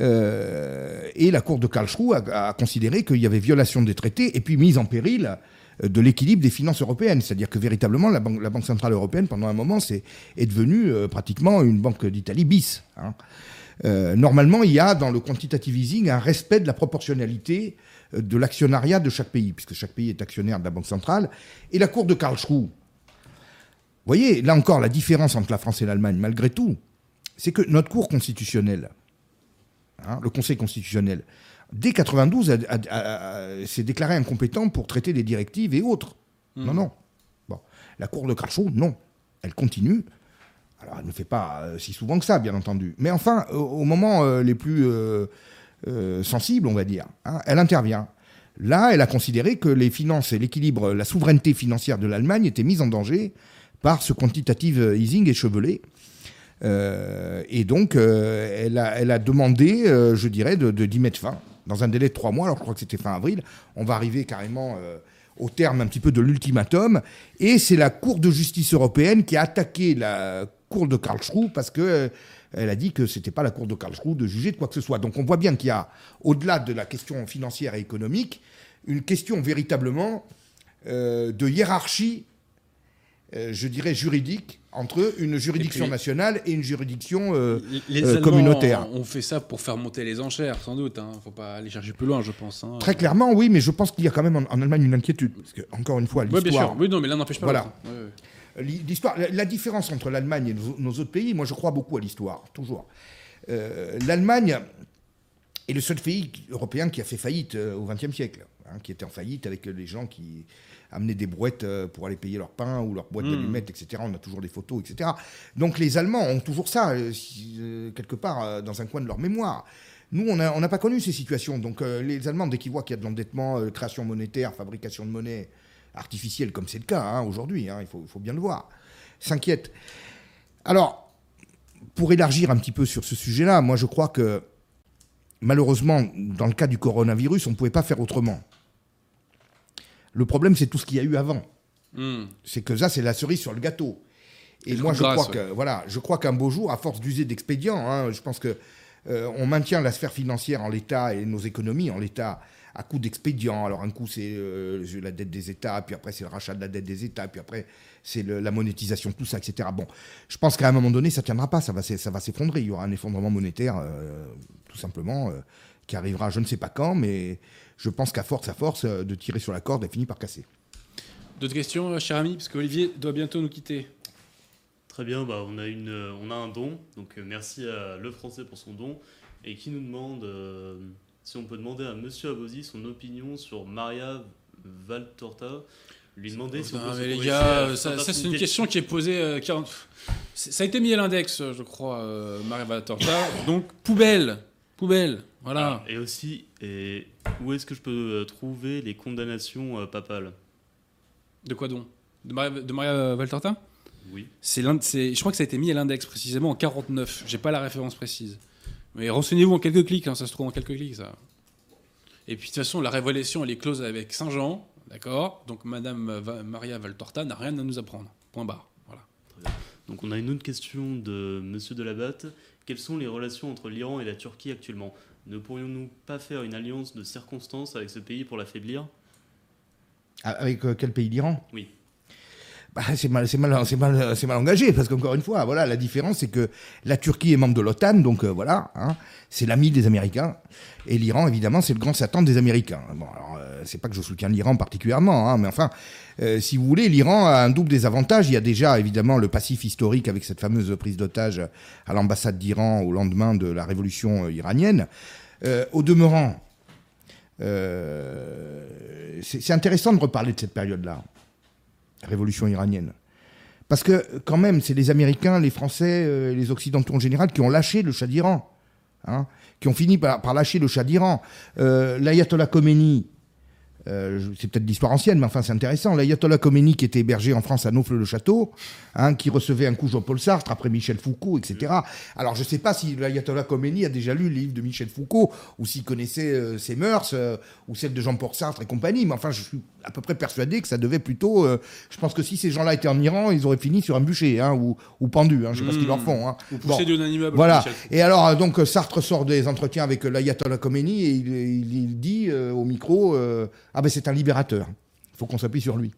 Euh, et la Cour de Karlsruhe a, a considéré qu'il y avait violation des traités et puis mise en péril euh, de l'équilibre des finances européennes. C'est-à-dire que véritablement, la Banque, Centrale Européenne, pendant un moment, c'est, est devenue euh, pratiquement une banque d'Italie bis. hein. Normalement, il y a dans le quantitative easing un respect de la proportionnalité de l'actionnariat de chaque pays, puisque chaque pays est actionnaire de la Banque centrale. Et la Cour de Karlsruhe, vous voyez, là encore, la différence entre la France et l'Allemagne, malgré tout, c'est que notre Cour constitutionnelle, hein, le Conseil constitutionnel, dès 92, a- a- a- a- s'est déclaré incompétent pour traiter des directives et autres. Non, non. Bon. La Cour de Karlsruhe, non. Elle continue. Alors, elle ne fait pas euh, si souvent que ça, bien entendu. Mais enfin, au, au moment euh, les plus euh, sensibles, on va dire, hein, elle intervient. Là, elle a considéré que les finances et l'équilibre, la souveraineté financière de l'Allemagne étaient mises en danger par ce quantitative easing échevelé. Euh, et donc, euh, elle, a, demandé, euh, je dirais, de, d'y mettre fin dans un délai de trois mois. Alors, je crois que c'était fin avril. On va arriver carrément au terme un petit peu de l'ultimatum. Et c'est la Cour de justice européenne qui a attaqué la Cour de Karlsruhe parce que elle a dit que c'était pas la Cour de Karlsruhe de juger de quoi que ce soit. Donc, on voit bien qu'il y a, au-delà de la question financière et économique, une question véritablement de hiérarchie je dirais, juridique entre une juridiction puis- nationale et une juridiction euh, Les euh, communautaire. ont fait ça pour faire monter les enchères, sans doute. Hein. Faut pas aller chercher plus loin, je pense. hein. Très clairement, oui, mais je pense qu'il y a quand même en, en Allemagne une inquiétude. Parce que, encore une fois, Ouais, bien l'histoire. sûr. Oui, non, mais l'un n'empêche pas Voilà. Ouais, ouais. L'histoire, la, la différence entre l'Allemagne et nos, nos autres pays, moi je crois beaucoup à l'histoire, toujours. Euh, L'Allemagne est le seul pays européen qui a fait faillite euh, au XXe siècle, hein, qui était en faillite avec euh, les gens qui amenaient des brouettes euh, pour aller payer leur pain ou leur boîte Mm. d'allumettes, etc. On a toujours des photos, etc. Donc les Allemands ont toujours ça, euh, euh, quelque part, dans un coin de leur mémoire. Nous, on n'a on pas connu ces situations. Donc les Allemands, dès qu'ils voient qu'il y a de l'endettement, création monétaire, fabrication de monnaie artificielle, comme c'est le cas hein, aujourd'hui, hein, il faut, il faut bien le voir, s'inquiètent. Alors, pour élargir un petit peu sur ce sujet-là, moi je crois que malheureusement, dans le cas du coronavirus, on ne pouvait pas faire autrement. Le problème, c'est tout ce qu'il y a eu avant. Hmm. C'est que ça, c'est la cerise sur le gâteau. Et moi, je grâce, crois que voilà, je crois qu'un beau jour, à force d'user d'expédients, hein, je pense que euh, on maintient la sphère financière en l'état et nos économies en l'état à coup d'expédients. Alors un coup, c'est euh, la dette des États, puis après c'est le rachat de la dette des États, puis après c'est la monétisation tout ça, etc. Bon, je pense qu'à un moment donné, ça tiendra pas, ça va, s'e- ça va s'effondrer. Il y aura un effondrement monétaire, euh, tout simplement, qui arrivera, je ne sais pas quand, mais je pense qu'à force, à force euh, de tirer sur la corde, elle finit par casser. D'autres questions, euh, cher ami Parce qu'Olivier doit bientôt nous quitter. Très bien, bah, on, a une, euh, on a un don, donc merci à Le Français pour son don, et qui nous demande euh, si on peut demander à Monsieur Abosi son opinion sur Maria Valtorta, lui demander si on peut mais les gars, ça, c'est une question qui est posée. euh, 40 C'est- Ça a été mis à l'index, je crois, euh, Maria Valtorta. Donc, poubelle. Poubelle. Voilà. Ah, et aussi, et où est-ce que je peux euh, trouver les condamnations euh, papales? De quoi donc? De Maria, de Maria Valtorta? Oui. C'est l'un Je crois que ça a été mis à l'index précisément en 49. J'ai pas la référence précise. Mais renseignez-vous en quelques clics, hein, ça se trouve en quelques clics, ça. Et puis de toute façon, la révélation, elle est close avec Saint-Jean, d'accord? Donc Madame Va- Maria Valtorta n'a rien à nous apprendre. Point barre. Voilà. Donc on a une autre question de Monsieur Delabatte. Quelles sont les relations entre l'Iran et la Turquie actuellement? Ne pourrions-nous pas faire une alliance de circonstances avec ce pays pour l'affaiblir? Ah, Avec euh, quel pays? l'Iran? Oui. Bah, c'est mal, c'est mal, c'est mal, c'est mal engagé parce qu'encore une fois, voilà, la différence c'est que la Turquie est membre de l'OTAN, donc euh, voilà, hein, c'est l'ami des Américains, et l'Iran évidemment c'est le grand Satan des Américains. Bon, alors euh, c'est pas que je soutiens l'Iran particulièrement, hein, mais enfin, euh, si vous voulez, l'Iran a un double désavantage. Il y a déjà évidemment le passif historique avec cette fameuse prise d'otage à l'ambassade d'Iran au lendemain de la révolution iranienne. au demeurant, c'est intéressant de reparler de cette période-là révolution iranienne. Parce que quand même, c'est les Américains, les Français, euh, les Occidentaux en général qui ont lâché le Shah d'Iran, hein, qui ont fini par, lâcher le Shah d'Iran. Euh, L'ayatollah Khomeini, euh, c'est peut-être l'histoire ancienne, mais enfin c'est intéressant. L'ayatollah Khomeini qui était hébergé en France à Naufle-le-Château, hein, qui recevait un coup Jean-Paul Sartre, après Michel Foucault, etc. Alors je ne sais pas si l'ayatollah Khomeini a déjà lu le livre de Michel Foucault, ou s'il connaissait euh, ses mœurs, euh, ou celle de Jean-Paul Sartre et compagnie, mais enfin je suis à peu près persuadé que ça devait plutôt... je pense que si ces gens-là étaient en Iran, ils auraient fini sur un bûcher, hein, ou, ou pendus, hein, je ne sais pas ce qu'ils leur font. Hein. Ou poussés d'un immeuble. Voilà. Et alors donc Sartre sort des entretiens avec l'ayatollah Khomeini, et il, il dit au micro, ah ben c'est un libérateur. Il faut qu'on s'appuie sur lui.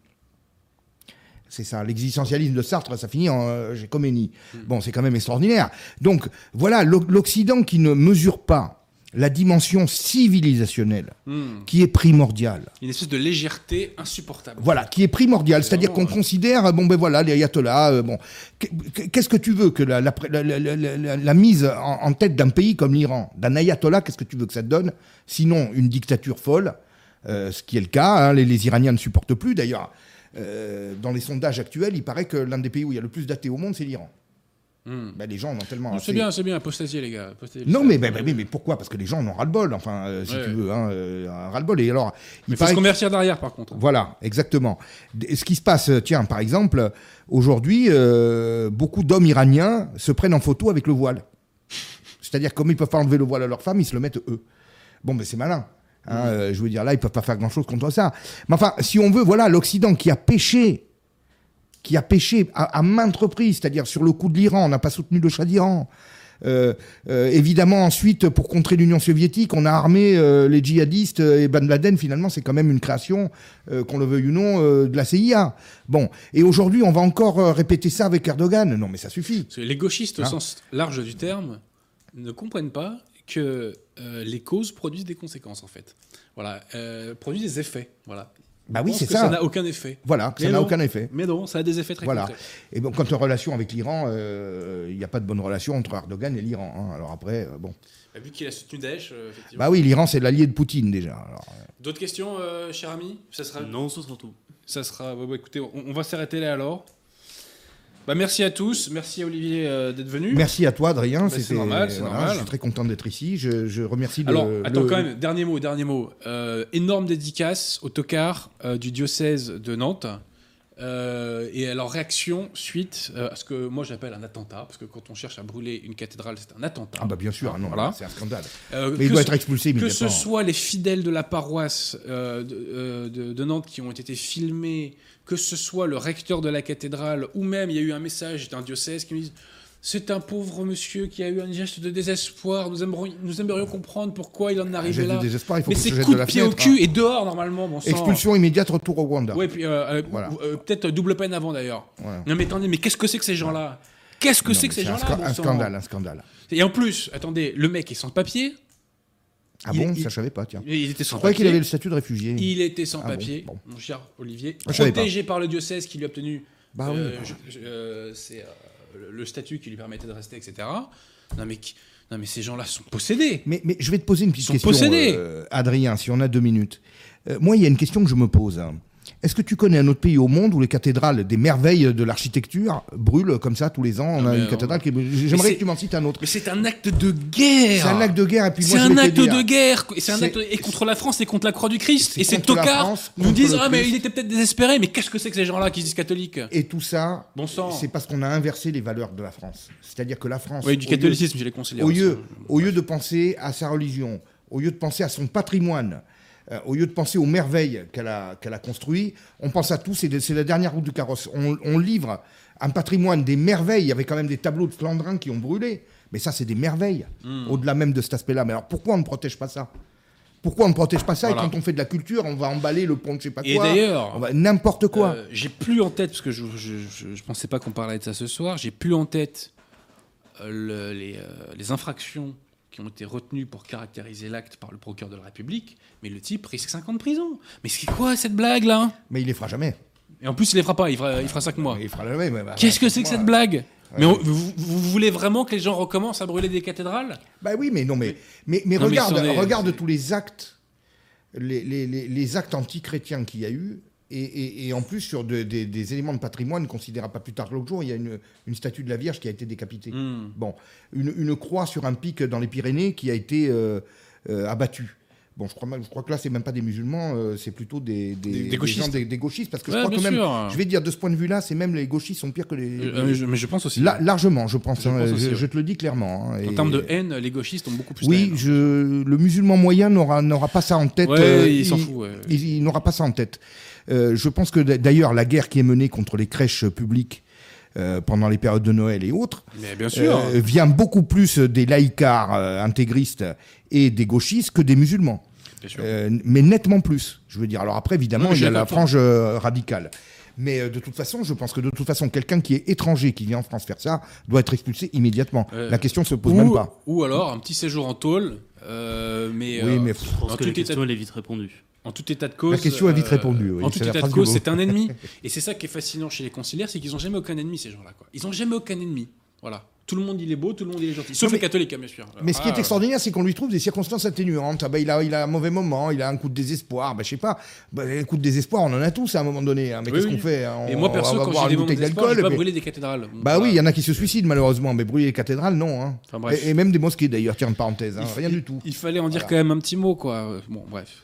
C'est ça, l'existentialisme de Sartre, ça finit en euh, j'ai Khomeini. Mm. Bon, c'est quand même extraordinaire. Donc, voilà, l'Occident qui ne mesure pas la dimension civilisationnelle, mm. qui est primordiale. Une espèce de légèreté insupportable. Voilà, qui est primordiale. C'est-à-dire qu'on considère, bon ben voilà, les ayatollahs, euh, bon, qu'est-ce que tu veux que la, la, mise en, en tête d'un pays comme l'Iran, d'un ayatollah, qu'est-ce que tu veux que ça te donne? Sinon, une dictature folle, euh, ce qui est le cas. Hein, les, Iraniens ne supportent plus. D'ailleurs, euh, dans les sondages actuels, il paraît que l'un des pays où il y a le plus d'athées au monde, c'est l'Iran. Hmm. Ben, les gens en ont tellement. C'est bien, c'est bien, apostasier, les gars. non, mais, ben, ben, mais, pourquoi? Parce que les gens en ont ras-le-bol, enfin, euh, si tu veux, hein, ras-le-bol. Et alors. Il faut se convertir derrière, par contre. Voilà, exactement. Ce qui se passe, tiens, par exemple, aujourd'hui, beaucoup d'hommes iraniens se prennent en photo avec le voile. C'est-à-dire, comme ils ne peuvent pas enlever le voile à leur femme, ils se le mettent eux. Bon, mais c'est malin. Hein, euh, je veux dire, là, ils peuvent pas faire grand-chose contre ça. Mais enfin, si on veut, voilà, l'Occident qui a péché, qui a péché à, maintes reprises, c'est-à-dire sur le coup de l'Iran, on n'a pas soutenu le Shah d'Iran. Euh, euh, évidemment, ensuite, pour contrer l'Union soviétique, on a armé les djihadistes et Ben Laden, finalement, c'est quand même une création, qu'on le veuille ou non, de la CIA. Bon, et aujourd'hui, on va encore répéter ça avec Erdogan. Non, mais ça suffit. Les gauchistes, au hein sens large du terme, ne comprennent pas que euh, les causes produisent des conséquences en fait. Voilà, euh, produisent des effets. Voilà. Bah oui, c'est ça. Ça n'a aucun effet. Voilà, ça n'a aucun effet. Mais non, ça a des effets très voilà. Et bon, quand en relation avec l'Iran, il euh, n'y a pas de bonne relation entre Erdogan et l'Iran. Hein. Alors après, bon. Bah, vu qu'il a soutenu Daesh, effectivement. Bah oui, l'Iran c'est l'allié de Poutine déjà. D'autres questions, cher ami? Ça sera... Non, ce sera tout. Ça sera. Bah, écoutez, on va s'arrêter là alors. Bah, merci à tous, merci à Olivier euh, d'être venu. Merci à toi, Adrien. Bah, c'est normal, c'est normal. Je suis très content d'être ici. Je, remercie. Alors, attends quand même. Dernier mot, dernier mot. Euh, énorme dédicace au tocard euh, du diocèse de Nantes. Et alors réaction suite à ce que moi j'appelle un attentat, parce que quand on cherche à brûler une cathédrale, c'est un attentat. Ah bah bien sûr, non, voilà. c'est un scandale. Mais il doit être expulsé. Que ce soit les fidèles de la paroisse de, de, Nantes qui ont été filmés que ce soit le recteur de la cathédrale ou même il y a eu un message d'un diocèse qui me dit c'est un pauvre monsieur qui a eu un geste de désespoir. Nous aimerions, nous aimerions comprendre pourquoi il en est arrivé là. De désespoir, il faut Mais c'est coup de, pied au cul hein. et dehors normalement. Bon Expulsion immédiate, retour au Rwanda. Oui, puis euh, euh, euh, peut-être double peine avant d'ailleurs. Non mais attendez, mais qu'est-ce que c'est que ces gens-là? Qu'est-ce que c'est que ces gens-là Un scandale, un scandale. Et en plus, attendez, le mec est sans papier. Ah bon, ça je savais pas, tiens. Il était sans je croyais qu'il avait le statut de réfugié. Il était sans ah papier, mon cher Olivier, protégé par le diocèse qui lui a obtenu. Bah euh, euh, c'est euh, le statut qui lui permettait de rester, etc. Non mais, non mais ces gens-là sont possédés. Mais, mais je vais te poser une petite question, Adrien, si on a deux minutes. moi, il y a une question que je me pose. Hein. Est-ce que tu connais un autre pays au monde où les cathédrales des merveilles de l'architecture brûlent comme ça tous les ans? On a une cathédrale qui. J'aimerais que tu m'en cites un autre. Mais c'est un acte de guerre. C'est un acte de guerre et puis C'est un acte de guerre. C'est un acte et contre la France et contre la croix du Christ. Et ces tocards nous disent ah mais il était peut-être désespéré mais qu'est-ce que c'est que ces gens-là qui disent catholiques? Et tout ça, bon c'est parce qu'on a inversé les valeurs de la France. C'est-à-dire que la France. Oui, du catholicisme, je les conseille. Au lieu, au lieu de penser à sa religion, au lieu de penser à son patrimoine euh, au lieu de penser aux merveilles qu'elle a, qu'elle a construites, on pense à tout, c'est, la dernière route du carrosse. On, livre un patrimoine des merveilles, il y avait quand même des tableaux de Flandrin qui ont brûlé, mais ça c'est des merveilles, hmm. au-delà même de cet aspect-là. Mais alors pourquoi on ne protège pas ça? Pourquoi on ne protège pas ça? Et quand on fait de la culture, on va emballer le pont de je sais pas quoi. Et d'ailleurs, n'importe quoi. Euh, j'ai plus en tête parce que je, je, pensais pas qu'on parlait de ça ce soir. J'ai plus en tête euh, les, euh, les infractions qui ont été retenues pour caractériser l'acte par le procureur de la République. Mais le type risque 5 ans de prison. Mais c'est quoi cette blague là Mais il les fera jamais. Et en plus, il les fera pas. Il fera, il fera 5 mois. Il fera jamais. Bah, Qu'est-ce que c'est que cette blague? Mais vous, voulez vraiment que les gens recommencent à brûler des cathédrales? Bah oui, mais non, mais, mais, mais regarde, regarde tous les actes, les, les, les actes anti-chrétiens qu'il y a eu, et, et, en plus sur des, éléments de patrimoine considérable. Pas plus tard que l'autre jour, il y a une, une, statue de la Vierge qui a été décapitée. Hmm. Bon, une, une, croix sur un pic dans les Pyrénées qui a été euh, euh, abattue. Bon, je crois, je crois que là, c'est même pas des musulmans, euh, c'est plutôt des, des, gauchistes. des, gauchistes. Parce que je crois que même, je vais dire, de ce point de vue-là, c'est même les gauchistes sont pires que les. Euh, mais je pense aussi. largement, je pense. Je, hein, je, te le dis clairement. Hein, en termes de haine, les gauchistes ont beaucoup plus. Oui, je, le musulman moyen n'aura n'aura pas ça en tête. Euh, il s'en fout. Il, n'aura pas ça en tête. je pense que d'ailleurs, la guerre qui est menée contre les crèches publiques. pendant les périodes de Noël et autres, bien sûr. vient beaucoup plus des laïcars intégristes et des gauchistes que des musulmans. Euh, mais nettement plus, je veux dire. Alors après, évidemment, il y a la frange euh, radicale. Mais euh, de toute façon, je pense que de toute façon, quelqu'un qui est étranger, qui vient en France faire ça, doit être expulsé immédiatement. la question ne se pose même pas. Ou alors un petit séjour en tôle. mais, oui, mais je pense que la question, elle est vite répondue. En tout état de cause. La question est vite répondue. En tout état de cause, c'est un ennemi. Et c'est ça qui est fascinant chez les conciliaires, c'est qu'ils n'ont jamais aucun ennemi, ces gens-là. Ils n'ont jamais aucun ennemi. Voilà. Tout le monde il est beau, tout le monde il est gentil. Sauf les catholiques, hein, bien sûr. Mais ce qui est extraordinaire, c'est qu'on lui trouve des circonstances atténuantes. Ah bah, il, a, il a un mauvais moment, il a un coup de désespoir. Bah, je sais pas, bah, un coup de désespoir, on en a tous à un moment donné. Hein. Mais qu'est-ce qu'on fait hein? Et moi, perso, quand j'ai des moments d'alcool, je pas brûler des cathédrales. Bah oui, il y en a qui se suicident malheureusement, mais brûler les cathédrales, non. et, même des mosquées d'ailleurs, tiens, une parenthèse. rien du tout. Il fallait en dire quand même un petit mot, quoi. Bon, bref.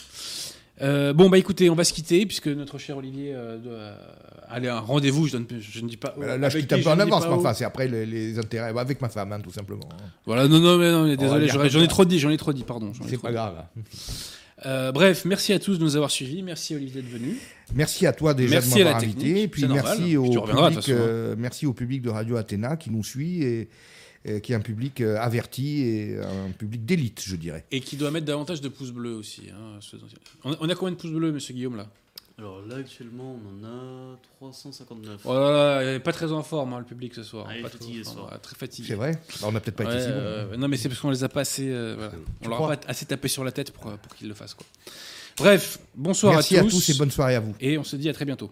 Euh, bon, bah écoutez, on va se quitter puisque notre cher Olivier euh, doit aller à un rendez-vous. Je, je, ne dis pas. là, je quitte un peu en avance, mais enfin, c'est après les, intérêts. Bah, avec ma femme, hein, tout simplement. Hein. Voilà, non, non, mais non, désolé, j'en ai trop dit, j'en ai trop dit, pardon. C'est pas grave. Euh, bref, merci à tous de nous avoir suivis. Merci Olivier d'être venu. Merci à toi déjà de m'avoir invité. Et puis merci au, public, hein. merci au public de Radio Athéna qui nous suit et euh, qui est un public euh, averti et un public d'élite, je dirais. Et qui doit mettre davantage de pouces bleus aussi. Hein, on a combien de pouces bleus, monsieur Guillaume, là? Alors là, actuellement, on en a 359. Oh là là, pas très en forme, hein, le public ce soir. Ah, pas fatigué ce soir. très fatigué. C'est vrai? Bah, On n'a peut-être pas été si bon. Euh, non, mais c'est parce qu'on les a pas assez. on leur a pas assez tapé sur la tête pour, pour qu'ils le fassent. Quoi. Bref, bonsoir à tous. Merci à tous et bonne soirée à vous. Et on se dit à très bientôt.